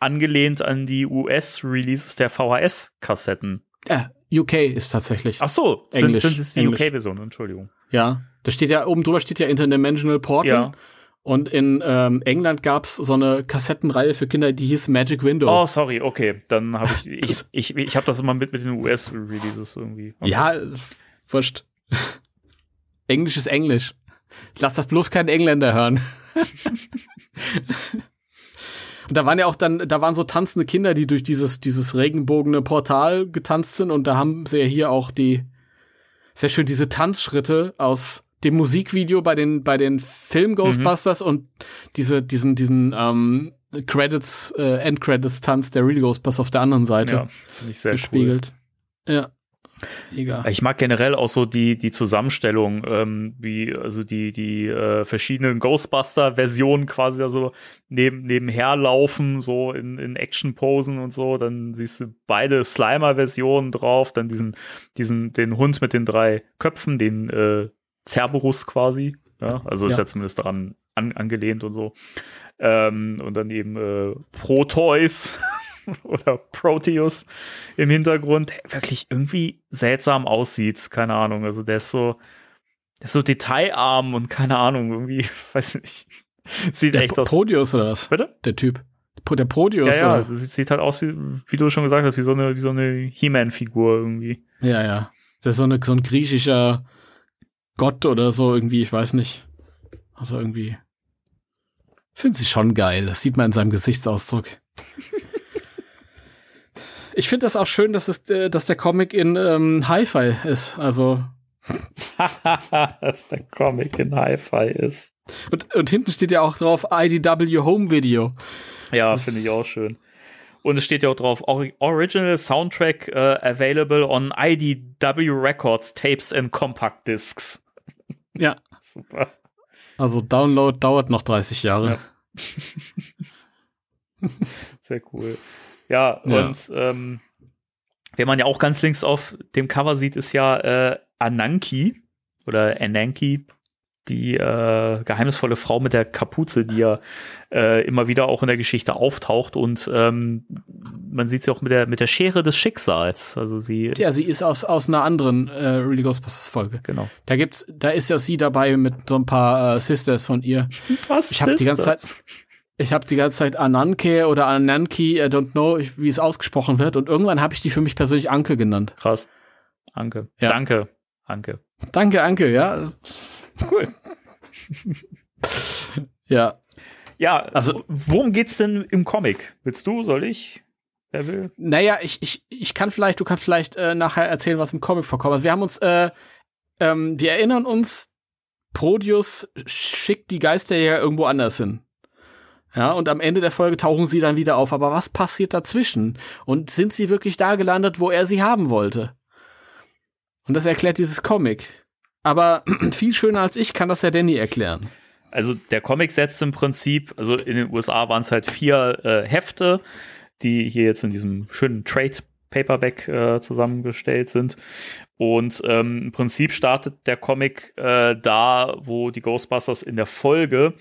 angelehnt an die US-Releases der VHS-Kassetten. Äh, UK ist tatsächlich. Ach so, sind, Englisch, sind es die. UK-Version, Entschuldigung. Ja. Da steht ja, oben drüber steht ja Interdimensional Portal. Ja. Und in ähm, England gab's so eine Kassettenreihe für Kinder, die hieß Magic Window. Oh, sorry, okay, dann habe ich, ich, ich, ich habe das immer mit mit den US-Releases irgendwie. Okay. Ja, wurscht. Englisch ist Englisch. Lass das bloß kein Engländer hören. Und da waren ja auch dann, da waren so tanzende Kinder, die durch dieses, dieses regenbogene Portal getanzt sind und da haben sie ja hier auch die, sehr schön diese Tanzschritte aus dem Musikvideo bei den, bei den Film Ghostbusters und diese, diesen, diesen, ähm, Credits, äh, End-Credits-Tanz der Real Ghostbusters auf der anderen Seite ja finde ich sehr cool. gespiegelt. Ja. Egal. Ich mag generell auch so die, die Zusammenstellung, ähm, wie, also die, die äh, verschiedenen Ghostbuster-Versionen quasi da so neben, nebenher laufen, so in, in Action-Posen und so. Dann siehst du beide Slimer-Versionen drauf, dann diesen, diesen, den Hund mit den drei Köpfen, den äh, Cerberus quasi. Ja, also ist Ja. ja zumindest daran an, angelehnt und so. Ähm, und dann eben äh, Proteus oder Proteus im Hintergrund, der wirklich irgendwie seltsam aussieht. Keine Ahnung. Also der ist so, der ist so detailarm und keine Ahnung, irgendwie, weiß nicht. Sieht Der echt aus. Prodius oder was? Bitte? Der Typ. Der Ja, Prodius ja, oder? sieht halt aus, wie, wie du schon gesagt hast, wie so eine, wie so eine He-Man-Figur irgendwie. Ja, ja. Das ist so, eine, so ein griechischer Gott oder so irgendwie, ich weiß nicht. Also irgendwie. Finde sie schon geil. Das sieht man in seinem Gesichtsausdruck. ich finde das auch schön, dass, es, äh, dass der Comic in ähm, Hi-Fi ist. Also, Dass der Comic in Hi-Fi ist. und, und hinten steht ja auch drauf IDW Home Video. Ja, finde ich auch schön. Und es steht ja auch drauf, Ori Original Soundtrack äh, available on IDW Records, Tapes and Compact Discs. Ja. Super. Also Download dauert noch 30 Jahre. Sehr cool. Ja, Ja. und ähm, wen man ja auch ganz links auf dem Cover sieht, ist ja äh, Ananki oder Ananki, die äh, geheimnisvolle Frau mit der Kapuze, die ja äh, immer wieder auch in der Geschichte auftaucht und ähm, man sieht sie auch mit der mit der Schere des Schicksals. Also sie Ja, sie ist aus, aus einer anderen äh, Really Ghostbusters Folge. genau. Da gibt's, da ist ja sie dabei mit so ein paar äh, Sisters von ihr. Was Ich habe die ganze? Zeit, ich habe die ganze Zeit Ananke oder Ananki, I don't know, wie es ausgesprochen wird. Und irgendwann habe ich die für mich persönlich Anke genannt. Krass. Anke. Ja. Danke. Anke. Danke, Anke, ja. Cool. Ja. Ja, Also- also worum geht's denn im Comic? Willst du? Soll ich? Wer will? Naja, ich, ich, ich kann vielleicht, du kannst vielleicht äh, nachher erzählen, was im Comic vorkommt. Also wir haben uns, äh, ähm, wir erinnern uns, Prodius schickt die Geister ja irgendwo anders hin. Ja, und am Ende der Folge tauchen sie dann wieder auf. Aber was passiert dazwischen? Und sind sie wirklich da gelandet, wo er sie haben wollte? Und das erklärt dieses Comic. Aber viel schöner als ich kann das der Danny erklären. Also der Comic setzt im Prinzip, also in den USA waren es halt vier äh, Hefte, die hier jetzt in diesem schönen Trade Paperback äh, zusammengestellt sind. Und ähm, im Prinzip startet der Comic äh, da, wo die Ghostbusters in der Folge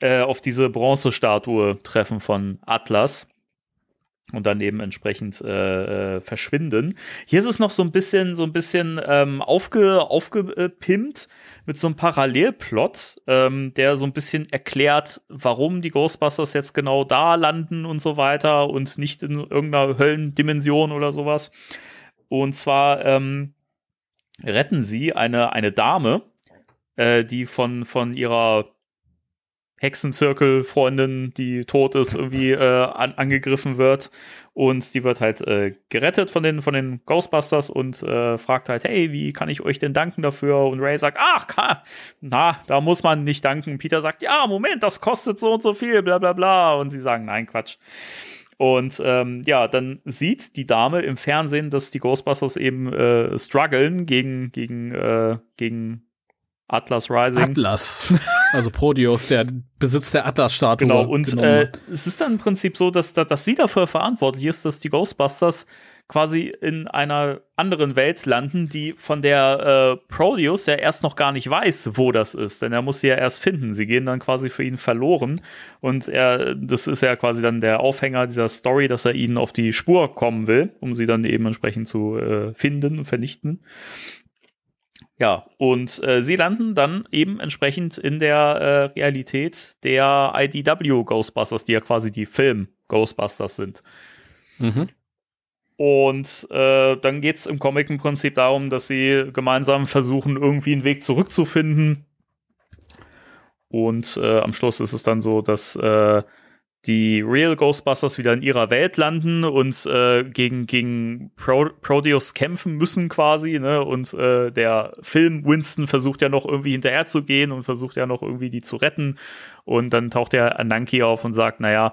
äh, auf diese Bronzestatue treffen von Atlas und dann eben entsprechend äh, äh, verschwinden. Hier ist es noch so ein bisschen, so ein bisschen ähm, aufge, aufgepimpt mit so einem Parallelplot, ähm, der so ein bisschen erklärt, warum die Ghostbusters jetzt genau da landen und so weiter und nicht in irgendeiner Höllendimension oder sowas. Und zwar ähm, retten sie eine, eine Dame, äh, die von, von ihrer Hexenzirkel-Freundin, die tot ist, irgendwie äh, an, angegriffen wird. Und die wird halt äh, gerettet von den, von den Ghostbusters und äh, fragt halt, hey, wie kann ich euch denn danken dafür? Und Ray sagt, ach, na, da muss man nicht danken. Peter sagt, ja, Moment, das kostet so und so viel, bla bla bla. Und sie sagen, nein, Quatsch. Und ähm, ja, dann sieht die Dame im Fernsehen, dass die Ghostbusters eben äh, strugglen gegen, gegen, äh, gegen Atlas Rising. Atlas. Also Prodius, der Besitz der Atlas-Statue. Genau, und äh, es ist dann im Prinzip so, dass, dass, dass sie dafür verantwortlich ist, dass die Ghostbusters quasi in einer anderen Welt landen, die von der äh, Proteus ja erst noch gar nicht weiß, wo das ist, denn er muss sie ja erst finden. Sie gehen dann quasi für ihn verloren und er, das ist ja quasi dann der Aufhänger dieser Story, dass er ihnen auf die Spur kommen will, um sie dann eben entsprechend zu äh, finden und vernichten. Ja, und äh, sie landen dann eben entsprechend in der äh, Realität der IDW Ghostbusters, die ja quasi die Film Ghostbusters sind. Mhm. Und äh, dann geht es im Comic im Prinzip darum, dass sie gemeinsam versuchen, irgendwie einen Weg zurückzufinden. Und äh, am Schluss ist es dann so, dass äh, die Real Ghostbusters wieder in ihrer Welt landen und äh, gegen, gegen Pro Proteus kämpfen müssen quasi, ne? Und äh, der Film Winston versucht ja noch irgendwie hinterher zu gehen und versucht ja noch irgendwie die zu retten. Und dann taucht der Ananki auf und sagt, naja,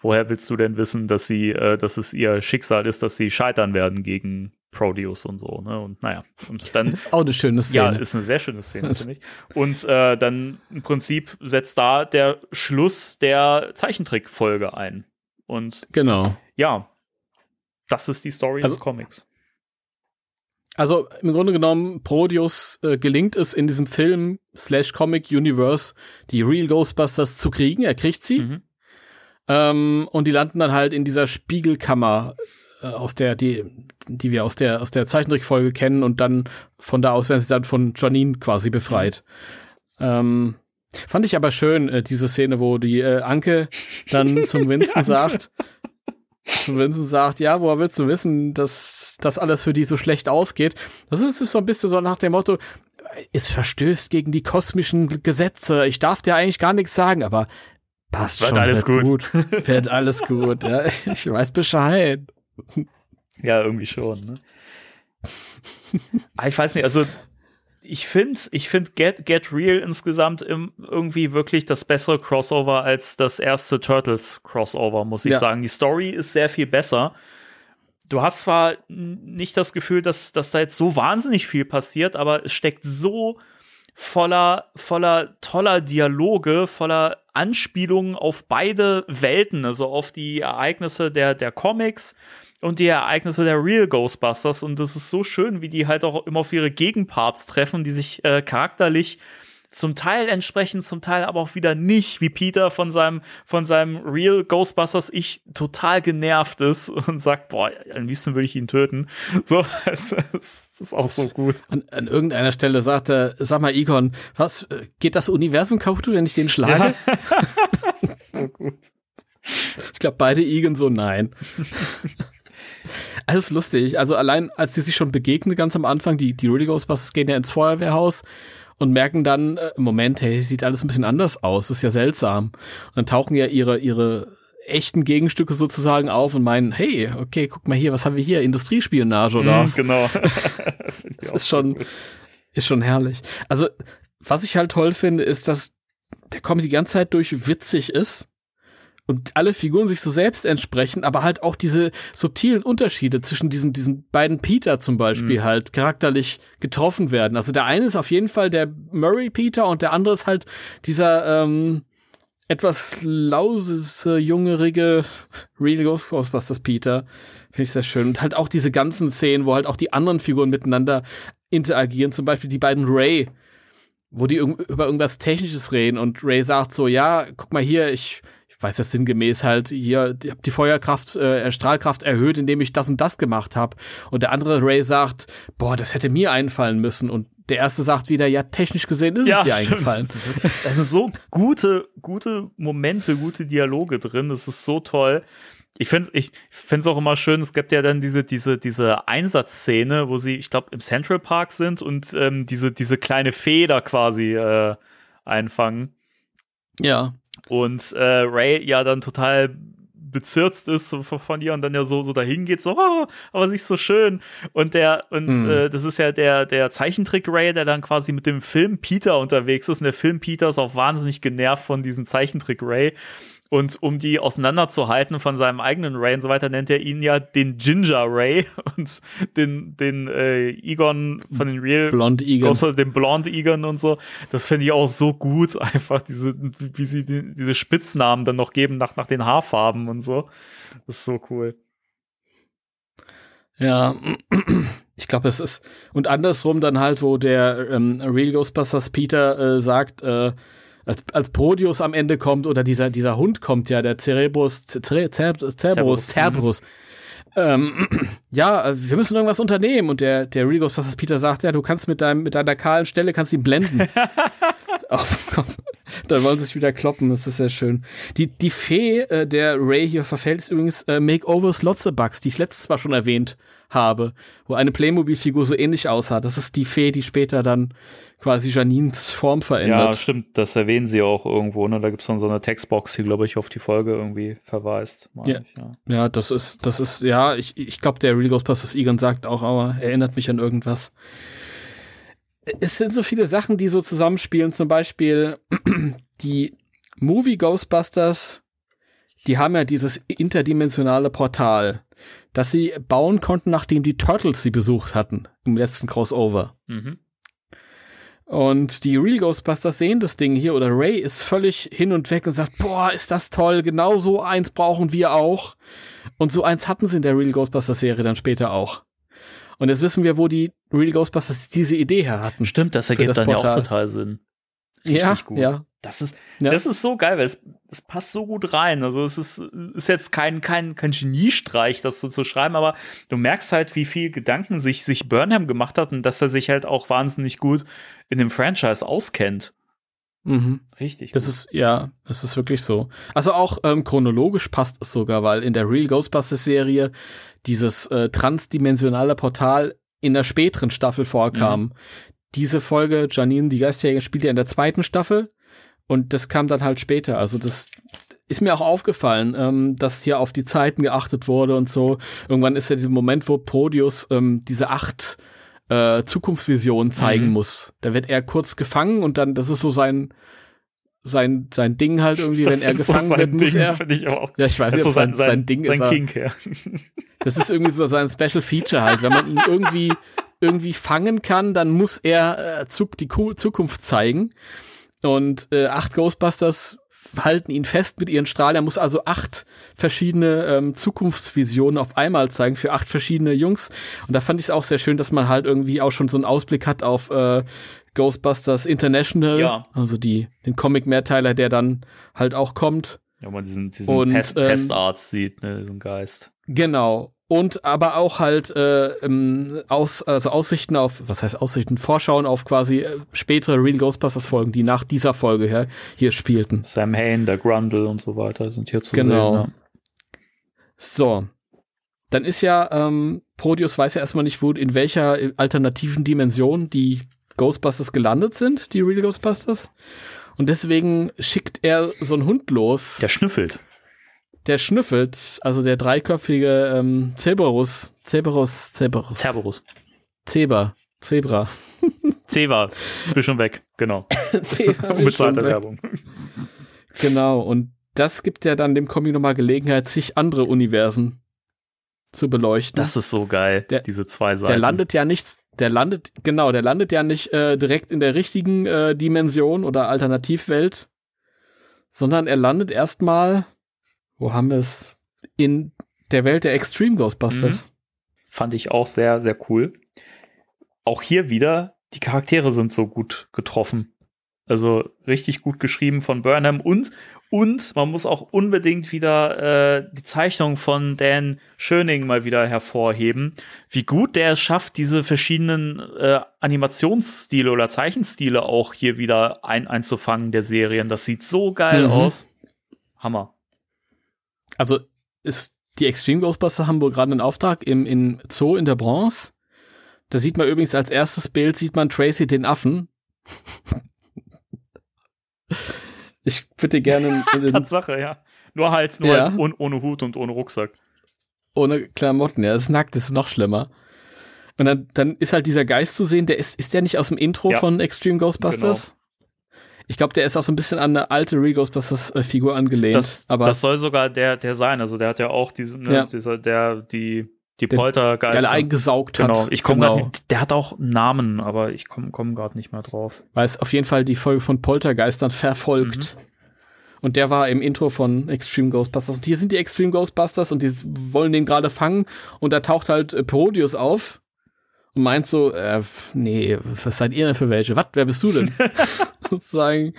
woher willst du denn wissen, dass sie, äh, dass es ihr Schicksal ist, dass sie scheitern werden gegen Proteus und so, ne? Und naja, und dann. Auch eine schöne Szene. Ja, ist eine sehr schöne Szene, finde ich. Und äh, dann im Prinzip setzt da der Schluss der Zeichentrickfolge ein. Und genau. ja, das ist die Story Also- des Comics. Also im Grunde genommen, Proteus äh, gelingt es in diesem Film slash Comic Universe die Real Ghostbusters zu kriegen. Er kriegt sie. Mhm. Ähm, und die landen dann halt in dieser Spiegelkammer, aus der, die, die wir aus der, aus der Zeichentrickfolge kennen und dann von da aus werden sie dann von Janine quasi befreit. Ähm, fand ich aber schön, äh, diese Szene, wo die äh, Anke dann zum Winston sagt, zum Vincent sagt, ja, woher willst du wissen, dass das alles für die so schlecht ausgeht? Das ist so ein bisschen so nach dem Motto, es verstößt gegen die kosmischen Gesetze. Ich darf dir eigentlich gar nichts sagen, aber passt Wird schon. alles wird gut. Wird alles gut. Ja, ich weiß Bescheid. Ja, irgendwie schon. Ne? Ah, ich weiß nicht, also ich finde, ich finde Get, Get Real insgesamt im, irgendwie wirklich das bessere Crossover als das erste Turtles Crossover, muss ich Ja. sagen. Die Story ist sehr viel besser. Du hast zwar nicht das Gefühl, dass, dass da jetzt so wahnsinnig viel passiert, aber es steckt so voller, voller toller Dialoge, voller Anspielungen auf beide Welten, also auf die Ereignisse der, der Comics und die Ereignisse der Real Ghostbusters. Und das ist so schön, wie die halt auch immer auf ihre Gegenparts treffen, die sich äh, charakterlich zum Teil entsprechen, zum Teil aber auch wieder nicht, wie Peter von seinem, von seinem Real Ghostbusters Ich total genervt ist und sagt, boah, am liebsten würde ich ihn töten. So, es, es, das ist auch so gut. An, an irgendeiner Stelle sagt er, sag mal, Egon, was, äh, geht das Universum kaputt, wenn ich den schlage? So gut. Ich glaube, beide Egan so, nein. Alles lustig. Also allein, als die sich schon begegnen, ganz am Anfang, die, die Rudy Ghostbusters gehen ja ins Feuerwehrhaus und merken dann, äh, Moment, hey, sieht alles ein bisschen anders aus, ist ja seltsam. Und dann tauchen ja ihre, ihre echten Gegenstücke sozusagen auf und meinen, hey, okay, guck mal hier, was haben wir hier? Industriespionage oder was? Genau. Das ist schon, ist schon herrlich. Also, was ich halt toll finde, ist, dass der Comic die ganze Zeit durch witzig ist und alle Figuren sich so selbst entsprechen, aber halt auch diese subtilen Unterschiede zwischen diesen, diesen beiden Peter zum Beispiel halt charakterlich getroffen werden. Also der eine ist auf jeden Fall der Murray Peter und der andere ist halt dieser, ähm, etwas lausese, jungerige Real Ghostbusters Peter. Finde ich sehr schön. Und halt auch diese ganzen Szenen, wo halt auch die anderen Figuren miteinander interagieren. Zum Beispiel die beiden Ray, wo die über irgendwas Technisches reden und Ray sagt so, ja, guck mal hier, ich, ich weiß das sinngemäß halt, hier, ich die Feuerkraft, äh, Strahlkraft erhöht, indem ich das und das gemacht habe. Und der andere Ray sagt, boah, das hätte mir einfallen müssen. Und der erste sagt wieder, ja, technisch gesehen ist es dir stimmt. eingefallen. Da sind so gute, gute Momente, gute Dialoge drin. Das ist so toll. Ich finde ich find's auch immer schön, es gibt ja dann diese, diese, diese Einsatzszene, wo sie, ich glaube, im Central Park sind und ähm, diese, diese kleine da quasi äh, einfangen. Ja. Und äh, Ray ja dann total bezirzt ist von ihr und dann ja so so dahin geht so oh, aber sie ist so schön. Und der und Mhm. äh, das ist ja der der Zeichentrick Ray der dann quasi mit dem Film Peter unterwegs ist. Und der Film Peter ist auch wahnsinnig genervt von diesem Zeichentrick Ray und um die auseinanderzuhalten von seinem eigenen Ray und so weiter, nennt er ihn ja den Ginger Ray und den, den äh, Egon von den Real Blond Egon. Außer dem Blond Egon und so. Das finde ich auch so gut, einfach diese, wie sie die, diese Spitznamen dann noch geben nach, nach den Haarfarben und so. Das ist so cool. Ja, ich glaube, es ist und andersrum dann halt, wo der ähm, Real Ghostbusters Peter äh, sagt, äh, als, als Prodius am Ende kommt oder dieser dieser Hund kommt ja, der Cerebrus, Cer Cer Cerberus, Cerberus. Ähm, ja, äh, wir müssen irgendwas unternehmen und der der Real Ghostbusters Peter sagt, ja, du kannst mit deinem mit deiner kahlen Stelle kannst ihn blenden. auf, dann wollen sie sich wieder kloppen, das ist sehr schön. Die, die Fee, äh, der Ray hier verfällt, ist übrigens äh, Makeovers Lotzebugs, die ich letztes Mal schon erwähnt habe, wo eine Playmobil-Figur so ähnlich aussah. Das ist die Fee, die später dann quasi Janines Form verändert. Ja, stimmt, das erwähnen sie auch irgendwo, ne? Da gibt's dann so eine Textbox, die, glaube ich, auf die Folge irgendwie verweist. Ja. Ich, ja. ja, das ist, das ist, ja, ich, ich glaube, der Real Ghostbusters Egon sagt auch, aber erinnert mich an irgendwas es sind so viele Sachen, die so zusammenspielen. Zum Beispiel die Movie Ghostbusters, die haben ja dieses interdimensionale Portal, das sie bauen konnten, nachdem die Turtles sie besucht hatten im letzten Crossover. Mhm. Und die Real Ghostbusters sehen das Ding hier oder Ray ist völlig hin und weg und sagt, boah, ist das toll, genau so eins brauchen wir auch. Und so eins hatten sie in der Real Ghostbusters Serie dann später auch. Und jetzt wissen wir, wo die Real Ghostbusters diese Idee her hatten. Stimmt, das ergibt das dann Portal. ja auch total Sinn. Richtig ja, gut. Ja. Das ist, ja. das ist so geil, weil es, es passt so gut rein. Also es ist, ist jetzt kein, kein, kein Geniestreich, das so zu schreiben, aber du merkst halt, wie viel Gedanken sich, sich Burnham gemacht hat und dass er sich halt auch wahnsinnig gut in dem Franchise auskennt. Mhm. Richtig. Das ist, ja, das ist wirklich so. Also auch ähm, chronologisch passt es sogar, weil in der Real Ghostbusters Serie dieses äh, transdimensionale Portal in der späteren Staffel vorkam. Mhm. Diese Folge, Janine, die Geistjäger, spielt ja in der zweiten Staffel und das kam dann halt später. Also das ist mir auch aufgefallen, ähm, dass hier auf die Zeiten geachtet wurde und so. Irgendwann ist ja dieser Moment, wo Prodius ähm, diese acht äh, Zukunftsvisionen zeigen mhm. muss. Da wird er kurz gefangen und dann, das ist so sein sein, sein Ding halt irgendwie, das wenn er gefangen so wird, muss Ding, er. Ich auch. Ja, ich weiß nicht, so sein, sein, sein Ding sein ist. Kink, ja. Das ist irgendwie so sein Special Feature halt. Wenn man ihn irgendwie, irgendwie fangen kann, dann muss er äh, die Zukunft zeigen. Und äh, acht Ghostbusters halten ihn fest mit ihren Strahlen. Er muss also acht verschiedene ähm, Zukunftsvisionen auf einmal zeigen für acht verschiedene Jungs. Und da fand ich es auch sehr schön, dass man halt irgendwie auch schon so einen Ausblick hat auf äh, Ghostbusters International, ja. also die den Comic-Mehrteiler, der dann halt auch kommt. Ja, man diesen, diesen und, Pest, ähm, Pestarzt sieht, ne, so ein Geist. Genau. Und aber auch halt äh, ähm, aus, also Aussichten auf, was heißt Aussichten, Vorschauen auf quasi äh, spätere Real Ghostbusters Folgen, die nach dieser Folge her hier spielten. Sam Hain, der Grundle und so weiter sind hier zu genau. sehen. Genau. So. Dann ist ja, ähm, Prodius weiß ja erstmal nicht, wo, in welcher alternativen Dimension die Ghostbusters gelandet sind, die Real Ghostbusters. Und deswegen schickt er so einen Hund los. Der schnüffelt. Der schnüffelt, also der dreiköpfige ähm, Cerberus, Cerberus, Cerberus. Cerberus. Zebra. Zebra. Zebra. Bin schon weg, genau. Zebra. Unbezahlte Werbung. Genau, und das gibt ja dann dem Comic nochmal Gelegenheit, sich andere Universen zu beleuchten. Das ist so geil, der, diese zwei Seiten. Der landet ja nicht, der landet, genau, der landet ja nicht äh, direkt in der richtigen äh, Dimension oder Alternativwelt, sondern er landet erstmal, wo haben wir es? In der Welt der Extreme Ghostbusters. Mhm. Fand ich auch sehr, sehr cool. Auch hier wieder, die Charaktere sind so gut getroffen. Also richtig gut geschrieben von Burnham und und man muss auch unbedingt wieder äh, die Zeichnung von Dan Schöning mal wieder hervorheben, wie gut der es schafft, diese verschiedenen äh, Animationsstile oder Zeichenstile auch hier wieder ein einzufangen der Serien. Das sieht so geil mhm. aus. Hammer. Also ist die Extreme Ghostbusters haben wohl gerade einen Auftrag im in Zoo in der Bronze. Da sieht man übrigens als erstes Bild sieht man Tracy den Affen. Ich würde gerne. Tatsache, ja. Nur halt, nur ja. halt ohne, ohne Hut und ohne Rucksack. Ohne Klamotten, ja. Das ist nackt, das ist noch schlimmer. Und dann, dann ist halt dieser Geist zu sehen, der ist, ist der nicht aus dem Intro ja. von Extreme Ghostbusters? Genau. Ich glaube, der ist auch so ein bisschen an eine alte Real Ghostbusters äh, Figur angelehnt. Das, aber das soll sogar der, der sein. Also der hat ja auch diesen, ne, ja. dieser, der, die, die Poltergeist. Der eingesaugt hat. Genau. Ich komm genau. Grad, der hat auch Namen, aber ich komme komm gerade nicht mehr drauf. Weil es auf jeden Fall die Folge von Poltergeistern verfolgt. Mhm. Und der war im Intro von Extreme Ghostbusters. Und hier sind die Extreme Ghostbusters und die wollen den gerade fangen. Und da taucht halt äh, Parodius auf und meint so, äh, nee, was seid ihr denn für welche? Was, wer bist du denn? Sozusagen.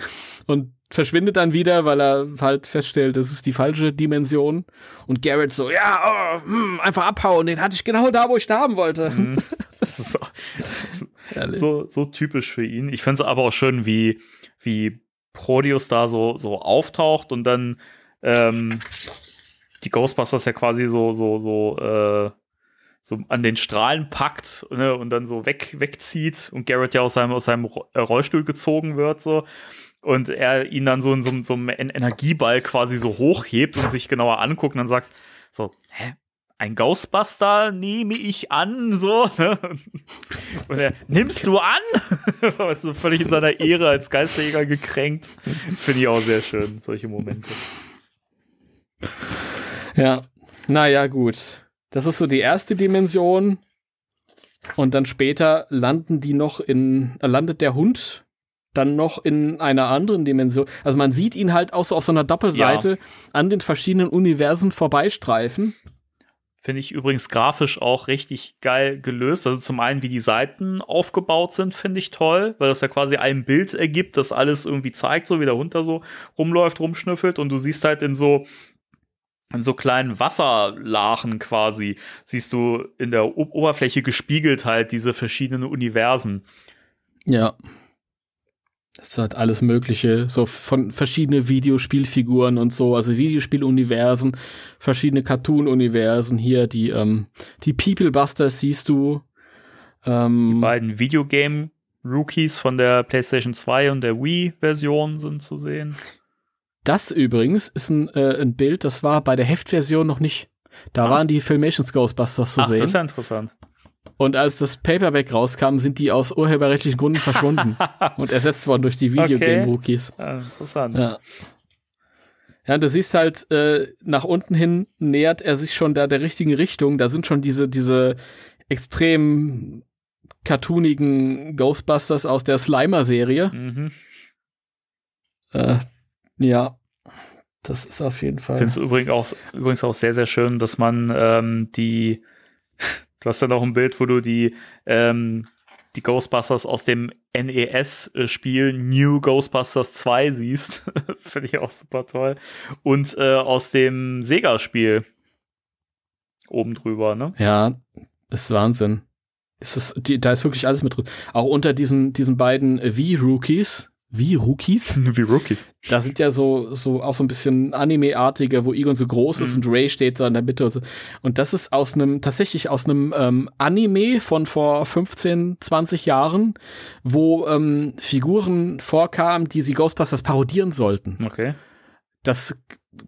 Und verschwindet dann wieder, weil er halt feststellt, das ist die falsche Dimension. Und Garrett so, ja, oh, hm, einfach abhauen, den hatte ich genau da, wo ich da haben wollte. Mhm. Das ist so, so, so typisch für ihn. Ich finde es aber auch schön, wie, wie Proteus da so, so auftaucht und dann ähm, die Ghostbusters ja quasi so, so, so, äh, so an den Strahlen packt ne, und dann so weg, wegzieht und Garrett ja aus seinem, aus seinem äh, Rollstuhl gezogen wird, so und er ihn dann so in so, so einem Energieball quasi so hochhebt und sich genauer anguckt und dann sagst, so, hä? Ein Ghostbuster nehme ich an, so, ne? Und er, nimmst du an? ist so völlig in seiner Ehre als Geisterjäger gekränkt. Finde ich auch sehr schön, solche Momente. Ja, naja, gut. Das ist so die erste Dimension. Und dann später landen die noch in, landet der Hund dann noch in einer anderen Dimension. Also man sieht ihn halt auch so auf so einer Doppelseite ja. an den verschiedenen Universen vorbeistreifen. Finde ich übrigens grafisch auch richtig geil gelöst. Also zum einen, wie die Seiten aufgebaut sind, finde ich toll, weil das ja quasi ein Bild ergibt, das alles irgendwie zeigt, so wie der Hund da so rumläuft, rumschnüffelt und du siehst halt in so in so kleinen Wasserlachen quasi, siehst du in der o Oberfläche gespiegelt halt diese verschiedenen Universen. Ja. Das hat alles Mögliche, so von verschiedene Videospielfiguren und so, also Videospieluniversen, verschiedene Cartoon-Universen. Hier die, ähm, die People Busters siehst du. Ähm, die beiden Videogame-Rookies von der PlayStation 2 und der Wii-Version sind zu sehen. Das übrigens ist ein, äh, ein Bild, das war bei der Heftversion noch nicht. Da ah. waren die Filmations Ghostbusters zu Ach, sehen. Das ist ja interessant. Und als das Paperback rauskam, sind die aus urheberrechtlichen Gründen verschwunden und ersetzt worden durch die Videogame-Rookies. Okay. Ja, interessant. Ja. Ja, du siehst halt, äh, nach unten hin nähert er sich schon da der richtigen Richtung. Da sind schon diese, diese extrem cartoonigen Ghostbusters aus der Slimer-Serie. Mhm. Äh, ja, das ist auf jeden Fall. Ich finde es übrigens auch, übrigens auch sehr, sehr schön, dass man ähm, die, du hast ja noch ein Bild, wo du die, ähm, die Ghostbusters aus dem NES-Spiel New Ghostbusters 2 siehst. finde ich auch super toll. Und äh, aus dem Sega-Spiel oben drüber, ne? Ja, ist Wahnsinn. Es ist, die, da ist wirklich alles mit drin. Auch unter diesen, diesen beiden Wii-Rookies, wie Rookies? Wie Rookies. Da sind ja so, so auch so ein bisschen Anime-artige, wo Egon so groß ist mhm. und Ray steht da in der Mitte und so. Und das ist aus einem, tatsächlich aus einem ähm, Anime von vor 15, 20 Jahren, wo ähm, Figuren vorkamen, die sie Ghostbusters parodieren sollten. Okay. Das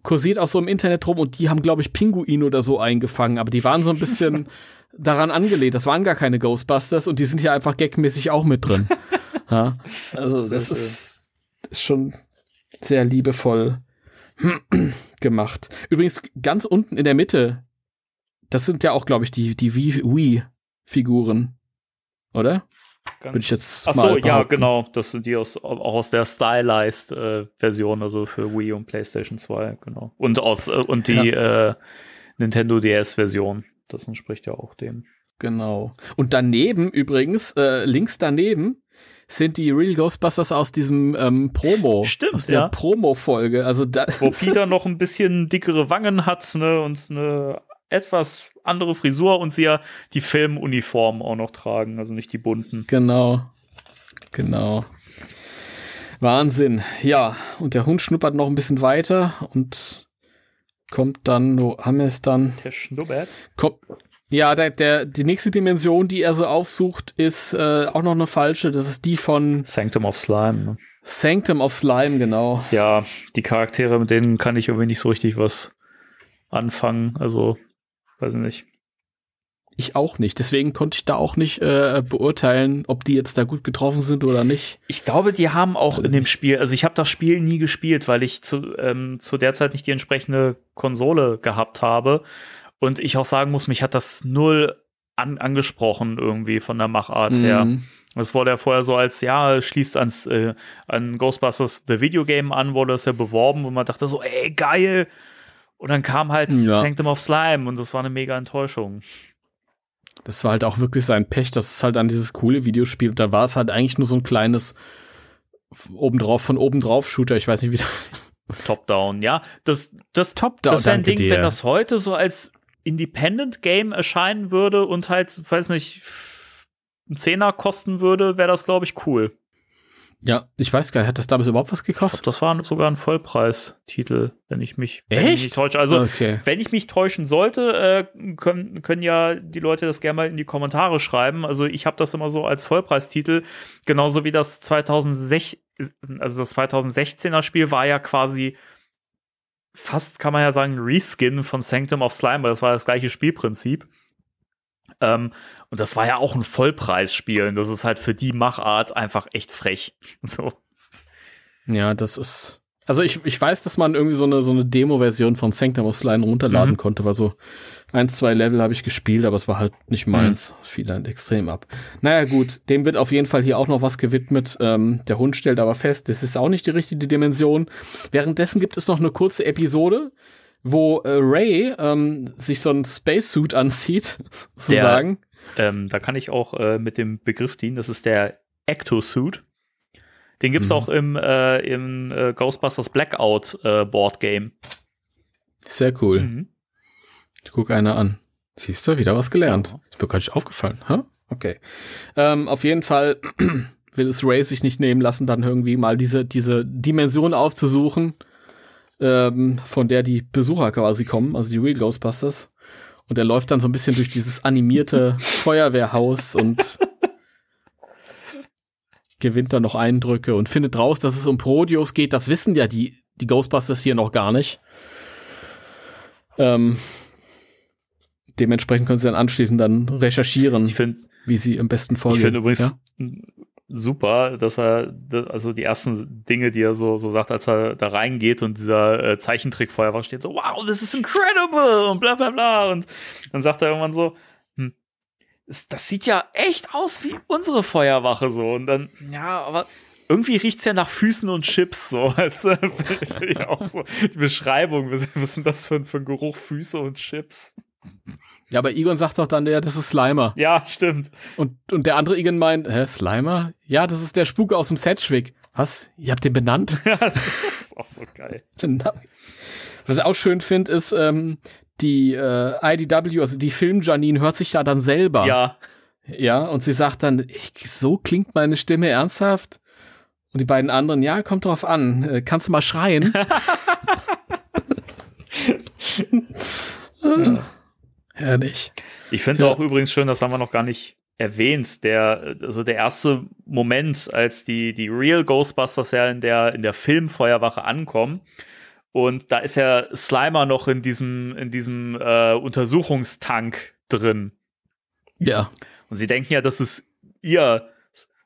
kursiert auch so im Internet rum und die haben, glaube ich, Pinguin oder so eingefangen, aber die waren so ein bisschen daran angelehnt. Das waren gar keine Ghostbusters und die sind hier einfach gagmäßig auch mit drin. Ja, also sehr das schön. ist, ist schon sehr liebevoll gemacht. Übrigens ganz unten in der Mitte, das sind ja auch, glaube ich, die die Wii-Figuren, oder? Würde ich jetzt Ach so, ja, genau. Das sind die aus, auch aus der Stylized-Version, äh, also für Wii und PlayStation 2, genau. Und aus äh, und die ja. äh, Nintendo DS-Version. Das entspricht ja auch dem. Genau. Und daneben übrigens, äh, links daneben, sind die Real Ghostbusters aus diesem ähm, Promo. Stimmt, aus der ja. Promo-Folge. Also Wo Peter noch ein bisschen dickere Wangen hat, ne, und eine etwas andere Frisur und sie ja die Filmuniform auch noch tragen, also nicht die bunten. Genau. Genau. Wahnsinn. Ja, und der Hund schnuppert noch ein bisschen weiter und kommt dann, wo haben wir es dann? Der schnuppert. Kommt, ja, der, der, die nächste Dimension, die er so aufsucht, ist äh, auch noch eine falsche. Das ist die von Sanctum of Slime. Ne? Sanctum of Slime, genau. Ja, die Charaktere, mit denen kann ich irgendwie nicht so richtig was anfangen. Also, weiß ich nicht. Ich auch nicht. Deswegen konnte ich da auch nicht äh, beurteilen, ob die jetzt da gut getroffen sind oder nicht. Ich glaube, die haben auch in dem Spiel, also ich habe das Spiel nie gespielt, weil ich zu, ähm, zu der Zeit nicht die entsprechende Konsole gehabt habe. Und ich auch sagen muss, mich hat das null an, angesprochen irgendwie von der Machart mhm. her. Das wurde ja vorher so als, ja, schließt ans, äh, an Ghostbusters The Video Game an, wurde das ja beworben und man dachte so, ey, geil. Und dann kam halt Ja. Sanctum of Slime und das war eine mega Enttäuschung. Das war halt auch wirklich sein Pech, dass es halt an dieses coole Videospiel, da war es halt eigentlich nur so ein kleines obendrauf von obendrauf Shooter, ich weiß nicht wie. Top-Down, ja. Das, das, Top-Down, das wäre ein Ding, dir. wenn das heute so als Independent-Game erscheinen würde und halt, weiß nicht, einen Zehner kosten würde, wäre das, glaube ich, cool. Ja, ich weiß gar nicht, hat das damals überhaupt was Ich glaub, gekostet? das war sogar ein Vollpreistitel, wenn ich mich, wenn ich Echt? mich nicht täusche. Also, okay. wenn ich mich täuschen sollte, äh, können, können ja die Leute das gerne mal in die Kommentare schreiben. Also ich habe das immer so als Vollpreistitel, genauso wie das 2006, also das 2016er Spiel war ja quasi fast, kann man ja sagen, Reskin von Sanctum of Slime, weil das war das gleiche Spielprinzip. Ähm, und das war ja auch ein Vollpreisspiel. Und das ist halt für die Machart einfach echt frech. So. Ja, das ist. Also ich, ich weiß, dass man irgendwie so eine, so eine Demo-Version von Sanctum of Slime runterladen Mhm. konnte, war so ein, zwei Level habe ich gespielt, aber es war halt nicht meins. Es fiel halt extrem ab. Naja, gut, dem wird auf jeden Fall hier auch noch was gewidmet. Ähm, der Hund stellt aber fest, das ist auch nicht die richtige Dimension. Währenddessen gibt es noch eine kurze Episode, wo äh, Ray ähm, sich so ein Spacesuit anzieht, sozusagen. Ähm, da kann ich auch äh, mit dem Begriff dienen. Das ist der Ectosuit. Den gibt's Mhm. auch im, äh, im äh, Ghostbusters Blackout äh, Board Game. Sehr cool. Mhm. Ich guck einer an. Siehst du, wieder was gelernt. Ist mir gar nicht aufgefallen. Ha? Okay. Ähm, auf jeden Fall will es Ray sich nicht nehmen lassen, dann irgendwie mal diese, diese Dimension aufzusuchen, ähm, von der die Besucher quasi kommen, also die Real Ghostbusters. Und er läuft dann so ein bisschen durch dieses animierte Feuerwehrhaus und gewinnt dann noch Eindrücke und findet raus, dass es um Prodios geht. Das wissen ja die, die Ghostbusters hier noch gar nicht. Ähm, dementsprechend können sie dann anschließend dann recherchieren, Ich finde wie sie am besten ich vorgehen. find übrigens ja? super, dass er, also die ersten Dinge, die er so, so sagt, als er da reingeht und dieser äh, Zeichentrick-Feuerwehr steht, so, wow, this is incredible und bla bla bla. Und dann sagt er irgendwann so, das sieht ja echt aus wie unsere Feuerwache so. Und dann, ja, aber irgendwie riecht's ja nach Füßen und Chips so. Weißt du? ja, auch so die Beschreibung, was ist denn das für, ein- für ein Geruch, Füße und Chips? ja, aber Egon sagt doch dann, ja, das ist Slimer. Ja, stimmt. Und, und der andere Egon meint, hä, Slimer? Ja, das ist der Spuk aus dem Sedgwick. Was? Ihr habt den benannt? das ist auch so geil. Was ich auch schön finde, ist, ähm, die äh, IDW, also die Film-Janine, hört sich ja dann selber. Ja, Ja, und sie sagt dann, ich, so klingt meine Stimme ernsthaft. Und die beiden anderen, ja, kommt drauf an. Äh, kannst du mal schreien? Ah, Herrlich. Ich finde Ja. auch übrigens schön, das haben wir noch gar nicht erwähnt, der, also der erste Moment, als die, die Real Ghostbusters ja in der, in der Filmfeuerwache ankommen. Und da ist ja Slimer noch in diesem, in diesem äh, Untersuchungstank drin. Ja. Und sie denken ja, das ist ihr,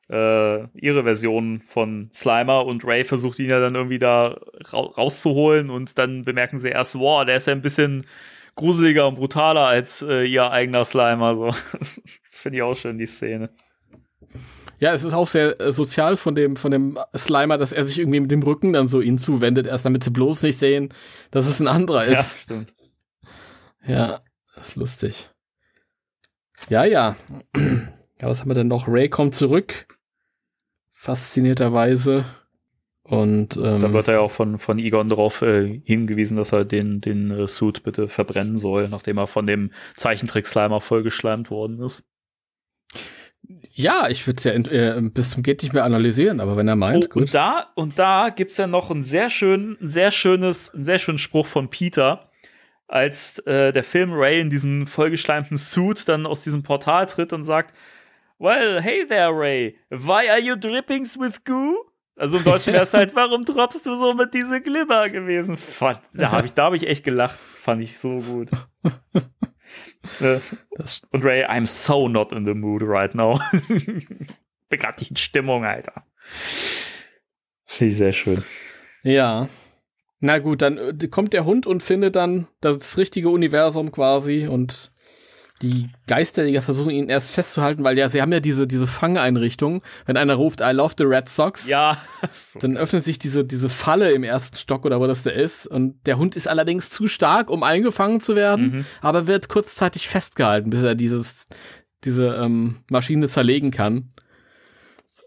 äh, ihre Version von Slimer und Ray versucht ihn ja dann irgendwie da ra rauszuholen und dann bemerken sie erst, wow, der ist ja ein bisschen gruseliger und brutaler als äh, ihr eigener Slimer. So. Finde ich auch schön, die Szene. Ja, es ist auch sehr äh, sozial von dem, von dem Slimer, dass er sich irgendwie mit dem Rücken dann so ihnen zuwendet, erst damit sie bloß nicht sehen, dass es ein anderer Ja, ist. stimmt. Ja, ist lustig. Ja, ja. Ja, was haben wir denn noch? Ray kommt zurück. Faszinierterweise. Und ähm, Da wird er ja auch von, von Egon darauf äh, hingewiesen, dass er den, den äh, Suit bitte verbrennen soll, nachdem er von dem Zeichentrick-Slimer vollgeschleimt worden ist. Ja, ich würde es ja äh, bis zum geht nicht mehr analysieren, aber wenn er meint, Oh, gut. und da, und da gibt's ja noch ein sehr schön, ein sehr schönes, einen sehr schönen Spruch von Peter, als äh, der Film Ray in diesem vollgeschleimten Suit dann aus diesem Portal tritt und sagt, Well, hey there, Ray. Why are you drippings with goo? Also im Deutschen wäre es halt, warum droppst du so mit diese Glimmer gewesen? Fand, da habe ich, da hab ich echt gelacht. Fand ich so gut. Und Ray, I'm so not in the mood right now. Bin grad nicht in Stimmung, Alter. Finde ich sehr schön. ja. Na gut, dann äh, kommt der Hund und findet dann das richtige Universum quasi und die Geisterjäger versuchen ihn erst festzuhalten, weil ja, sie haben ja diese, diese Fangeinrichtung. Wenn einer ruft, I love the Red Sox, Ja. dann öffnet sich diese, diese Falle im ersten Stock oder wo das da ist. Und der Hund ist allerdings zu stark, um eingefangen zu werden, aber wird kurzzeitig festgehalten, bis er dieses, diese ähm, Maschine zerlegen kann.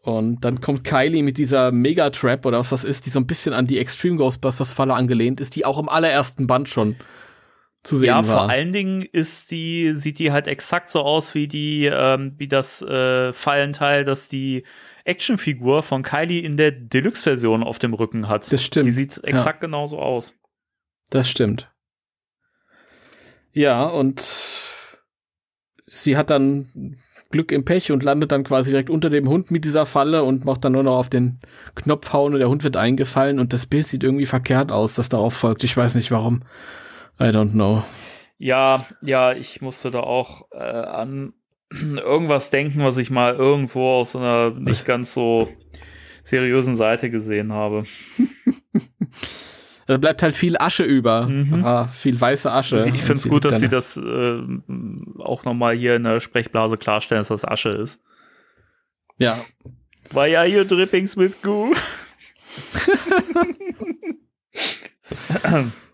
Und dann kommt Kylie mit dieser Megatrap oder was das ist, die so ein bisschen an die Extreme Ghostbusters Falle angelehnt ist, die auch im allerersten Band schon zu sehen Ja, war. vor allen Dingen ist die, sieht die halt exakt so aus wie die, ähm, wie das äh, Fallenteil, das die Actionfigur von Kylie in der Deluxe-Version auf dem Rücken hat. Das stimmt. Die sieht exakt genauso aus. Das stimmt. Ja, und sie hat dann Glück im Pech und landet dann quasi direkt unter dem Hund mit dieser Falle und macht dann nur noch auf den Knopf hauen und der Hund wird eingefallen und das Bild sieht irgendwie verkehrt aus, das darauf folgt. Ich weiß nicht warum. I don't know. Ja, ja, ich musste da auch äh, an irgendwas denken, was ich mal irgendwo auf so einer nicht ganz so seriösen Seite gesehen habe. Da bleibt halt viel Asche über. Mhm. Ah, viel weiße Asche. Also ich finde es gut, dass sie das äh, auch nochmal hier in der Sprechblase klarstellen, dass das Asche ist. Ja, Why are you drippings with goo?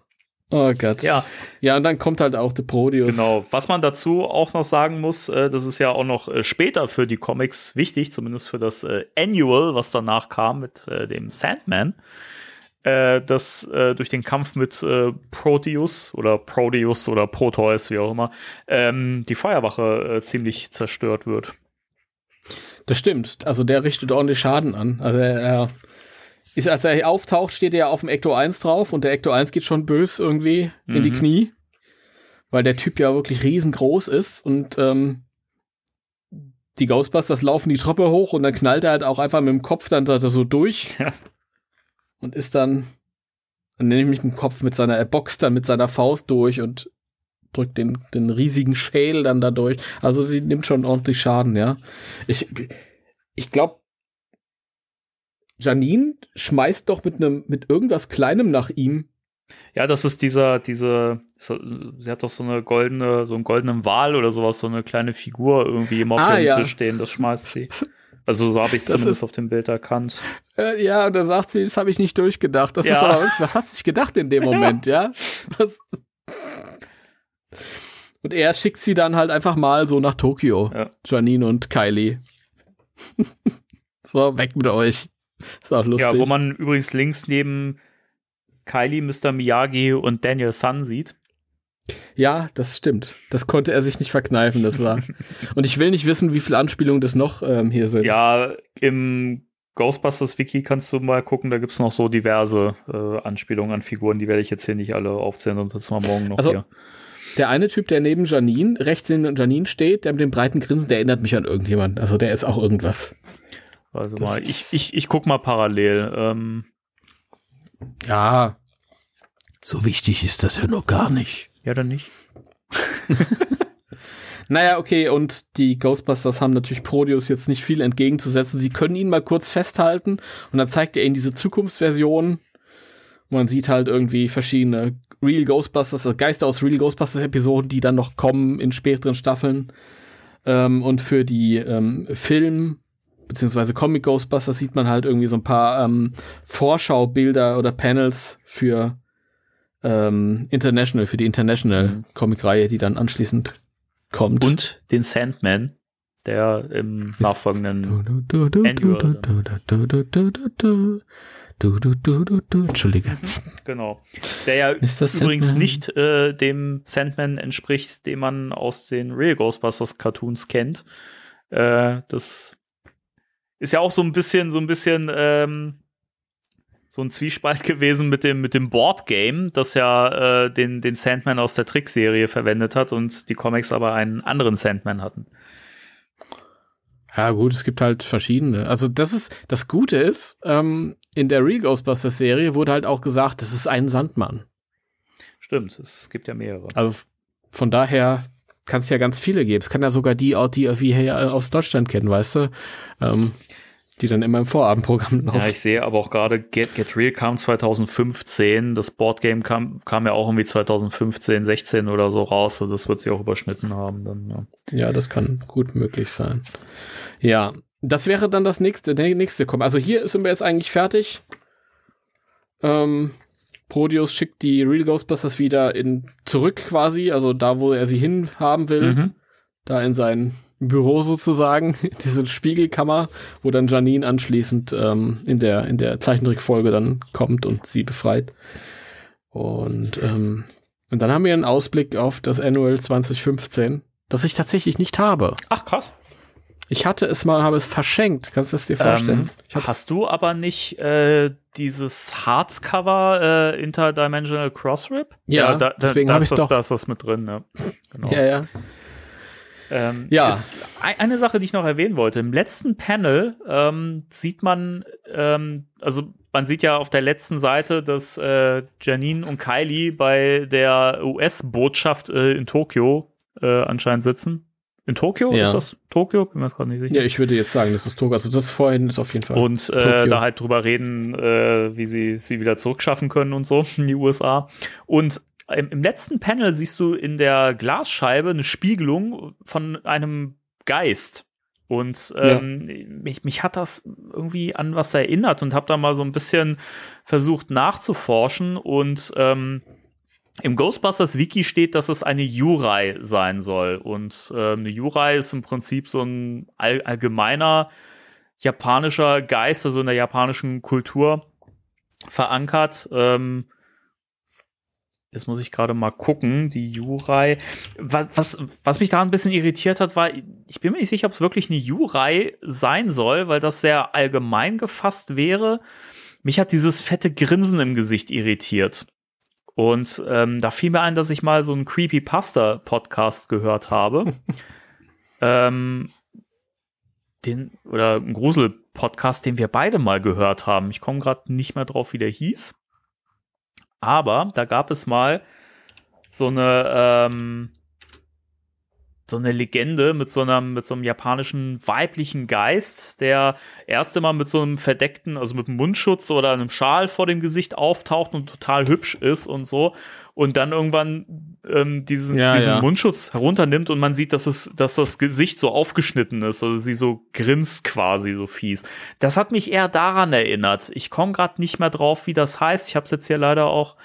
oh Gott. Ja. Ja, und dann kommt halt auch der Prodius. Genau. Was man dazu auch noch sagen muss, äh, das ist ja auch noch äh, später für die Comics wichtig, zumindest für das äh, Annual, was danach kam mit äh, dem Sandman, äh, dass äh, durch den Kampf mit Proteus oder Proteus oder Proteus, wie auch immer, ähm, die Feuerwache ziemlich zerstört wird. Das stimmt. Also der richtet ordentlich Schaden an. Also er ist, als er auftaucht, steht er ja auf dem Ecto 1 drauf und der Ecto 1 geht schon bös irgendwie in die Mhm. Knie. Weil der Typ ja wirklich riesengroß ist und ähm, die Ghostbusters laufen die Treppe hoch und dann knallt er halt auch einfach mit dem Kopf dann da so durch Ja. und ist dann, dann nehme ich dem Kopf mit seiner, er boxt dann mit seiner Faust durch und drückt den, den riesigen Schädel dann da durch. Also sie nimmt schon ordentlich Schaden, ja. Ich, ich glaube, Janine schmeißt doch mit einem, mit irgendwas Kleinem nach ihm. Ja, das ist dieser, diese, sie hat doch so eine goldene, so einen goldenen Wal oder sowas, so eine kleine Figur irgendwie immer auf Ah, dem ja. Tisch stehen, das schmeißt sie. Also so habe ich es zumindest ist- auf dem Bild erkannt. Äh, ja, und da sagt sie, das habe ich nicht durchgedacht. Das Ja. ist aber wirklich, was hat sie sich gedacht in dem Moment, ja? Was? Und er schickt sie dann halt einfach mal so nach Tokio. Ja. Janine und Kylie. so, weg mit euch. Ist auch lustig. Ja, wo man übrigens links neben Kylie, Mr. Miyagi und Daniel Sun sieht. Ja, das stimmt. Das konnte er sich nicht verkneifen, das war. Und ich will nicht wissen, wie viele Anspielungen das noch ähm, hier sind. Ja, im Ghostbusters Wiki kannst du mal gucken, da gibt's noch so diverse äh, Anspielungen an Figuren, die werde ich jetzt hier nicht alle aufzählen, sonst sitzen wir morgen noch Also, hier. Der eine Typ, der neben Janine, rechts neben Janine steht, der mit dem breiten Grinsen, der erinnert mich an irgendjemand. Also der ist auch irgendwas. Also das mal, ich, ich, ich guck mal parallel. Ähm, Ja. So wichtig ist das ja noch gar nicht. ja, dann nicht. Naja, okay, und die Ghostbusters haben natürlich Proteus jetzt nicht viel entgegenzusetzen. Sie können ihn mal kurz festhalten und dann zeigt er ihnen diese Zukunftsversion. Man sieht halt irgendwie verschiedene Real Ghostbusters, also Geister aus Real Ghostbusters Episoden, die dann noch kommen in späteren Staffeln. Ähm, und für die ähm, Film- beziehungsweise Comic Ghostbusters sieht man halt irgendwie so ein paar ähm, Vorschaubilder oder Panels für ähm, International, für die International Comic-Reihe, die dann anschließend kommt. Und den Sandman, der im nachfolgenden Du, du, du, du, du. Entschuldige. Genau. Der ja übrigens Sandman? nicht äh, dem Sandman entspricht, den man aus den Real Ghostbusters Cartoons kennt. Äh, das ist ja auch so ein bisschen, so ein bisschen ähm, so ein Zwiespalt gewesen mit dem, mit dem Board Game, das ja äh, den, den Sandman aus der Trickserie verwendet hat und die Comics aber einen anderen Sandman hatten. Ja, gut, es gibt halt verschiedene. Also, das ist, das Gute ist, ähm, in der Real Ghostbusters Serie wurde halt auch gesagt, das ist ein Sandmann. Stimmt, es gibt ja mehrere. Also, von daher kann es ja ganz viele geben. Es kann ja sogar die, die wir hier aus Deutschland kennen, weißt du? Ähm, Die dann immer im Vorabendprogramm laufen. Ja, ich sehe aber auch gerade Get, Get Real kam 2015, das Boardgame kam, kam ja auch irgendwie 2015, 16 oder so raus, also das wird sich auch überschnitten haben dann. Ja, ja das kann gut möglich sein. Ja, das wäre dann das nächste, der nächste kommen. Also hier sind wir jetzt eigentlich fertig. Ähm, Proteus schickt die Real Ghostbusters wieder in zurück quasi, also da, wo er sie hin haben will, mhm. da in sein Büro sozusagen, diese Spiegelkammer, wo dann Janine anschließend ähm, in der in der Zeichentrickfolge dann kommt und sie befreit. Und ähm, und dann haben wir einen Ausblick auf das Annual 2015, das ich tatsächlich nicht habe. Ach krass. Ich hatte es mal, habe es verschenkt. Kannst du es dir vorstellen? Ähm, hast du aber nicht äh, dieses Hardcover äh, Interdimensional Crossrip? Ja, ja da, deswegen habe ich doch. Da ist das mit drin. Ja, genau. ja. ja. Ähm, ja. Ist, eine Sache, die ich noch erwähnen wollte. Im letzten Panel ähm, sieht man, ähm, also man sieht ja auf der letzten Seite, dass äh, Janine und Kylie bei der US-Botschaft äh, in Tokio äh, anscheinend sitzen. In Tokio? Ja. Ist das Tokio? Bin mir gerade nicht sicher. Ja, ich würde jetzt sagen, das ist Tokio. Also das vorhin ist auf jeden Fall. Und äh, da halt drüber reden, äh, wie sie sie wieder zurückschaffen können und so in die USA. Und im, im letzten Panel siehst du in der Glasscheibe eine Spiegelung von einem Geist. Und ähm, ja. mich, mich hat das irgendwie an was erinnert und habe da mal so ein bisschen versucht nachzuforschen und ähm, im Ghostbusters Wiki steht, dass es eine Jurai sein soll. Und äh, eine Jurai ist im Prinzip so ein all allgemeiner japanischer Geist, also in der japanischen Kultur verankert. Ähm, jetzt muss ich gerade mal gucken, die Jurai. Was, was, was mich da ein bisschen irritiert hat, war, ich bin mir nicht sicher, ob es wirklich eine Jurai sein soll, weil das sehr allgemein gefasst wäre. Mich hat dieses fette Grinsen im Gesicht irritiert. Und ähm, da fiel mir ein, dass ich mal so einen Creepypasta-Podcast gehört habe. ähm, den, oder einen Grusel-Podcast, den wir beide mal gehört haben. Ich komme gerade nicht mehr drauf, wie der hieß. Aber da gab es mal so eine, ähm, so eine Legende mit so einem, mit so einem japanischen weiblichen Geist, der erst immer mit so einem verdeckten, also mit einem Mundschutz oder einem Schal vor dem Gesicht auftaucht und total hübsch ist und so. Und dann irgendwann ähm, diesen, ja, diesen ja. Mundschutz herunternimmt und man sieht, dass es, dass das Gesicht so aufgeschnitten ist, also sie so grinst quasi so fies. Das hat mich eher daran erinnert. Ich komme gerade nicht mehr drauf, wie das heißt. Ich habe es jetzt hier leider auch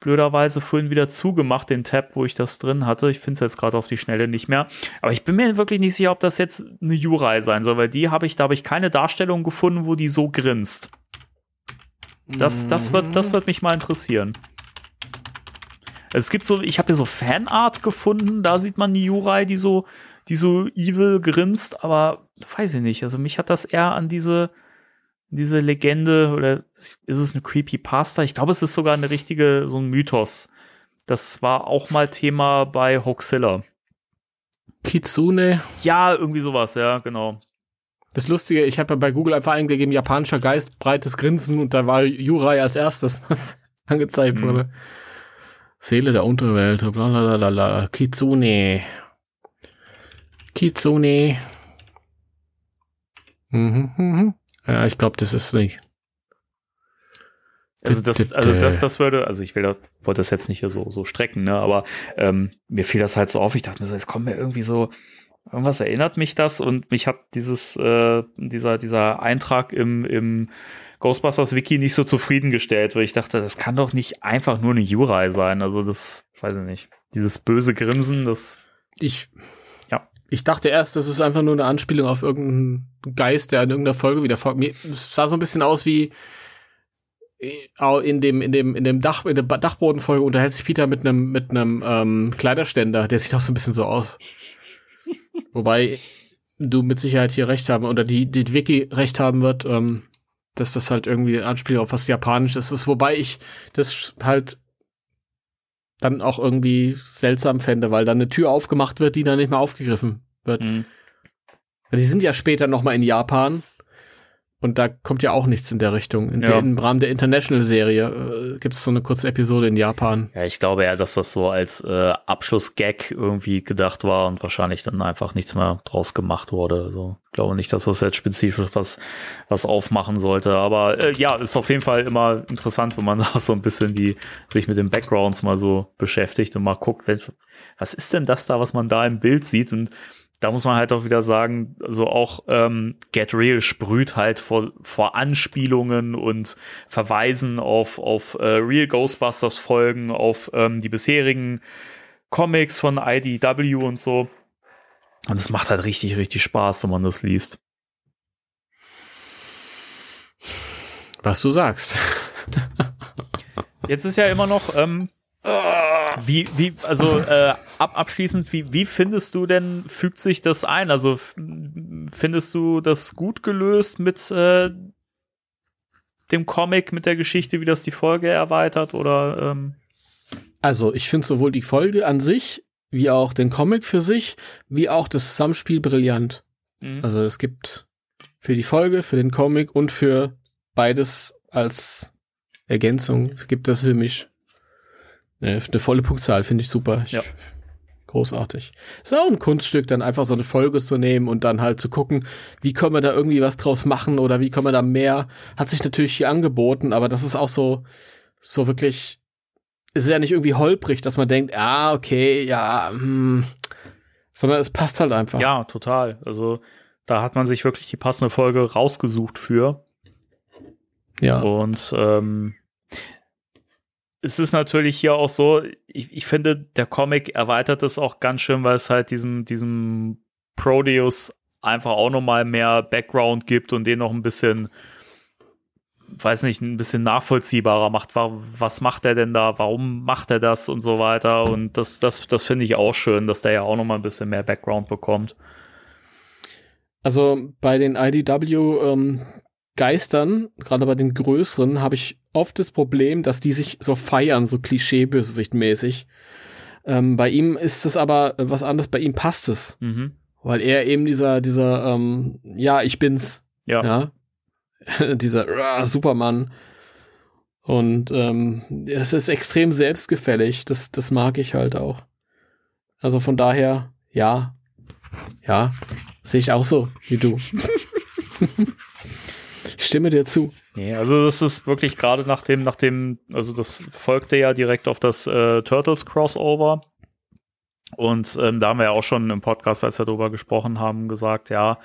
blöderweise vorhin wieder zugemacht, den Tab, wo ich das drin hatte. Ich finde es jetzt gerade auf die Schnelle nicht mehr. Aber ich bin mir wirklich nicht sicher, ob das jetzt eine Jurai sein soll, weil die habe ich, da habe ich keine Darstellung gefunden, wo die so grinst. Das, das, wird, das wird mich mal interessieren. Es gibt so, ich habe hier so Fanart gefunden, da sieht man die Jurai, die so, die so evil grinst, aber weiß ich nicht. Also mich hat das eher an diese, diese Legende oder ist es eine Creepypasta? Ich glaube, es ist sogar eine richtige, so ein Mythos. Das war auch mal Thema bei Hoaxilla. Kitsune. Ja, irgendwie sowas, ja, genau. Das Lustige, ich habe ja bei Google einfach eingegeben, japanischer Geist, breites Grinsen und da war Jurai als erstes, was angezeigt Mhm. wurde. Seele der Unterwelt, bla bla bla bla, Kitsune. Kitsune. Mhm, mhm. Ja, ich glaube, das ist nicht. Also das, also das, das würde, also ich will, wollte das jetzt nicht hier so, so strecken, ne, aber ähm, mir fiel das halt so auf. Ich dachte mir so, es kommt mir irgendwie so, irgendwas erinnert mich das und mich hat dieses, äh, dieser, dieser Eintrag im, im Ghostbusters Wiki nicht so zufriedengestellt, weil ich dachte, das kann doch nicht einfach nur eine Jurai sein. Also das, weiß ich nicht. Dieses böse Grinsen, das, Ich, Ja. Ich dachte erst, das ist einfach nur eine Anspielung auf irgendeinen Geist, der in irgendeiner Folge wieder vor. Mir es sah so ein bisschen aus wie äh, in dem in dem in dem Dach in der Dachbodenfolge unterhält sich Peter mit einem mit einem ähm, Kleiderständer. Der sieht auch so ein bisschen so aus. Wobei du mit Sicherheit hier recht haben oder die die Wiki recht haben wird, ähm, dass das halt irgendwie eine Anspielung auf was Japanisches ist. Wobei ich das halt dann auch irgendwie seltsam fände, weil dann eine Tür aufgemacht wird, die dann nicht mehr aufgegriffen wird. hm. Die sind ja später noch mal in Japan Und da kommt ja auch nichts in der Richtung. In Ja. der, Im Rahmen der International-Serie äh, gibt es so eine kurze Episode in Japan. Ja, ich glaube eher, dass das so als äh, Abschlussgag irgendwie gedacht war und wahrscheinlich dann einfach nichts mehr draus gemacht wurde. Also ich glaube nicht, dass das jetzt spezifisch was, was aufmachen sollte. Aber äh, ja, ist auf jeden Fall immer interessant, wenn man da so ein bisschen die sich mit den Backgrounds mal so beschäftigt und mal guckt, wenn, was ist denn das da, was man da im Bild sieht und da muss man halt auch wieder sagen, so auch ähm, Get Real sprüht halt vor, vor Anspielungen und Verweisen auf, auf äh, Real Ghostbusters Folgen, auf ähm, die bisherigen Comics von IDW und so. Und es macht halt richtig, richtig Spaß, wenn man das liest. Was du sagst. Jetzt ist ja immer noch, ähm, wie, wie, also äh, ab, abschließend, wie, wie findest du denn, fügt sich das ein? Also findest du das gut gelöst mit äh, dem Comic, mit der Geschichte, wie das die Folge erweitert? Oder ähm, Also, ich finde sowohl die Folge an sich, wie auch den Comic für sich, wie auch das Zusammenspiel brillant. mhm. Also es gibt für die Folge, für den Comic und für beides als Ergänzung gibt das für mich eine, eine volle Punktzahl, finde ich super. Ich, Ja. Großartig. Ist auch ein Kunststück, dann einfach so eine Folge zu nehmen und dann halt zu gucken, wie können wir da irgendwie was draus machen oder wie können wir da mehr. Hat sich natürlich hier angeboten, aber das ist auch so, so wirklich, ist ja nicht irgendwie holprig, dass man denkt, ah, okay, ja, hm, sondern es passt halt einfach. Ja, total. Also da hat man sich wirklich die passende Folge rausgesucht für. ja. Und ähm, es ist natürlich hier auch so, ich, ich finde, der Comic erweitert es auch ganz schön, weil es halt diesem, diesem Prodeus einfach auch nochmal mehr Background gibt und den noch ein bisschen, weiß nicht, ein bisschen nachvollziehbarer macht. Wa- Was macht er denn da? Warum macht er das und so weiter? Und das, das, das finde ich auch schön, dass der ja auch nochmal ein bisschen mehr Background bekommt. Also bei den IDW ähm, Geistern, gerade bei den größeren, habe ich oft das Problem, dass die sich so feiern, so Klischee-Bösewicht-mäßig. Ähm, bei ihm ist es aber äh, was anderes, bei ihm passt es. Mhm. Weil er eben dieser, dieser, ähm, ja, ich bin's, Ja. ja, dieser äh, Superman. Und ähm, es ist extrem selbstgefällig, das, das mag ich halt auch. Also von daher, ja, ja, sehe ich auch so wie du. stimme dir zu. Nee, also das ist wirklich gerade nach dem, nach dem, also das folgte ja direkt auf das äh, Turtles Crossover. Und ähm, da haben wir ja auch schon im Podcast, als wir darüber gesprochen haben, gesagt, ja,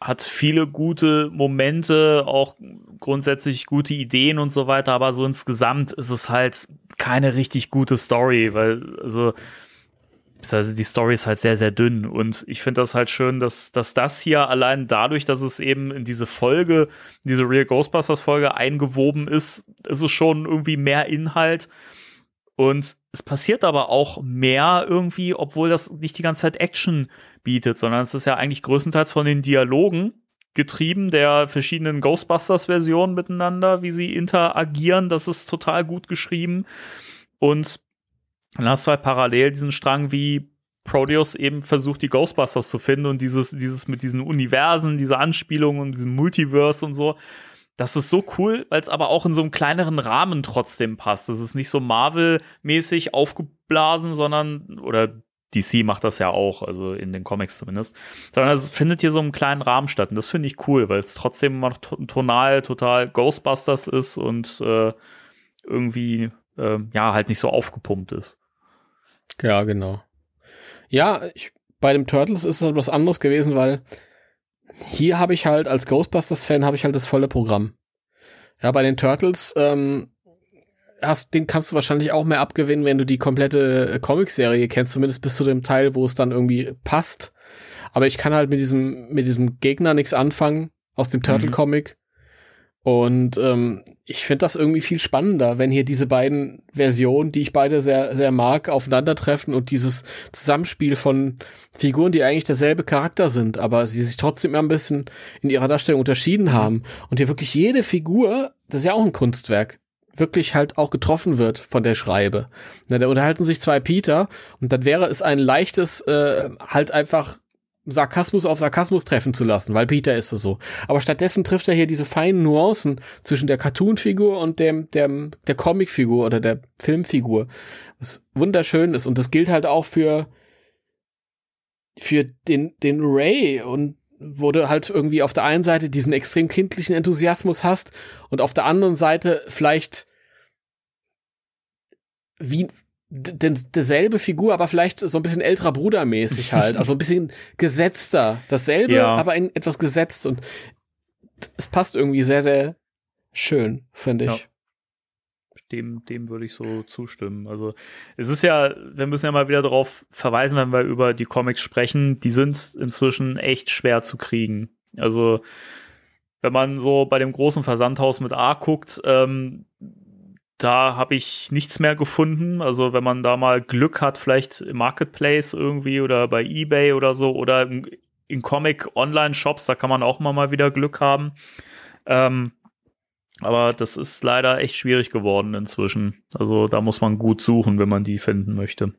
hat viele gute Momente, auch grundsätzlich gute Ideen und so weiter, aber so insgesamt ist es halt keine richtig gute Story, weil, also, also die Story ist halt sehr, sehr dünn. Und ich finde das halt schön, dass, dass das hier allein dadurch, dass es eben in diese Folge, in diese Real Ghostbusters Folge eingewoben ist, ist es schon irgendwie mehr Inhalt. Und es passiert aber auch mehr irgendwie, obwohl das nicht die ganze Zeit Action bietet, sondern es ist ja eigentlich größtenteils von den Dialogen getrieben, der verschiedenen Ghostbusters-Versionen miteinander, wie sie interagieren. Das ist total gut geschrieben. Und dann hast du halt parallel diesen Strang, wie Proteus eben versucht, die Ghostbusters zu finden und dieses, dieses mit diesen Universen, diese Anspielungen und diesem Multiverse und so. Das ist so cool, weil es aber auch in so einem kleineren Rahmen trotzdem passt. Das ist nicht so Marvel-mäßig aufgeblasen, sondern, oder DC macht das ja auch, also in den Comics zumindest, sondern es findet hier so im kleinen Rahmen statt. Und das finde ich cool, weil es trotzdem immer tonal total Ghostbusters ist und äh, irgendwie, äh, ja, halt nicht so aufgepumpt ist. Ja, genau. Ja, ich, bei dem Turtles ist es was anderes gewesen, weil hier habe ich halt als Ghostbusters-Fan habe ich halt das volle Programm. Ja, bei den Turtles ähm, hast, den kannst du wahrscheinlich auch mehr abgewinnen, wenn du die komplette äh, Comicserie kennst, zumindest bis zu dem Teil, wo es dann irgendwie passt. Aber ich kann halt mit diesem mit diesem Gegner nichts anfangen aus dem Turtle-Comic. Und ähm, ich finde das irgendwie viel spannender, wenn hier diese beiden Versionen, die ich beide sehr, sehr mag, aufeinandertreffen und dieses Zusammenspiel von Figuren, die eigentlich derselbe Charakter sind, aber sie sich trotzdem immer ein bisschen in ihrer Darstellung unterschieden haben. Und hier wirklich jede Figur, das ist ja auch ein Kunstwerk, wirklich halt auch getroffen wird von der Schreibe. Na, da unterhalten sich zwei Peter und dann wäre es ein leichtes, äh, halt einfach Sarkasmus auf Sarkasmus treffen zu lassen, weil Peter ist so. Aber stattdessen trifft er hier diese feinen Nuancen zwischen der Cartoon-Figur und dem, dem, der Comic-Figur oder der Filmfigur. Was wunderschön ist. Und das gilt halt auch für, für den, den Ray und du halt irgendwie auf der einen Seite diesen extrem kindlichen Enthusiasmus hast und auf der anderen Seite vielleicht wie denn derselbe Figur, aber vielleicht so ein bisschen älterer Bruder mäßig halt, also ein bisschen gesetzter, dasselbe, Ja. aber in etwas gesetzt und es passt irgendwie sehr sehr schön, finde ich. Ja. Dem, dem würde ich so zustimmen. Also es ist ja, wir müssen ja mal wieder darauf verweisen, wenn wir über die Comics sprechen, die sind inzwischen echt schwer zu kriegen. Also wenn man so bei dem großen Versandhaus mit A guckt, ähm, da habe ich nichts mehr gefunden. Also wenn man da mal Glück hat, vielleicht im Marketplace irgendwie oder bei eBay oder so oder in, in Comic-Online-Shops, da kann man auch mal, mal wieder Glück haben. Ähm, aber das ist leider echt schwierig geworden inzwischen. Also da muss man gut suchen, wenn man die finden möchte.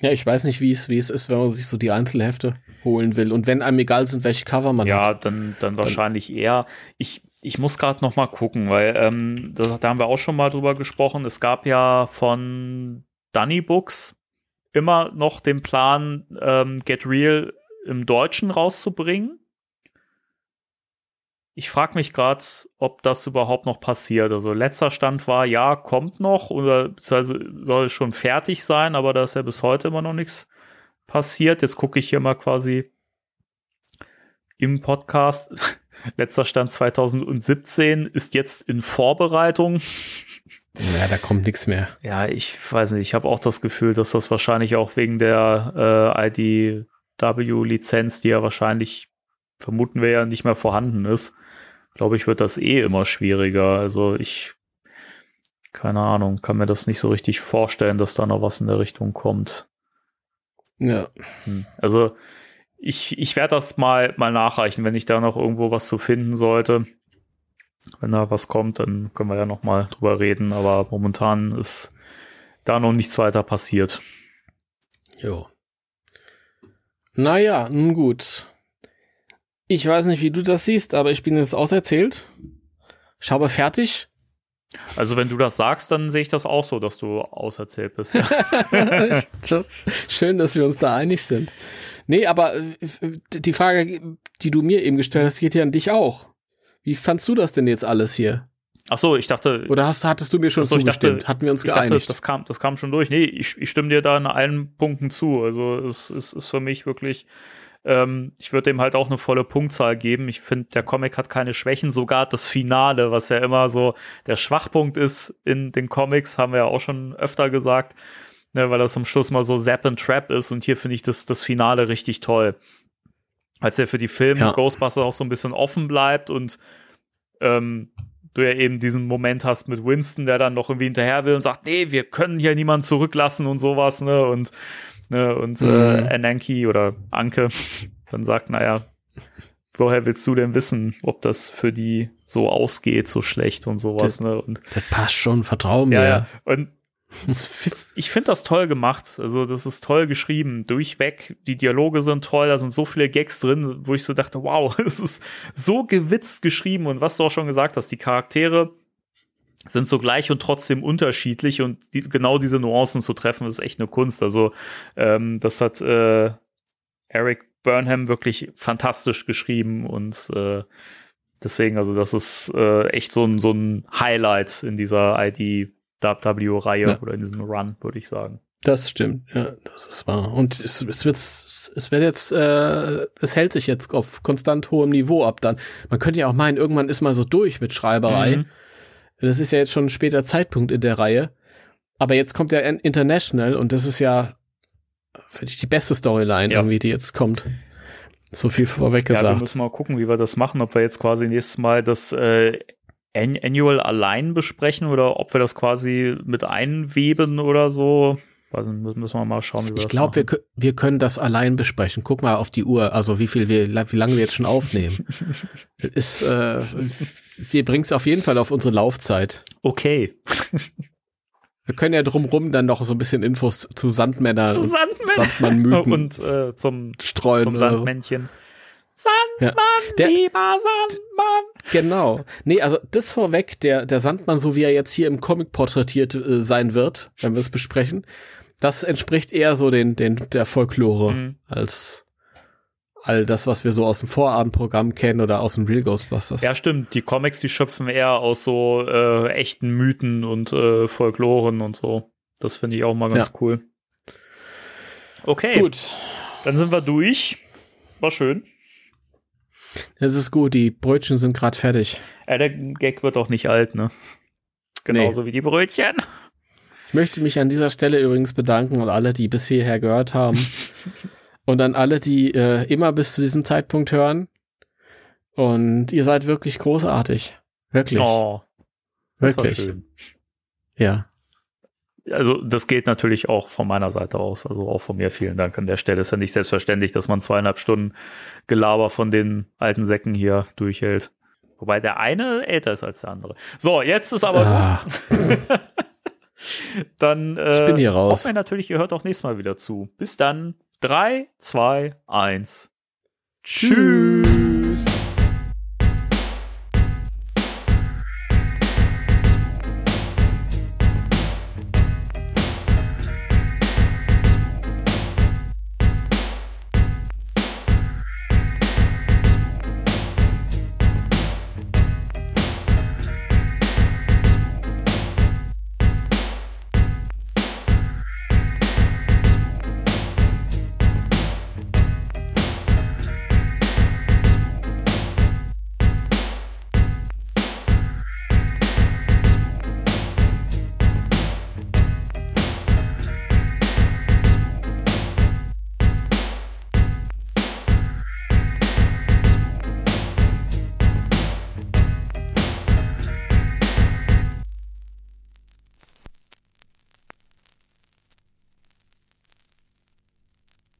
Ja, ich weiß nicht, wie es wie es ist, wenn man sich so die Einzelhefte holen will und wenn einem egal sind, welche Cover man ja, hat. dann, dann wahrscheinlich eher. Ich, ich muss gerade noch mal gucken, weil ähm, da, da haben wir auch schon mal drüber gesprochen. Es gab ja von Dunny Books immer noch den Plan, ähm, Get Real im Deutschen rauszubringen. Ich frage mich gerade, ob das überhaupt noch passiert. Also letzter Stand war, ja, kommt noch oder beziehungsweise soll schon fertig sein, aber da ist ja bis heute immer noch nichts passiert. Jetzt gucke ich hier mal quasi im Podcast. Letzter Stand 2017 ist jetzt in Vorbereitung. Ja, da kommt nichts mehr. Ja, ich weiß nicht, ich habe auch das Gefühl, dass das wahrscheinlich auch wegen der äh, IDW-Lizenz, die ja wahrscheinlich, vermuten wir ja, nicht mehr vorhanden ist, glaube ich, wird das eh immer schwieriger. Also ich, keine Ahnung, kann mir das nicht so richtig vorstellen, dass da noch was in der Richtung kommt. Ja. Hm. Also ich, ich werde das mal, mal nachreichen, wenn ich da noch irgendwo was zu finden sollte. Wenn da was kommt, dann können wir ja noch mal drüber reden. Aber momentan ist da noch nichts weiter passiert. Jo. Naja, nun gut. Ich weiß nicht, wie du das siehst, aber ich bin jetzt auserzählt. Ich habe fertig. Also wenn du das sagst, dann sehe ich das auch so, dass du auserzählt bist. Ja. das, schön, dass wir uns da einig sind. Nee, aber äh, die Frage, die du mir eben gestellt hast, geht ja an dich auch. Wie fandst du das denn jetzt alles hier? Ach so, ich dachte, Oder hast, hattest du mir schon so, zugestimmt? dachte- Hatten wir uns ich dachte, geeinigt? das kam, das kam schon durch. Nee, ich, ich stimme dir da in allen Punkten zu. Also es, es ist für mich wirklich, ähm, ich würde dem halt auch eine volle Punktzahl geben. Ich finde, der Comic hat keine Schwächen, sogar das Finale, was ja immer so der Schwachpunkt ist in den Comics, haben wir ja auch schon öfter gesagt, ne, weil das zum Schluss mal so Zap and Trap ist und hier finde ich das, das Finale richtig toll. Als der für die Filme Ja. Ghostbusters auch so ein bisschen offen bleibt und ähm, du ja eben diesen Moment hast mit Winston, der dann noch irgendwie hinterher will und sagt, nee, wir können hier niemanden zurücklassen und sowas, ne? Und, ne, und Mhm. äh, Ananki oder Anke dann sagt, naja, woher willst du denn wissen, ob das für die so ausgeht, so schlecht und sowas, Das- ne? Und das passt schon, vertrau mir. ja, ja. Und ich finde das toll gemacht. Also, das ist toll geschrieben. Durchweg. Die Dialoge sind toll. Da sind so viele Gags drin, wo ich so dachte, wow, es ist so gewitzt geschrieben. Und was du auch schon gesagt hast, die Charaktere sind so gleich und trotzdem unterschiedlich. Und die, genau diese Nuancen zu treffen, ist echt eine Kunst. Also, ähm, das hat äh, Eric Burnham wirklich fantastisch geschrieben. Und äh, deswegen, also, das ist äh, echt so ein, so ein Highlight in dieser ID. W-Reihe Ja. oder in diesem Run, würde ich sagen. Das stimmt, ja, das ist wahr. Und es, es wird, es wird jetzt, äh, es hält sich jetzt auf konstant hohem Niveau ab dann. Man könnte ja auch meinen, irgendwann ist mal so durch mit Schreiberei. Mhm. Das ist ja jetzt schon ein später Zeitpunkt in der Reihe. Aber jetzt kommt ja International und das ist ja, finde ich, die beste Storyline Ja. irgendwie, die jetzt kommt. So viel vorweg Ja, wir gesagt. müssen mal gucken, wie wir das machen, ob wir jetzt quasi nächstes Mal das äh, Annual allein besprechen oder ob wir das quasi mit einweben oder so. Also müssen wir mal schauen, wie wir ich glaube, wir, wir können das allein besprechen. Guck mal auf die Uhr, also wie viel wir, wie lange wir jetzt schon aufnehmen. ist, äh, wir bringen es auf jeden Fall auf unsere Laufzeit. Okay. Wir können ja drumrum dann noch so ein bisschen Infos zu Sandmännern Zu und Sandmännern. Sandmannmythen Und äh, zum, streuen. zum oder so. Sandmännchen. Ja. Sandmann, Der- lieber Sandmann. Genau. Nee, also das vorweg, der, der Sandmann, so wie er jetzt hier im Comic porträtiert äh, sein wird, wenn wir es besprechen, das entspricht eher so den, den, der Folklore Mhm. als all das, was wir so aus dem Vorabendprogramm kennen oder aus dem Real Ghostbusters. Ja, stimmt. Die Comics, die schöpfen eher aus so äh, echten Mythen und äh, Folkloren und so. Das finde ich auch mal ganz Ja. cool. Okay, Gut. dann sind wir durch. War schön. Das ist gut, die Brötchen sind gerade fertig. Äh, der Gag wird auch nicht alt, ne? Genauso wie die Brötchen. Ich möchte mich an dieser Stelle übrigens bedanken an alle, die bis hierher gehört haben. und an alle, die äh, immer bis zu diesem Zeitpunkt hören. Und ihr seid wirklich großartig. Wirklich. Oh, wirklich. schön. Ja. Also das geht natürlich auch von meiner Seite aus, also auch von mir vielen Dank an der Stelle. Ist ja nicht selbstverständlich, dass man zweieinhalb Stunden Gelaber von den alten Säcken hier durchhält. Wobei der eine älter ist als der andere. So, jetzt ist aber Ah, gut. Dann äh, Ich bin hier raus. hoffen wir natürlich, ihr hört auch nächstes Mal wieder zu. Bis dann. 3, 2, 1. Tschüss.